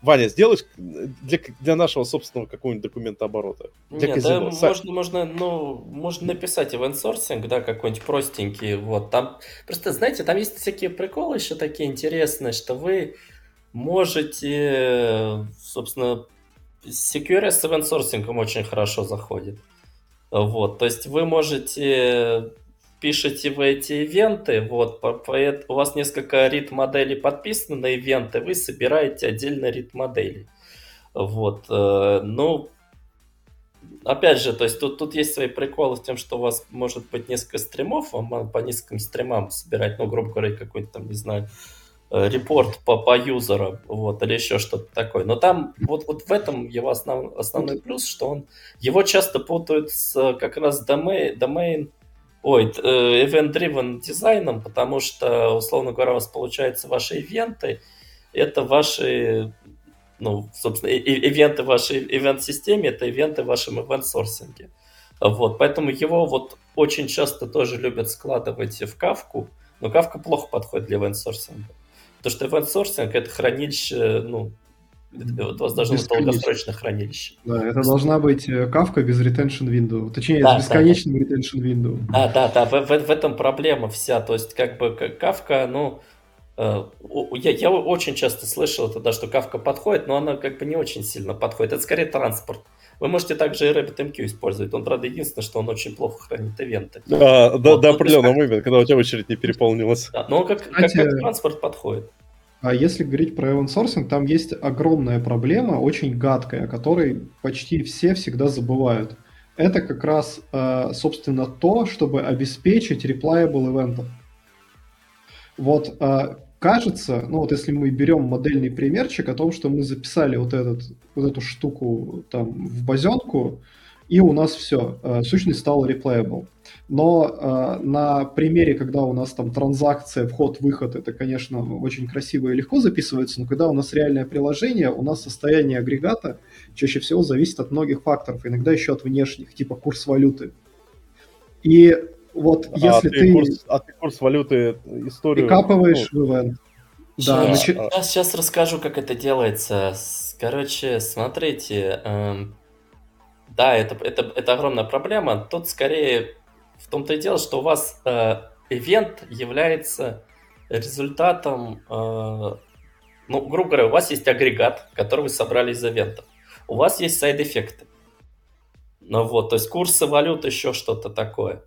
Ваня, сделаешь для, для нашего собственного какого-нибудь документа оборота? Для Нет, казино. да, можно, можно, ну, можно написать event да, какой-нибудь простенький, вот, там, просто, знаете, там есть всякие приколы еще такие интересные, что вы можете, собственно, Secure с event очень хорошо заходит. Вот, то есть вы можете пишете в эти ивенты, вот, у вас несколько рит-моделей подписаны на ивенты, вы собираете отдельно рит-модели. Вот, э, ну, опять же, то есть тут, тут есть свои приколы с тем, что у вас может быть несколько стримов, вам по нескольким стримам собирать, ну, грубо говоря, какой-то там, не знаю, э, репорт по, по юзерам, вот, или еще что-то такое. Но там, вот, вот в этом его основ, основной плюс, что он, его часто путают с как раз domain, domain Ой, э, event-driven дизайном, потому что, условно говоря, у вас получается ваши ивенты, это ваши, ну, собственно, ивенты вашей ивент-системе, это ивенты в вашем ивент-сорсинге. Вот, поэтому его вот очень часто тоже любят складывать в кавку, но кавка плохо подходит для ивент-сорсинга. Потому что ивент-сорсинг это хранилище, ну, у вас должно быть долгосрочное хранилище. Да, это должна быть кавка без retention window. Точнее, да, с бесконечным да, retention window. Да, да, да, в, в, в этом проблема вся. То есть, как бы кавка, ну, э, я, я очень часто слышал это, да, что кавка подходит, но она как бы не очень сильно подходит. Это скорее транспорт. Вы можете также и RabbitMQ использовать. Он, правда, единственное, что он очень плохо хранит ивенты. А, вот, до, до определенного момента, когда у тебя очередь не переполнилась. Да, но он как, Кстати, как, как транспорт подходит. А если говорить про sourcing, там есть огромная проблема, очень гадкая, о которой почти все всегда забывают. Это как раз, э, собственно, то, чтобы обеспечить replayable ивентов. Вот э, кажется, ну вот если мы берем модельный примерчик о том, что мы записали вот, этот, вот эту штуку там в базенку, и у нас все, э, сущность стала replayable. Но э, на примере, когда у нас там транзакция, вход-выход, это, конечно, очень красиво и легко записывается, но когда у нас реальное приложение, у нас состояние агрегата чаще всего зависит от многих факторов, иногда еще от внешних, типа курс валюты. И вот а если ты... Курс, а ты курс валюты историю... Прикапываешь ну, в event. Да, сейчас, нач... сейчас, сейчас расскажу, как это делается. Короче, смотрите, эм, да, это, это, это огромная проблема. Тут скорее в том-то и дело, что у вас э, является результатом, э, ну, грубо говоря, у вас есть агрегат, который вы собрали из ивента. У вас есть сайд-эффекты. Ну вот, то есть курсы валют, еще что-то такое.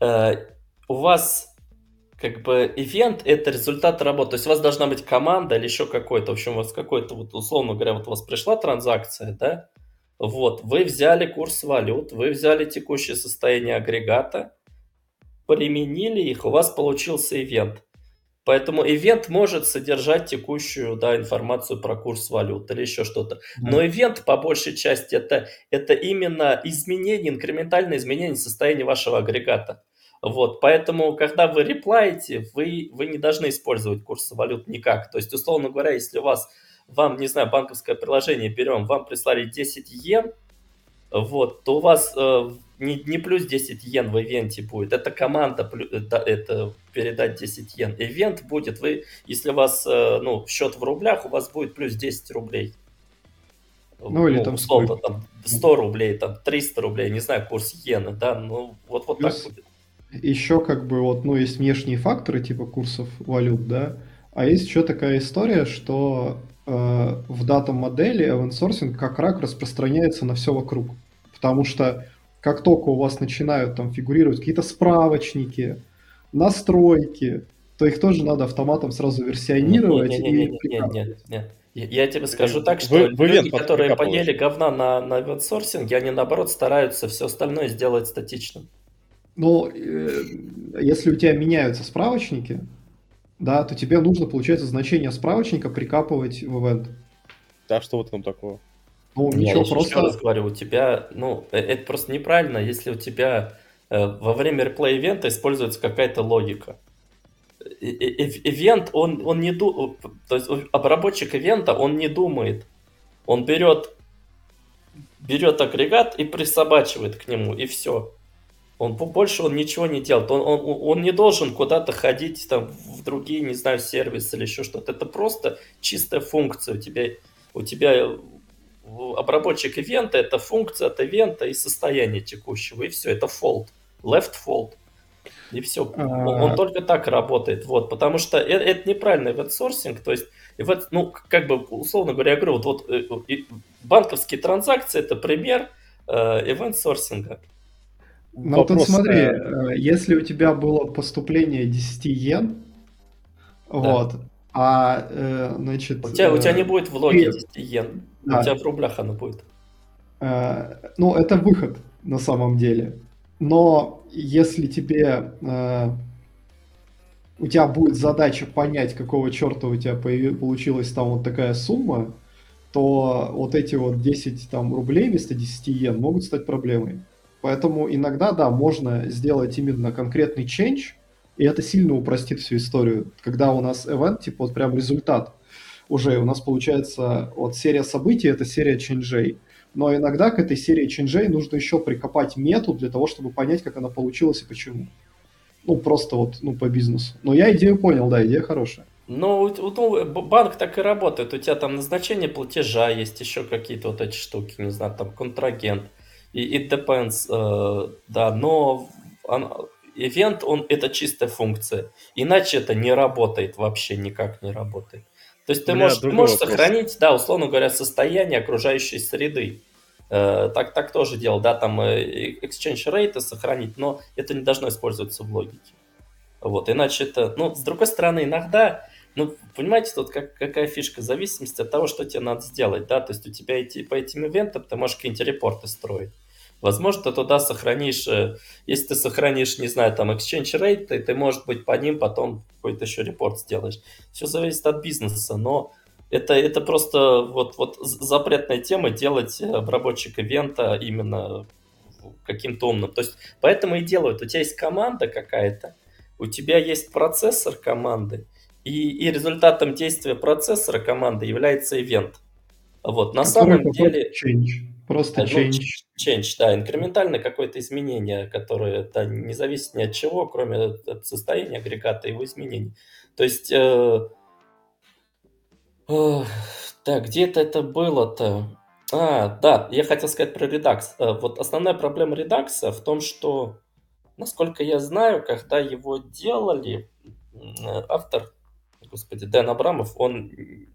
Э, у вас как бы ивент это результат работы. То есть у вас должна быть команда или еще какой-то, в общем, у вас какой-то, вот условно говоря, вот у вас пришла транзакция, да, вот, вы взяли курс валют, вы взяли текущее состояние агрегата, применили их, у вас получился ивент. Поэтому ивент может содержать текущую да, информацию про курс валют или еще что-то. Но ивент по большей части это, это именно изменение, инкрементальное изменение состояния вашего агрегата. Вот, поэтому, когда вы реплаете, вы, вы не должны использовать курсы валют никак. То есть, условно говоря, если у вас вам, не знаю, банковское приложение берем, вам прислали 10 йен, вот, то у вас э, не, не плюс 10 йен в ивенте будет, это команда это, это передать 10 йен. Ивент будет, вы, если у вас э, ну, счет в рублях, у вас будет плюс 10 рублей. Ну, или ну, там условно, там 100 рублей, там 300 рублей, не знаю, курс иены, да, ну вот, вот плюс так будет. Еще как бы вот, ну, есть внешние факторы типа курсов валют, да, а есть еще такая история, что в дата-модели event sourcing как рак распространяется на все вокруг. Потому что как только у вас начинают там фигурировать какие-то справочники, настройки, то их тоже надо автоматом сразу версионировать. Нет, нет, нет, нет, нет, нет. Я тебе скажу так, что вы, вы люди, которые поели говна на, на event они наоборот стараются все остальное сделать статичным. Ну, э, если у тебя меняются справочники, да, то тебе нужно, получается, значение справочника прикапывать в ивент. Да, что в этом такого? Ну, Я ничего, просто... Еще раз говорю, у тебя, ну, э, это просто неправильно, если у тебя э, во время реплей ивента используется какая-то логика. Ивент, он, он не ду... то есть обработчик ивента, он не думает. Он берет, берет агрегат и присобачивает к нему, и все. Он больше он ничего не делает. Он, он, он не должен куда-то ходить там, в другие, не знаю, сервисы или еще что-то. Это просто чистая функция. У тебя, у тебя обработчик ивента это функция от ивента и состояние текущего. И все, это fold. Left fold. И все. Он, он а. только так работает. Вот, потому что это, это неправильный event То есть, event, ну, как бы, условно говоря, я говорю, вот, вот э, банковские транзакции это пример э, event сорсинга. Ну тут смотри, э, если у тебя было поступление 10 йен, да. вот, а, э, значит... У тебя, у тебя не э, будет в логе 10 йен, да. у тебя в рублях оно будет. Ну, это выход на самом деле. Но если тебе... У тебя будет задача понять, какого черта у тебя получилась там вот такая сумма, то вот эти вот 10 там, рублей вместо 10 йен могут стать проблемой. Поэтому иногда, да, можно сделать именно конкретный change, и это сильно упростит всю историю. Когда у нас event, типа вот прям результат, уже у нас получается вот серия событий, это серия ченджей. Но иногда к этой серии ченджей нужно еще прикопать мету для того, чтобы понять, как она получилась и почему. Ну, просто вот, ну, по бизнесу. Но я идею понял, да, идея хорошая. Ну, ну, банк так и работает. У тебя там назначение платежа есть, еще какие-то вот эти штуки, не знаю, там контрагент. И it depends, э, да, но он, event, он это чистая функция. Иначе это не работает, вообще никак не работает. То есть ты можешь, ты можешь сохранить, да, условно говоря, состояние окружающей среды. Э, так, так тоже делал, да, там э, exchange rate сохранить, но это не должно использоваться в логике. Вот, иначе это, ну, с другой стороны, иногда, ну, понимаете, тут как, какая фишка, в зависимости от того, что тебе надо сделать, да, то есть у тебя эти, по этим ивентам ты можешь какие-нибудь репорты строить. Возможно, ты туда сохранишь, э, если ты сохранишь, не знаю, там, exchange rate, ты, ты может быть, по ним потом какой-то еще репорт сделаешь. Все зависит от бизнеса, но это, это просто вот, вот запретная тема делать обработчик ивента именно каким-то умным. То есть поэтому и делают. У тебя есть команда какая-то, у тебя есть процессор команды, и, и результатом действия процессора команды является ивент. Вот, на самом деле... Change. Просто ну, change. Change, да, инкрементальное какое-то изменение, которое да, не зависит ни от чего, кроме от состояния агрегата и его изменений. То есть... Э, э, так, где-то это было-то? А, да, я хотел сказать про Redux. Э, вот основная проблема Redux в том, что, насколько я знаю, когда его делали, автор, господи, Дэн Абрамов, он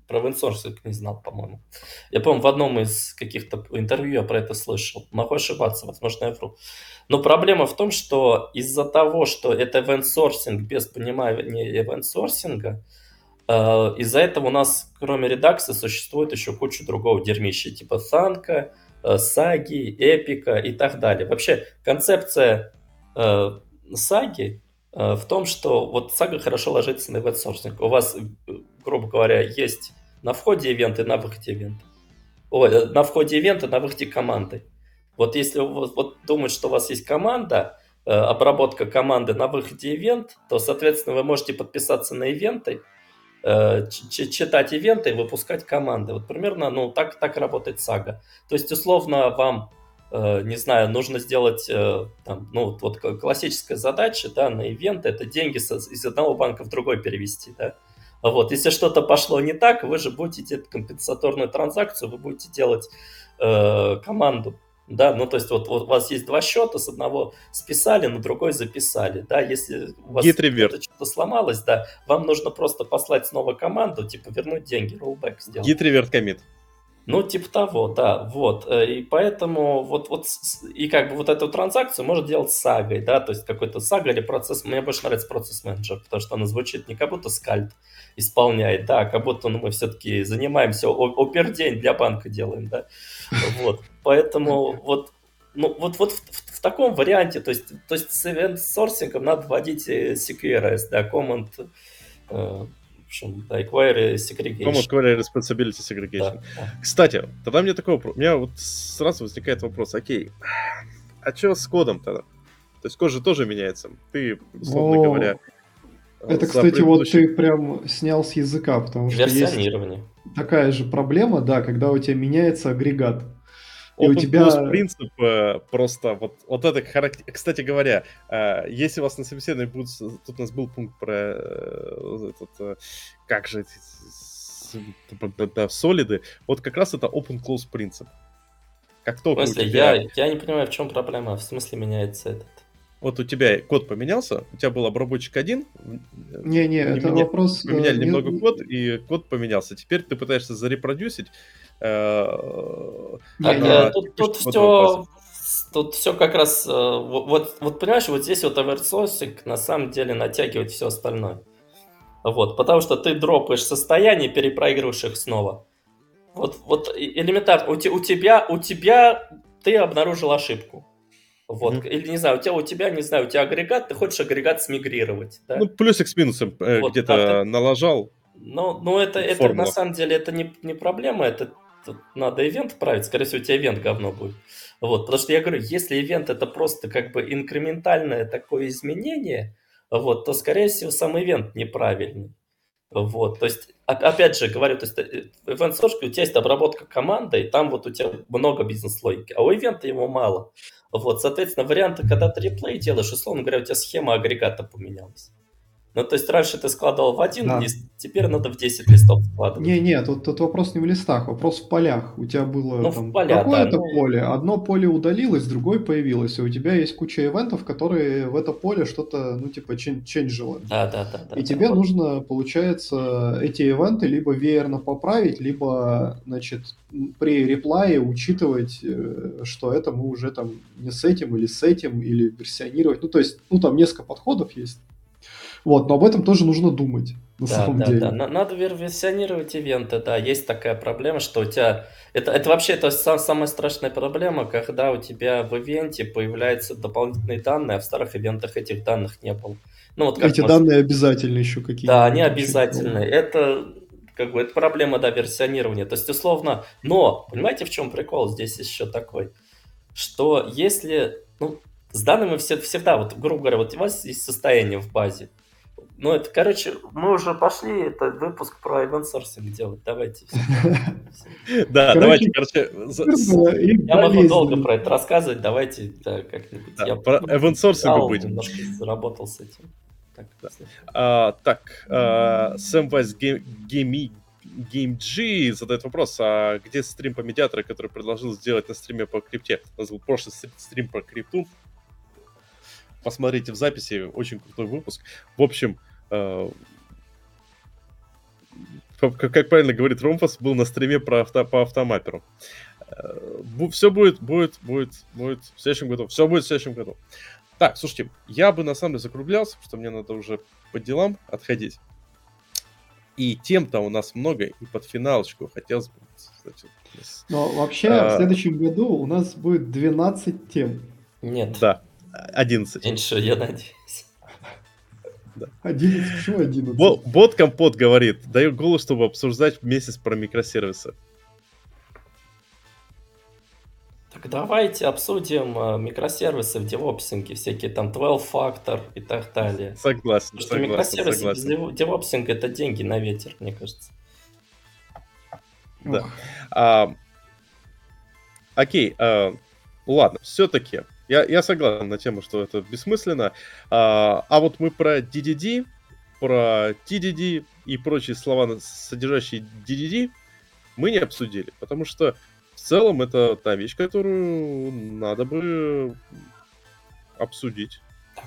про винсорсинг не знал, по-моему. Я помню, в одном из каких-то интервью я про это слышал. Могу ошибаться, возможно, я вру. Но проблема в том, что из-за того, что это венсорсинг без понимания венсорсинга, Э, из-за этого у нас, кроме редакса, существует еще куча другого дерьмища, типа Санка, э, Саги, Эпика и так далее. Вообще, концепция э, Саги в том, что вот Сага хорошо ложится на ивент-сорсинг. У вас, э, грубо говоря, есть на входе ивенты, на выходе ивенты. Ой, на входе ивента, на выходе команды. Вот если вот, вот думать, что у вас есть команда, обработка команды на выходе ивент, то, соответственно, вы можете подписаться на ивенты, Э, читать ивенты и выпускать команды. Вот примерно, ну, так, так работает сага. То есть, условно, вам, э, не знаю, нужно сделать, э, там, ну, вот классическая задача, да, на ивенты, это деньги из одного банка в другой перевести, да. Вот, если что-то пошло не так, вы же будете компенсаторную транзакцию, вы будете делать э, команду да, ну то есть вот, вот у вас есть два счета, с одного списали, на другой записали, да, если у вас что-то сломалось, да, вам нужно просто послать снова команду, типа вернуть деньги, rollback сделать. Git revert commit. Ну, типа того, да, вот. Э, и поэтому вот, вот, и как бы вот эту транзакцию можно делать сагой, да, то есть какой-то сага или процесс, мне больше нравится процесс менеджер, потому что она звучит не как будто скальд исполняет, да, а как будто ну, мы все-таки занимаемся, опердень для банка делаем, да, вот. Поэтому вот ну, вот, вот в, в, в таком варианте, то есть, то есть с event-сорсингом надо вводить э, CQRS, да, Command, э, общем, да, Query Segregation. Command Query Responsibility Segregation. Да. Кстати, тогда мне такой вопрос, у меня вот сразу возникает вопрос, окей, а что с кодом тогда? То есть код же тоже меняется. Ты, условно О, говоря... Это, кстати, вот ты прям снял с языка, потому что есть такая же проблема, да, когда у тебя меняется агрегат. И Open у тебя... принцип э, просто вот, вот это характер... Кстати говоря, э, если у вас на собеседовании будет... Тут у нас был пункт про э, этот... Э, как же... Да, солиды. Вот как раз это open close принцип. Как только в тебя... я, я не понимаю, в чем проблема. В смысле меняется этот... Вот у тебя код поменялся, у тебя был обработчик один. Не-не, это меня... вопрос... Поменяли не... немного код, и код поменялся. Теперь ты пытаешься зарепродюсить Э, э, тут, все, тут все как раз, э, вот, вот понимаешь, вот здесь вот оверсорсинг на самом деле натягивает все остальное. Вот, потому что ты дропаешь состояние, перепроигрываешь их снова. Вот, вот элементарно, у, у тебя, у тебя ты обнаружил ошибку. Вот, mm-hmm. или не знаю, у тебя, у тебя, не знаю, у тебя агрегат, ты хочешь агрегат смигрировать. Да? Ну, плюсик с минусом вот, где-то да, ты... налажал. Ну, ну это, это на самом деле это не, не проблема, это тут надо ивент править, скорее всего, у тебя ивент говно будет. Вот, потому что я говорю, если ивент это просто как бы инкрементальное такое изменение, вот, то, скорее всего, сам ивент неправильный. Вот, то есть, опять же, говорю, то есть, э, в Event Source у тебя есть обработка команды, и там вот у тебя много бизнес-логики, а у ивента его мало. Вот, соответственно, варианты, когда ты реплей делаешь, условно говоря, у тебя схема агрегата поменялась. Ну, то есть раньше ты складывал в один да. лист, теперь надо в 10 листов складывать. Не-не, тут, тут вопрос не в листах, вопрос в полях. У тебя было ну, там, какое-то да, ну... поле, одно поле удалилось, другое появилось, и у тебя есть куча ивентов, которые в это поле что-то, ну, типа, ченжило. Да, да, да. да и да, тебе вот. нужно, получается, эти ивенты либо веерно поправить, либо, значит, при реплае учитывать, э, что это мы уже там не с этим или с этим, или версионировать. Ну, то есть, ну, там несколько подходов есть. Вот, но об этом тоже нужно думать на да, самом да, деле. Да, надо версионировать ивенты, да, есть такая проблема, что у тебя... Это, это вообще это сам, самая страшная проблема, когда у тебя в ивенте появляются дополнительные данные, а в старых ивентах этих данных не было. Ну, вот Эти может... данные обязательны еще какие-то. Да, они обязательны. Это как бы это проблема, да, версионирования. То есть, условно, но, понимаете, в чем прикол здесь еще такой, что если, ну, с данными все, всегда, вот, грубо говоря, вот у вас есть состояние в базе, ну, это, короче, мы уже пошли это выпуск про event sourcing делать. Давайте. Да, давайте, короче. Я могу долго про это рассказывать. Давайте как-нибудь. Про event sourcing будем. Немножко заработал с этим. Так, а, Сэм Вайс Гейми GameG задает вопрос, а где стрим по медиатору, который предложил сделать на стриме по крипте? У нас был прошлый стрим по крипту. Посмотрите в записи, очень крутой выпуск. В общем, э, как правильно говорит Ромфас, был на стриме про авто, по автомаперу. Э, Все будет, будет, будет, будет в следующем году. Все будет в следующем году. Так, слушайте, я бы на самом деле закруглялся, потому что мне надо уже по делам отходить. И тем-то у нас много, и под финалочку хотелось бы... Кстати, Но вообще а... в следующем году у нас будет 12 тем. Нет. Да, 11. Меньше, я надеюсь. Да. 11, почему 11? Бот, бот Компот говорит, даю голос, чтобы обсуждать месяц про микросервисы. Так давайте обсудим э, микросервисы в девопсинге, всякие там 12 фактор и так далее. Согласен, Потому что согласен, микросервисы согласен. девопсинг это деньги на ветер, мне кажется. Да. А, окей, а, ладно, все-таки я, я согласен на тему, что это бессмысленно. А, а вот мы про DDD, про TDD и прочие слова, содержащие DDD, мы не обсудили, потому что в целом это та вещь, которую надо бы обсудить.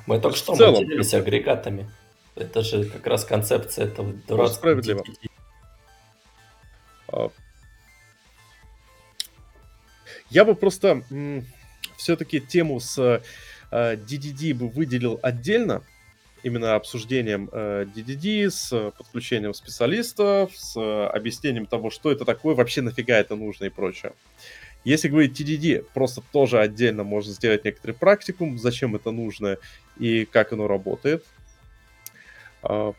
Мы только что целом, поделились агрегатами. Это же как раз концепция этого дурацкого. Справедливо. А, я бы просто все-таки тему с DDD э, бы выделил отдельно, именно обсуждением DDD, э, с подключением специалистов, с объяснением того, что это такое, вообще нафига это нужно и прочее. Если говорить TDD, просто тоже отдельно можно сделать некоторый практикум, зачем это нужно и как оно работает. А,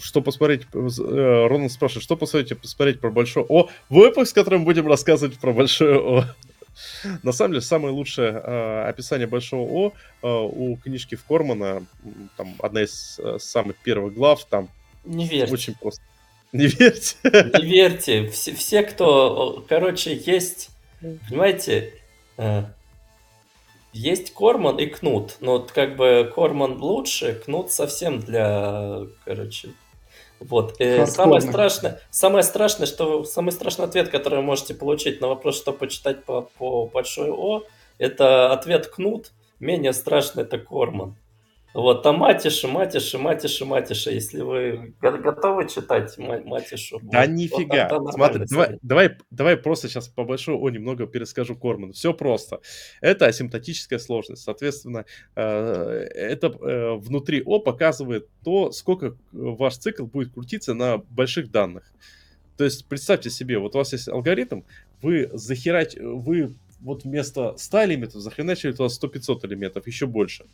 что посмотреть? Э, Ронан спрашивает, что посмотрите посмотреть про большое О? Выпуск, в котором будем рассказывать про большое О. На самом деле, самое лучшее э, описание большого О э, у книжки в Кормана, там одна из э, самых первых глав, там не верьте. очень просто. Не верьте. Не верьте. Все, все кто, короче, есть, понимаете, э, есть Корман и Кнут. Но вот как бы Корман лучше, Кнут совсем для, короче, вот. И самое страшное, самое страшное, что самый страшный ответ, который вы можете получить на вопрос, что почитать по, по большой О, это ответ Кнут. Менее страшный это Корман. Вот, там Матиша, Матиша, Матиша, Матиша. Если вы готовы читать Матишу. Да вот, нифига. Вот Смотри, давай, давай, давай просто сейчас по большому О немного перескажу Корману. Все просто. Это асимптотическая сложность. Соответственно, э, это э, внутри О показывает то, сколько ваш цикл будет крутиться на больших данных. То есть представьте себе, вот у вас есть алгоритм, вы захерать, вы вот вместо 100 элементов захреначили туда 100-500 элементов, еще больше.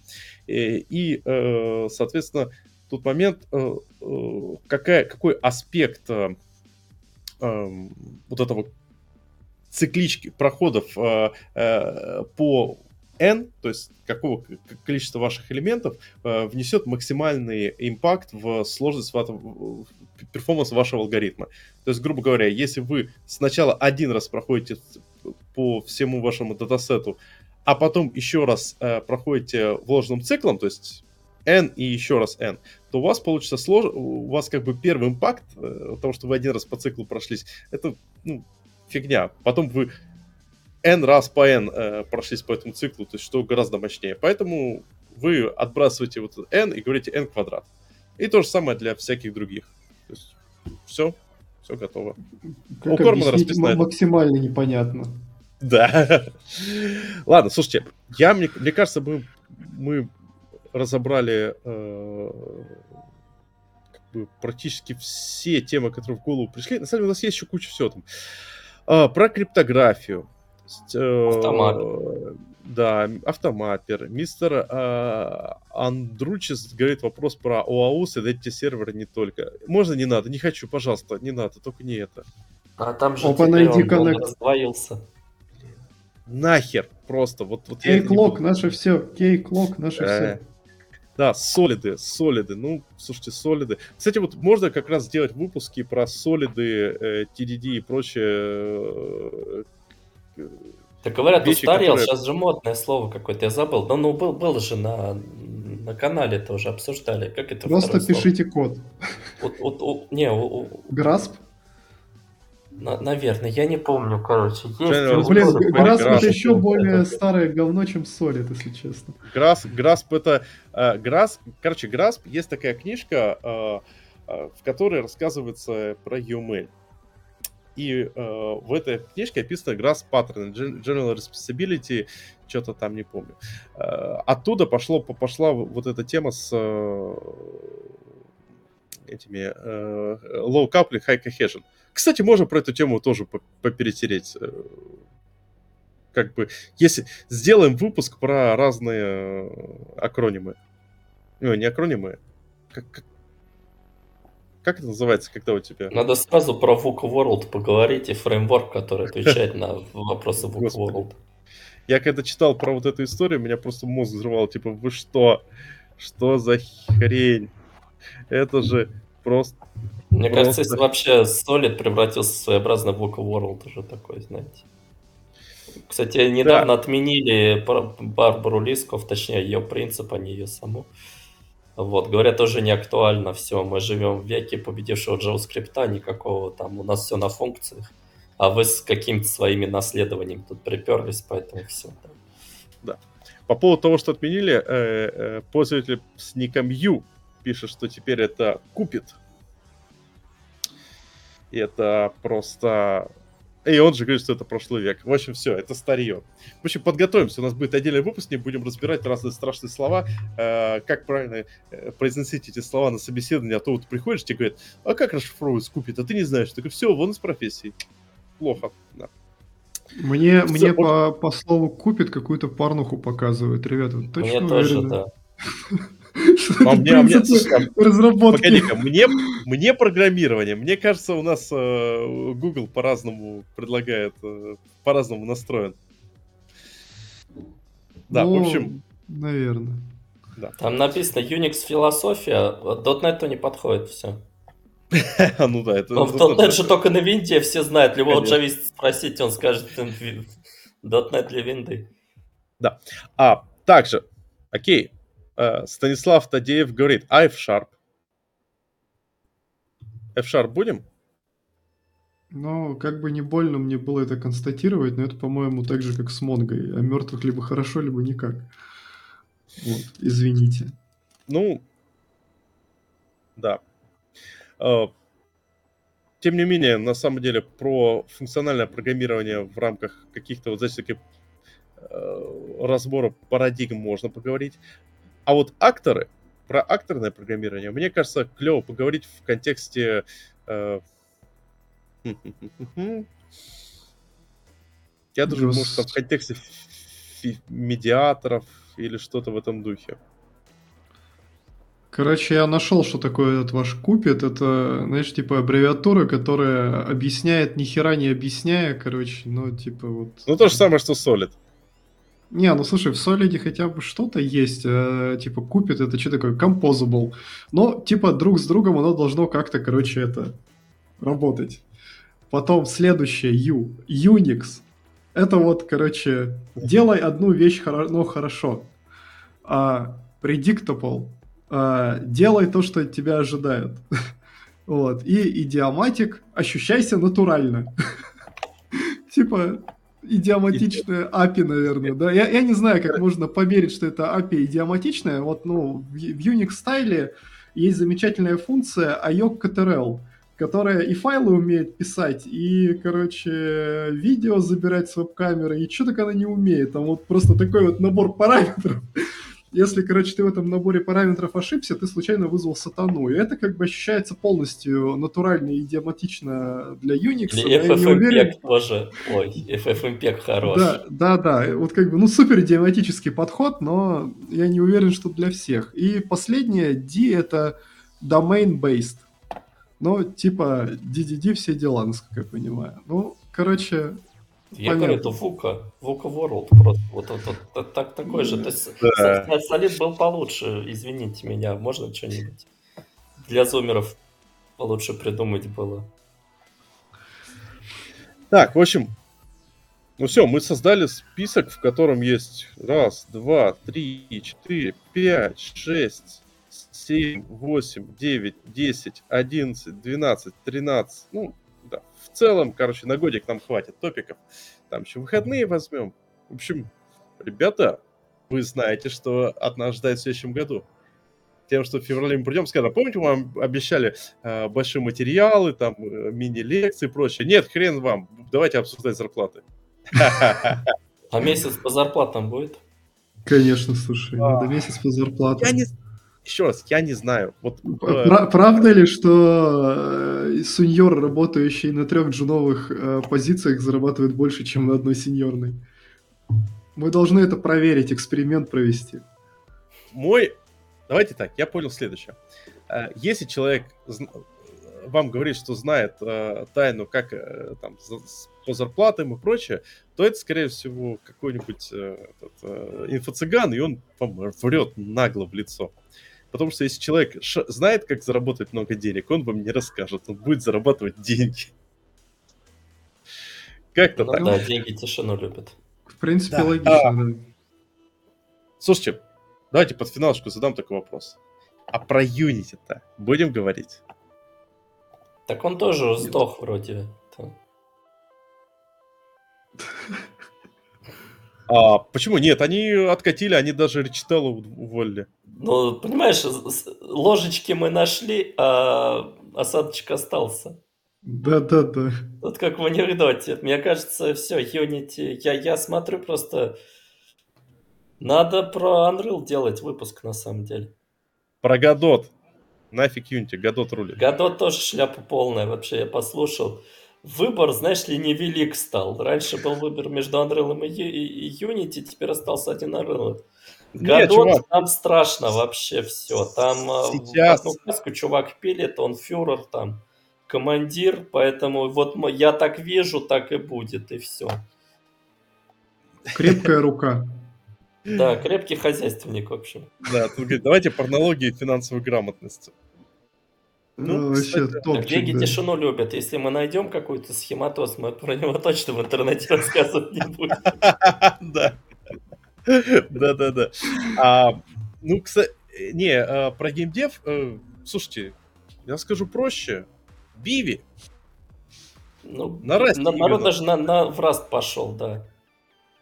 И, и э, соответственно, тут момент, э, э, какая, какой аспект эм, вот этого циклички проходов по n, то есть какого количества ваших элементов внесет максимальный импакт в сложность перформанс вашего алгоритма. То есть, грубо говоря, если вы сначала один раз проходите по всему вашему датасету, а потом еще раз э, проходите вложенным циклом, то есть n и еще раз n, то у вас получится слож... у вас как бы первый импакт э, того, что вы один раз по циклу прошлись, это ну, фигня. Потом вы n раз по n э, прошлись по этому циклу, то есть что гораздо мощнее. Поэтому вы отбрасываете вот n и говорите n квадрат. И то же самое для всяких других. Все, все готово. Как Кормана расписано. Максимально непонятно. Да. Ладно, слушайте, я, мне, мне кажется, мы, мы разобрали э, как бы практически все темы, которые в голову пришли. На самом деле у нас есть еще куча всего там. Э, про криптографию. Э, Автомат. Да, автомапер. Мистер э, Андручис говорит вопрос про ОАУС и эти серверы не только. Можно не надо? Не хочу, пожалуйста, не надо, только не это. А там же Опа, найди коннект. раздвоился. Нахер просто. Вот, вот Кейклок, наше все. Кейклок, наше э, все. Да, солиды, солиды. Ну, слушайте, солиды. Кстати, вот можно как раз сделать выпуски про солиды, э, TDD и прочее. Э, так говорят, вещи, устарел, которые... сейчас же модное слово какое-то, я забыл. Да ну, был, был же на, на канале тоже обсуждали. Как это Просто пишите слово? код. У, у, у, не, у, у... Грасп? На, наверное, я не помню, короче. Есть ну, блин, Грасп это еще более старое говно, чем Solid, если честно. Грасп, Грасп это... Э, Грасп, короче, Грасп, есть такая книжка, э, э, в которой рассказывается про UML. И э, в этой книжке описано Grasp Pattern, General Responsibility, что-то там не помню. Э, оттуда пошло, пошла вот эта тема с э, этими э, low coupling, high cohesion. Кстати, можно про эту тему тоже поперетереть. Э, как бы, если сделаем выпуск про разные э, акронимы. Ну, не акронимы. Как, как, как это называется, когда у тебя... Надо сразу про VOOC World поговорить и фреймворк, который отвечает на вопросы VOOC World. Я когда читал про вот эту историю, меня просто мозг взрывал. Типа, вы что? Что за хрень? Это же просто мне Просто... кажется, если вообще Solid превратился в своеобразный Book World уже такой, знаете. Кстати, недавно да. отменили Барбару Лисков, точнее ее принцип, а не ее саму. Вот, говорят, тоже не актуально все. Мы живем в веке победившего JavaScript, никакого там, у нас все на функциях. А вы с какими-то своими наследованиями тут приперлись, поэтому все. Да. По поводу того, что отменили, э, э, пользователь с ником Ю пишет, что теперь это купит и это просто... И он же говорит, что это прошлый век. В общем, все, это старье. В общем, подготовимся. У нас будет отдельный выпуск, не будем разбирать разные страшные слова. Э, как правильно э, произносить эти слова на собеседовании. А то вот приходишь, тебе говорят, а как расшифровывать скупит? А ты не знаешь. Так все, вон из профессии. Плохо, да. Мне, все, мне он... по, по слову купит какую-то парнуху показывают, ребята. Точно мне тоже, да. А мне, а мне, разработки. Погоди-ка, мне, мне программирование. Мне кажется, у нас э, Google по-разному предлагает, э, по-разному настроен. Да, ну, в общем... Наверное. Да. Там написано Unix философия, .NET не подходит, все. ну да, это... Но в .NET же только на винде все знают. Любого джависта спросите, он скажет .NET для винды. Да. А также, окей, Станислав Тадеев говорит, а F-Sharp? F-Sharp будем? Ну, как бы не больно мне было это констатировать, но это, по-моему, так же, как с Монгой. О мертвых либо хорошо, либо никак. Вот, извините. Ну, да. Э, тем не менее, на самом деле, про функциональное программирование в рамках каких-то вот, знаете, э, разбора парадигм можно поговорить. А вот акторы, про акторное программирование, мне кажется, клево поговорить в контексте... Э... Я думаю, может, там в контексте медиаторов или что-то в этом духе. Короче, я нашел, что такое этот ваш купит. Это, знаешь, типа аббревиатура, которая объясняет ни хера не объясняя, короче, ну, типа вот... Ну, то же самое, что Solid. Не, ну слушай, в Solid хотя бы что-то есть, э, типа купит, это что такое, composable. Но, типа, друг с другом оно должно как-то, короче, это, работать. Потом следующее, U, Unix. Это вот, короче, делай одну вещь хоро- ну, хорошо. А, predictable. А, делай то, что от тебя ожидают. вот. И идиоматик, ощущайся натурально. Типа, идиоматичная API, наверное, да? Я, я не знаю, как можно померить, что это API идиоматичная. Вот, ну, в, в Unix стайле есть замечательная функция IOC которая и файлы умеет писать, и, короче, видео забирать с веб-камеры, и что только она не умеет. Там вот просто такой вот набор параметров. Если, короче, ты в этом наборе параметров ошибся, ты случайно вызвал сатану. И это как бы ощущается полностью натурально и идиоматично для Unix. Или FFmpeg тоже. Ой, FFmpeg хорош. Да, да, да. Вот как бы, ну, супер идиоматический подход, но я не уверен, что для всех. И последнее, D это domain-based. Ну, типа, DDD все дела, насколько я понимаю. Ну, короче, я говорю, это Вука, Вука World просто. Вот, вот, вот, вот так, такой же. То есть да. Солид был получше, извините меня. Можно что-нибудь для зумеров получше придумать было? Так, в общем, ну все, мы создали список, в котором есть раз, два, три, четыре, пять, шесть, семь, восемь, девять, десять, одиннадцать, двенадцать, тринадцать, ну, в целом, короче, на годик нам хватит топиков. Там еще выходные возьмем. В общем, ребята, вы знаете, что от нас ждать в следующем году. Тем, что в феврале мы придем, скажем, помните, мы вам обещали э, большие материалы, там, э, мини-лекции и прочее. Нет, хрен вам, давайте обсуждать зарплаты. А месяц по зарплатам будет? Конечно, слушай, надо месяц по зарплатам. Я не, еще раз, я не знаю. Вот, э... Правда ли, что э, сеньор, работающий на трех джуновых э, позициях, зарабатывает больше, чем на одной сеньорной? Мы должны это проверить, эксперимент провести. Мой... Давайте так, я понял следующее. Э, если человек вам говорит, что знает э, тайну, как э, там по зарплатам и прочее, то это, скорее всего, какой-нибудь э, этот, э, инфо-цыган, и он вам врет нагло в лицо. Потому что если человек знает, как заработать много денег, он вам не расскажет, он будет зарабатывать деньги. Как-то ну, так. Да, деньги тишину любят. В принципе, да. логично. А, да. Слушайте, давайте под финалочку задам такой вопрос. А про Unity-то будем говорить? Так он тоже сдох вроде. А почему нет? Они откатили, они даже Ричтелла уволили. Ну, понимаешь, ложечки мы нашли, а осадочек остался. Да-да-да. Вот как в анекдоте. Мне кажется, все, Unity... Я, я смотрю просто... Надо про Unreal делать выпуск, на самом деле. Про Годот. Нафиг Unity, Годот рулит. Годот тоже шляпа полная, вообще, я послушал выбор, знаешь ли, невелик стал. Раньше был выбор между Unreal и, Unity, теперь остался один Unreal. Годот, там страшно вообще все. Там а, Сейчас... одну каску чувак пилит, он фюрер там, командир, поэтому вот я так вижу, так и будет, и все. Крепкая рука. Да, крепкий хозяйственник, в общем. Да, давайте порнологии и финансовой грамотности. Ну, ну вообще топчик, Деньги да. тишину любят. Если мы найдем какой-то схематоз, мы про него точно в интернете рассказывать не будем. Да. Да, да, да. А, ну, кстати, не, а, про геймдев, э, слушайте, я скажу проще. Биви. Ну, на Раст. Народ даже на, на, в Раст пошел, да.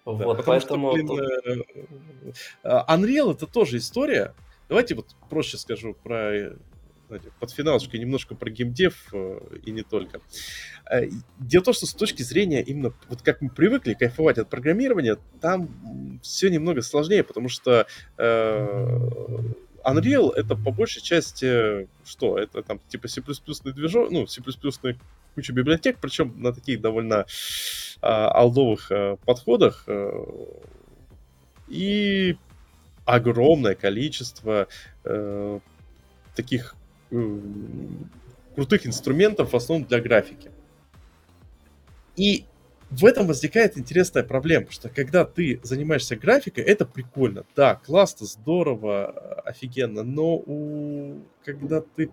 Да, вот, поэтому... Что, блин, тут... Э, э, Unreal это тоже история. Давайте вот проще скажу про под финалочкой немножко про геймдев э, и не только. Э, дело в том, что с точки зрения именно, вот как мы привыкли кайфовать от программирования, там все немного сложнее, потому что э, Unreal это по большей части что? Это там типа C++ движок, ну, C++ куча библиотек, причем на таких довольно э, алдовых э, подходах. Э, и огромное количество э, таких крутых инструментов, в основном для графики. И в этом возникает интересная проблема, что когда ты занимаешься графикой, это прикольно. Да, классно, здорово, офигенно, но у... когда ты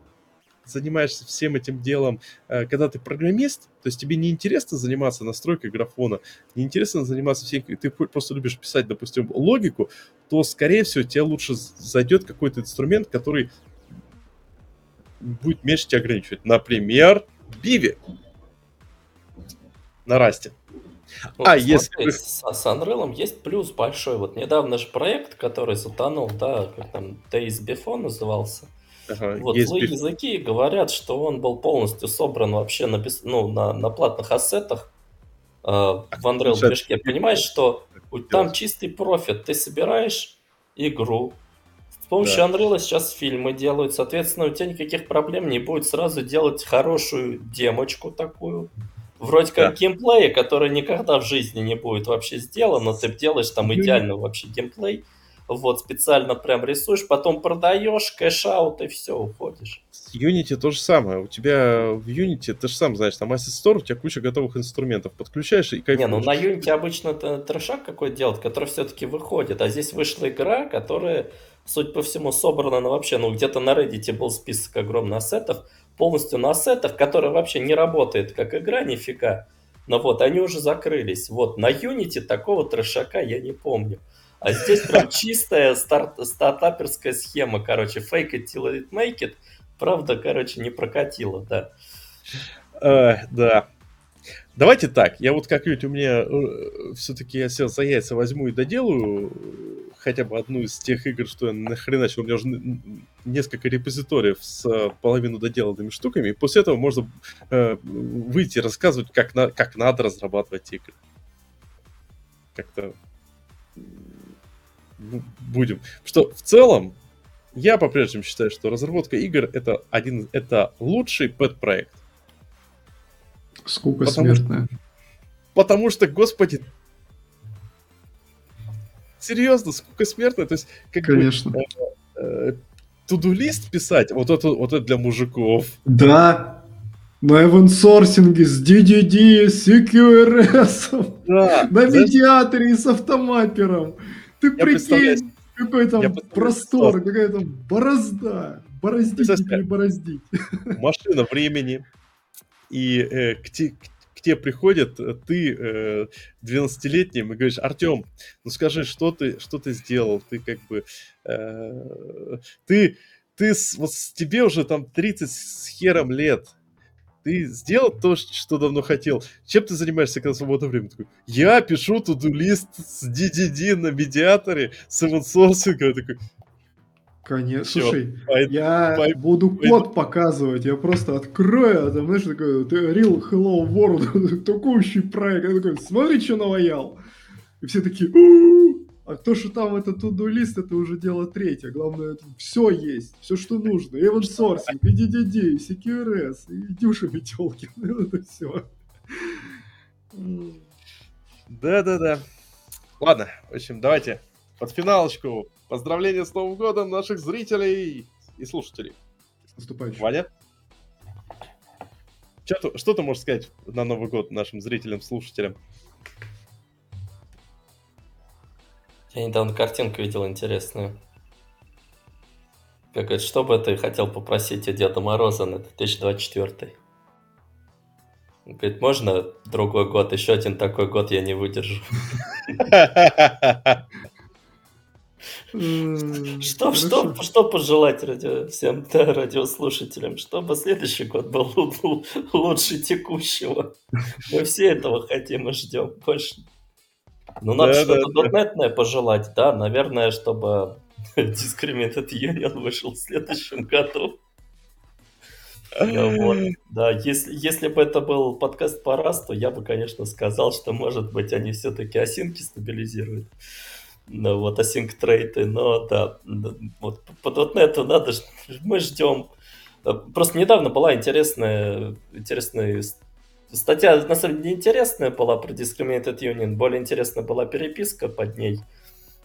занимаешься всем этим делом, э, когда ты программист, то есть тебе не интересно заниматься настройкой графона, не интересно заниматься всем, ты просто любишь писать, допустим, логику, то, скорее всего, тебе лучше зайдет какой-то инструмент, который будет меньше тебя ограничивать. Например, Биви на расте. Ну, а, смотри, если... С, с Unreal есть плюс большой. Вот недавно же проект, который затонул, да, как там Days Before назывался. Ага, вот злые языки говорят, что он был полностью собран вообще на, ну, на, на платных ассетах э, в Unreal движке. Понимаешь, что там чистый профит. Ты собираешь игру, С помощью да. Unreal сейчас фильмы делают, соответственно, у тебя никаких проблем не будет сразу делать хорошую демочку такую. Вроде как да. геймплея, который никогда в жизни не будет вообще сделан, но ты делаешь там идеально вообще геймплей вот, специально прям рисуешь, потом продаешь, cash out и все, уходишь. С Unity то же самое. У тебя в Unity, ты же сам знаешь, там Asset Store, у тебя куча готовых инструментов. Подключаешь и кайфуешь. Не, ну на Unity обычно это трешак какой делать, который все-таки выходит. А здесь вышла игра, которая, судя по всему, собрана на вообще, ну где-то на Reddit был список огромных ассетов, полностью на ассетах, который вообще не работает как игра, нифига. Но вот, они уже закрылись. Вот, на Unity такого трешака я не помню. А здесь прям чистая старт, стартаперская схема, короче, fake it till it make it. Правда, короче, не прокатило, да. Uh, да. Давайте так, я вот как-нибудь у меня э, все-таки я сел за яйца возьму и доделаю хотя бы одну из тех игр, что я нахреначил. У меня уже несколько репозиториев с uh, половину доделанными штуками, и после этого можно uh, выйти и рассказывать, как, на, как надо разрабатывать игры. Как-то будем. Что в целом, я по-прежнему считаю, что разработка игр это один, это лучший пэт-проект. Скука потому смертная. Потому что, господи, серьезно, скука смертная. То есть, как Конечно. бы, э, э, туду-лист писать, вот это, вот это для мужиков. Да, на эвансорсинге с DDD, с CQRS, да, на медиаторе и с автомапером. Ты я прикинь, какой там простор, какая там борозда. Бороздить или бороздить. Машина времени. И э, к, те, к тебе приходит э, ты э, 12-летним и говоришь, Артем, ну скажи, что ты, что ты сделал? Ты как бы... Э, ты, ты, вот тебе уже там 30 с хером лет ты сделал то, что давно хотел. Чем ты занимаешься, когда свободное время? Такой, я пишу туду-лист с DDD на медиаторе, с эвансорсингом. такой, Конечно. Всё, Слушай, пойду, я пойду, буду пойду. код показывать, я просто открою, а там, знаешь, такой, Real Hello World, такущий проект, я такой, смотри, что наваял. И все такие, а то, что там это to лист, это уже дело третье. Главное, все есть, все, что нужно. И sourcing, и DDD, и CQRS, и Дюша Метелкин. Это все. Да-да-да. Ладно, в общем, давайте под финалочку. Поздравления с Новым годом наших зрителей и слушателей. Наступающим. Ваня? Что, что ты можешь сказать на Новый год нашим зрителям, слушателям? Я недавно картинку видел интересную. Как говорит, что бы ты хотел попросить у Деда Мороза на 2024? Он говорит, можно другой год, еще один такой год я не выдержу. Что, что, что пожелать радио, всем да, радиослушателям, чтобы следующий год был лучше текущего. Мы все этого хотим и ждем. Больше ну, надо да, что-то да, да. пожелать, да, наверное, чтобы Discriminated Union вышел в следующем году. Вот. Да, если, если бы это был подкаст по раз, то я бы, конечно, сказал, что, может быть, они все-таки осинки стабилизируют. Ну, вот async трейты, но да, вот по .NET надо, мы ждем. Просто недавно была интересная, интересная Статья на самом деле интересная была про Discriminated Union. Более интересная была переписка под ней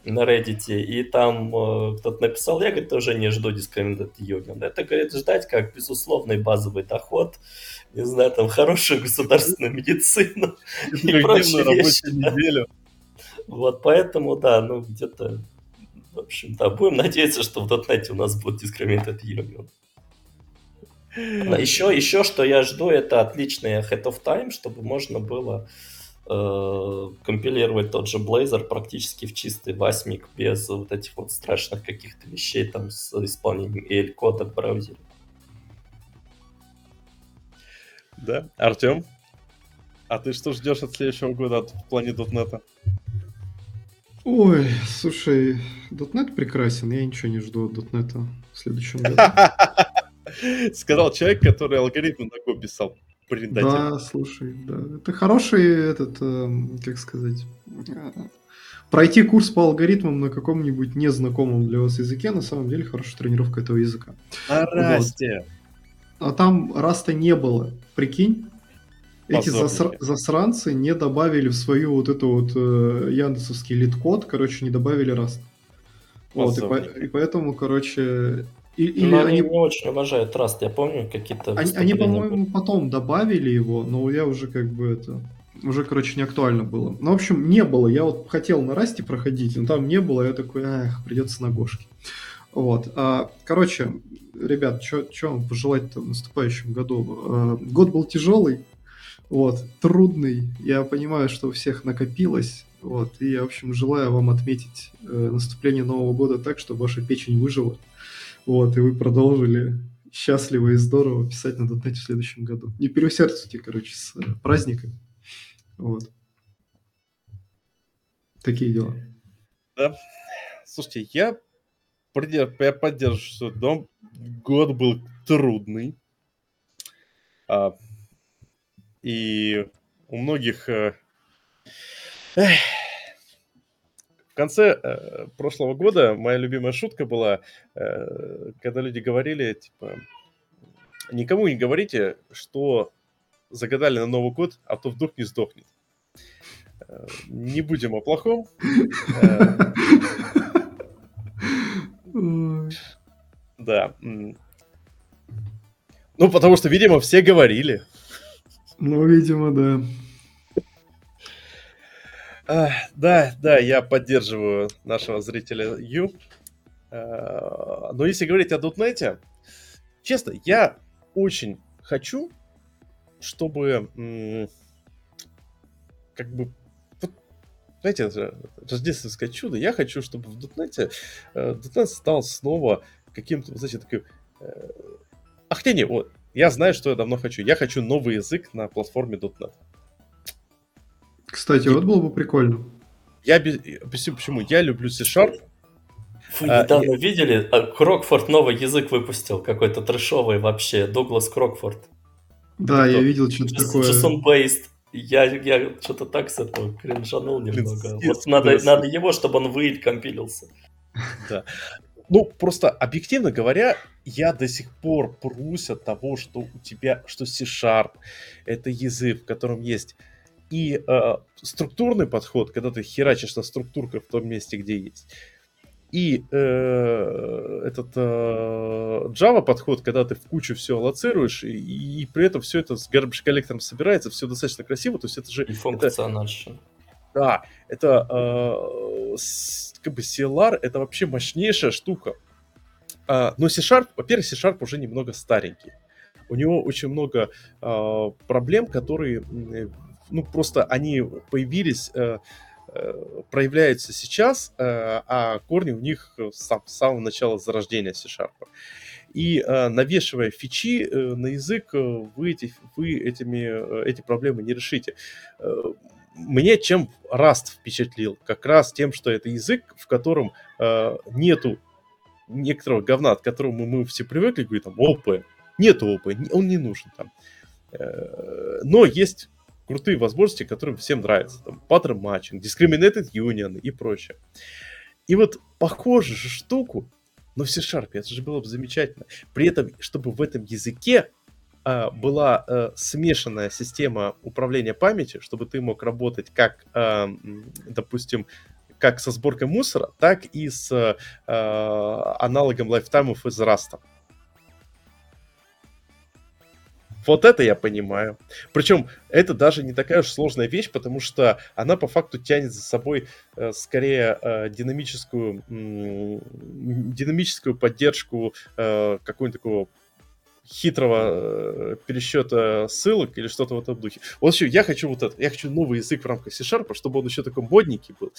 на Reddit. И там э, кто-то написал, я, говорит, тоже не жду Discriminated Union. Это, говорит, ждать как безусловный базовый доход, не знаю, там хорошую государственную медицину и прочие вещи. Вот, поэтому, да, ну, где-то, в общем, да, будем надеяться, что в .NET у нас будет Discriminated Union. Еще, еще что я жду, это отличный Ahead of Time, чтобы можно было э, компилировать тот же Blazor практически в чистый восьмик, без вот этих вот страшных каких-то вещей там с исполнением EL-кода в браузере. Да, Артем, а ты что ждешь от следующего года от в плане .NET? Ой, слушай, .NET прекрасен, я ничего не жду от .NET в следующем году. Сказал человек, который алгоритмы на Go писал. Да, слушай, да. Это хороший этот, эм, как сказать, пройти курс по алгоритмам на каком-нибудь незнакомом для вас языке на самом деле хорошая тренировка этого языка. Rust'е. Вот. А там Rust'а не было. Прикинь, эти заср... засранцы не добавили в свою вот эту вот э, яндексовский LeetCode, короче, не добавили Rust. Вот, и, по... и поэтому, короче, и, или но они не очень уважают Rust, я помню какие-то... Они, они по-моему, потом добавили его, но я уже как бы это... Уже, короче, не актуально было. Ну, в общем, не было. Я вот хотел на Rust'е проходить, но там не было. Я такой, эх, придется на Go'шке. Вот. А, короче, ребят, что вам пожелать в наступающем году? А, год был тяжелый, вот, трудный. Я понимаю, что у всех накопилось. Вот, и я, в общем, желаю вам отметить э, наступление Нового года так, чтобы ваша печень выжила. Вот, и вы продолжили счастливо и здорово писать на дотнете в следующем году. Не переусердствуйте, короче, с э, праздниками. Вот. Такие дела. Да. Слушайте, я, я поддерживаю, что дом, год был трудный. А, и у многих... Э, эх, в конце э, прошлого года моя любимая шутка была, э, когда люди говорили, типа, никому не говорите, что загадали на Новый год, а то вдруг не сдохнет. Э, не будем о плохом. Э, да. Ну, потому что, видимо, все говорили. Ну, видимо, да. Да, да, я поддерживаю нашего зрителя Ю. А, но если говорить о Дотнете, честно, я очень хочу, чтобы как бы знаете, это рождественское чудо. Я хочу, чтобы в Дотнете Дотнет э, стал снова каким-то, знаете, таким... Э, ах, хотя не, вот, я знаю, что я давно хочу. Я хочу новый язык на платформе .NET. Кстати, вот было бы прикольно. Я объясню почему. Я люблю C-Sharp. Вы а, недавно я... видели? А, Крокфорд новый язык выпустил, какой-то трэшовый вообще, Дуглас Крокфорд. Да, Это я видел что-то такое. JSON-based. Я, я что-то так с этого кринжанул немного. Блин, вот надо, надо его, чтобы он выйд компилился. Да. Ну, просто объективно говоря, я до сих пор прусь от того, что у тебя, что C-Sharp — это язык, в котором есть и э, структурный подход, когда ты херачишь на структурках в том месте, где есть. И э, этот э, Java подход, когда ты в кучу все аллоцируешь, и, и при этом все это с garbage коллектором собирается, все достаточно красиво, то есть это же... И функционально. Да, это э, с, как бы CLR это вообще мощнейшая штука. А, но C-Sharp, во-первых, C-Sharp уже немного старенький. У него очень много э, проблем, которые ну, просто они появились, э, э, проявляются сейчас, э, а корни у них с, самого начала зарождения C-Sharp. И навешивая фичи на язык, вы, эти, вы этими, эти проблемы не решите. Мне чем Rust впечатлил? Как раз тем, что это язык, в котором нету некоторого говна, от которого мы, мы все привыкли, говорит, там, ОП. Нету ОП, он не нужен там. Но есть крутые возможности, которые всем нравятся. Там, pattern matching, discriminated union и прочее. И вот похожую же штуку, но в C-Sharp, это же было бы замечательно. При этом, чтобы в этом языке а, была а, смешанная система управления памятью, чтобы ты мог работать как, а, допустим, как со сборкой мусора, так и с а, аналогом лайфтаймов из Rust. Вот это я понимаю. Причем это даже не такая уж сложная вещь, потому что она по факту тянет за собой э, скорее э, динамическую, э, динамическую поддержку э, какого-нибудь такого хитрого э, пересчета ссылок или что-то в этом духе. В общем, я хочу вот это. Я хочу новый язык в рамках C-Sharp, чтобы он еще такой модненький был.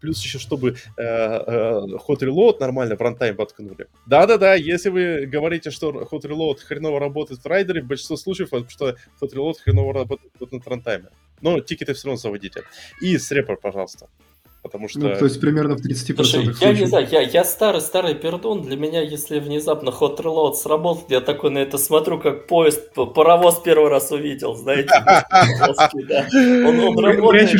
Плюс еще, чтобы э, э, Hot Reload нормально в рантайм воткнули. Да-да-да, если вы говорите, что Hot Reload хреново работает в Rider'е, в большинстве случаев, потому что Hot Reload хреново работает на рантайме. Но тикеты все равно заводите. И с репор, пожалуйста. Потому ну, что... Ну, то есть примерно в 30% Слушай, случаев. я не знаю, я, я старый-старый пердун, для меня, если внезапно Hot Reload сработал, я такой на это смотрю, как поезд, паровоз первый раз увидел, знаете. Он, работает,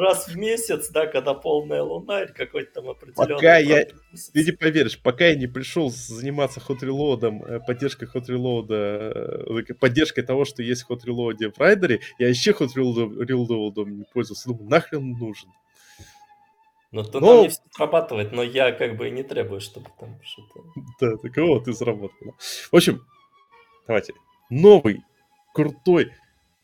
раз в месяц, да, когда полная луна или какой-то там определенный... Пока я... Ты не поверишь, пока я не пришел заниматься Hot Reload, э, поддержкой Hot Reload, э, поддержкой того, что есть Hot Reload в райдере, я еще Hot Reload не пользовался. Думаю, нахрен нужен. Ну, то но... там не все срабатывает, но я как бы и не требую, чтобы там что-то... Да, так вот, ты заработал. В общем, давайте. Новый, крутой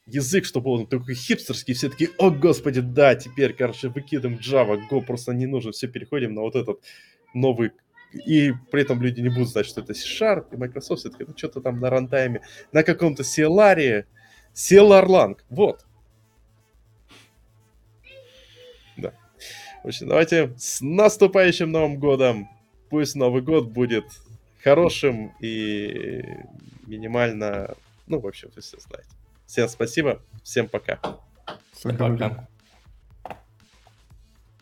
язык, чтобы он такой хипстерский, все таки о господи, да, теперь, короче, выкидываем Java, Go просто не нужно, все переходим на вот этот новый и при этом люди не будут знать, что это C-Sharp и Microsoft, все-таки ну, что-то там на рантайме, на каком-то CLR, CLR вот. В общем, давайте с наступающим Новым Годом. Пусть Новый год будет хорошим и минимально... Ну, в общем, вы все знаете. Всем спасибо, всем пока. Всем пока.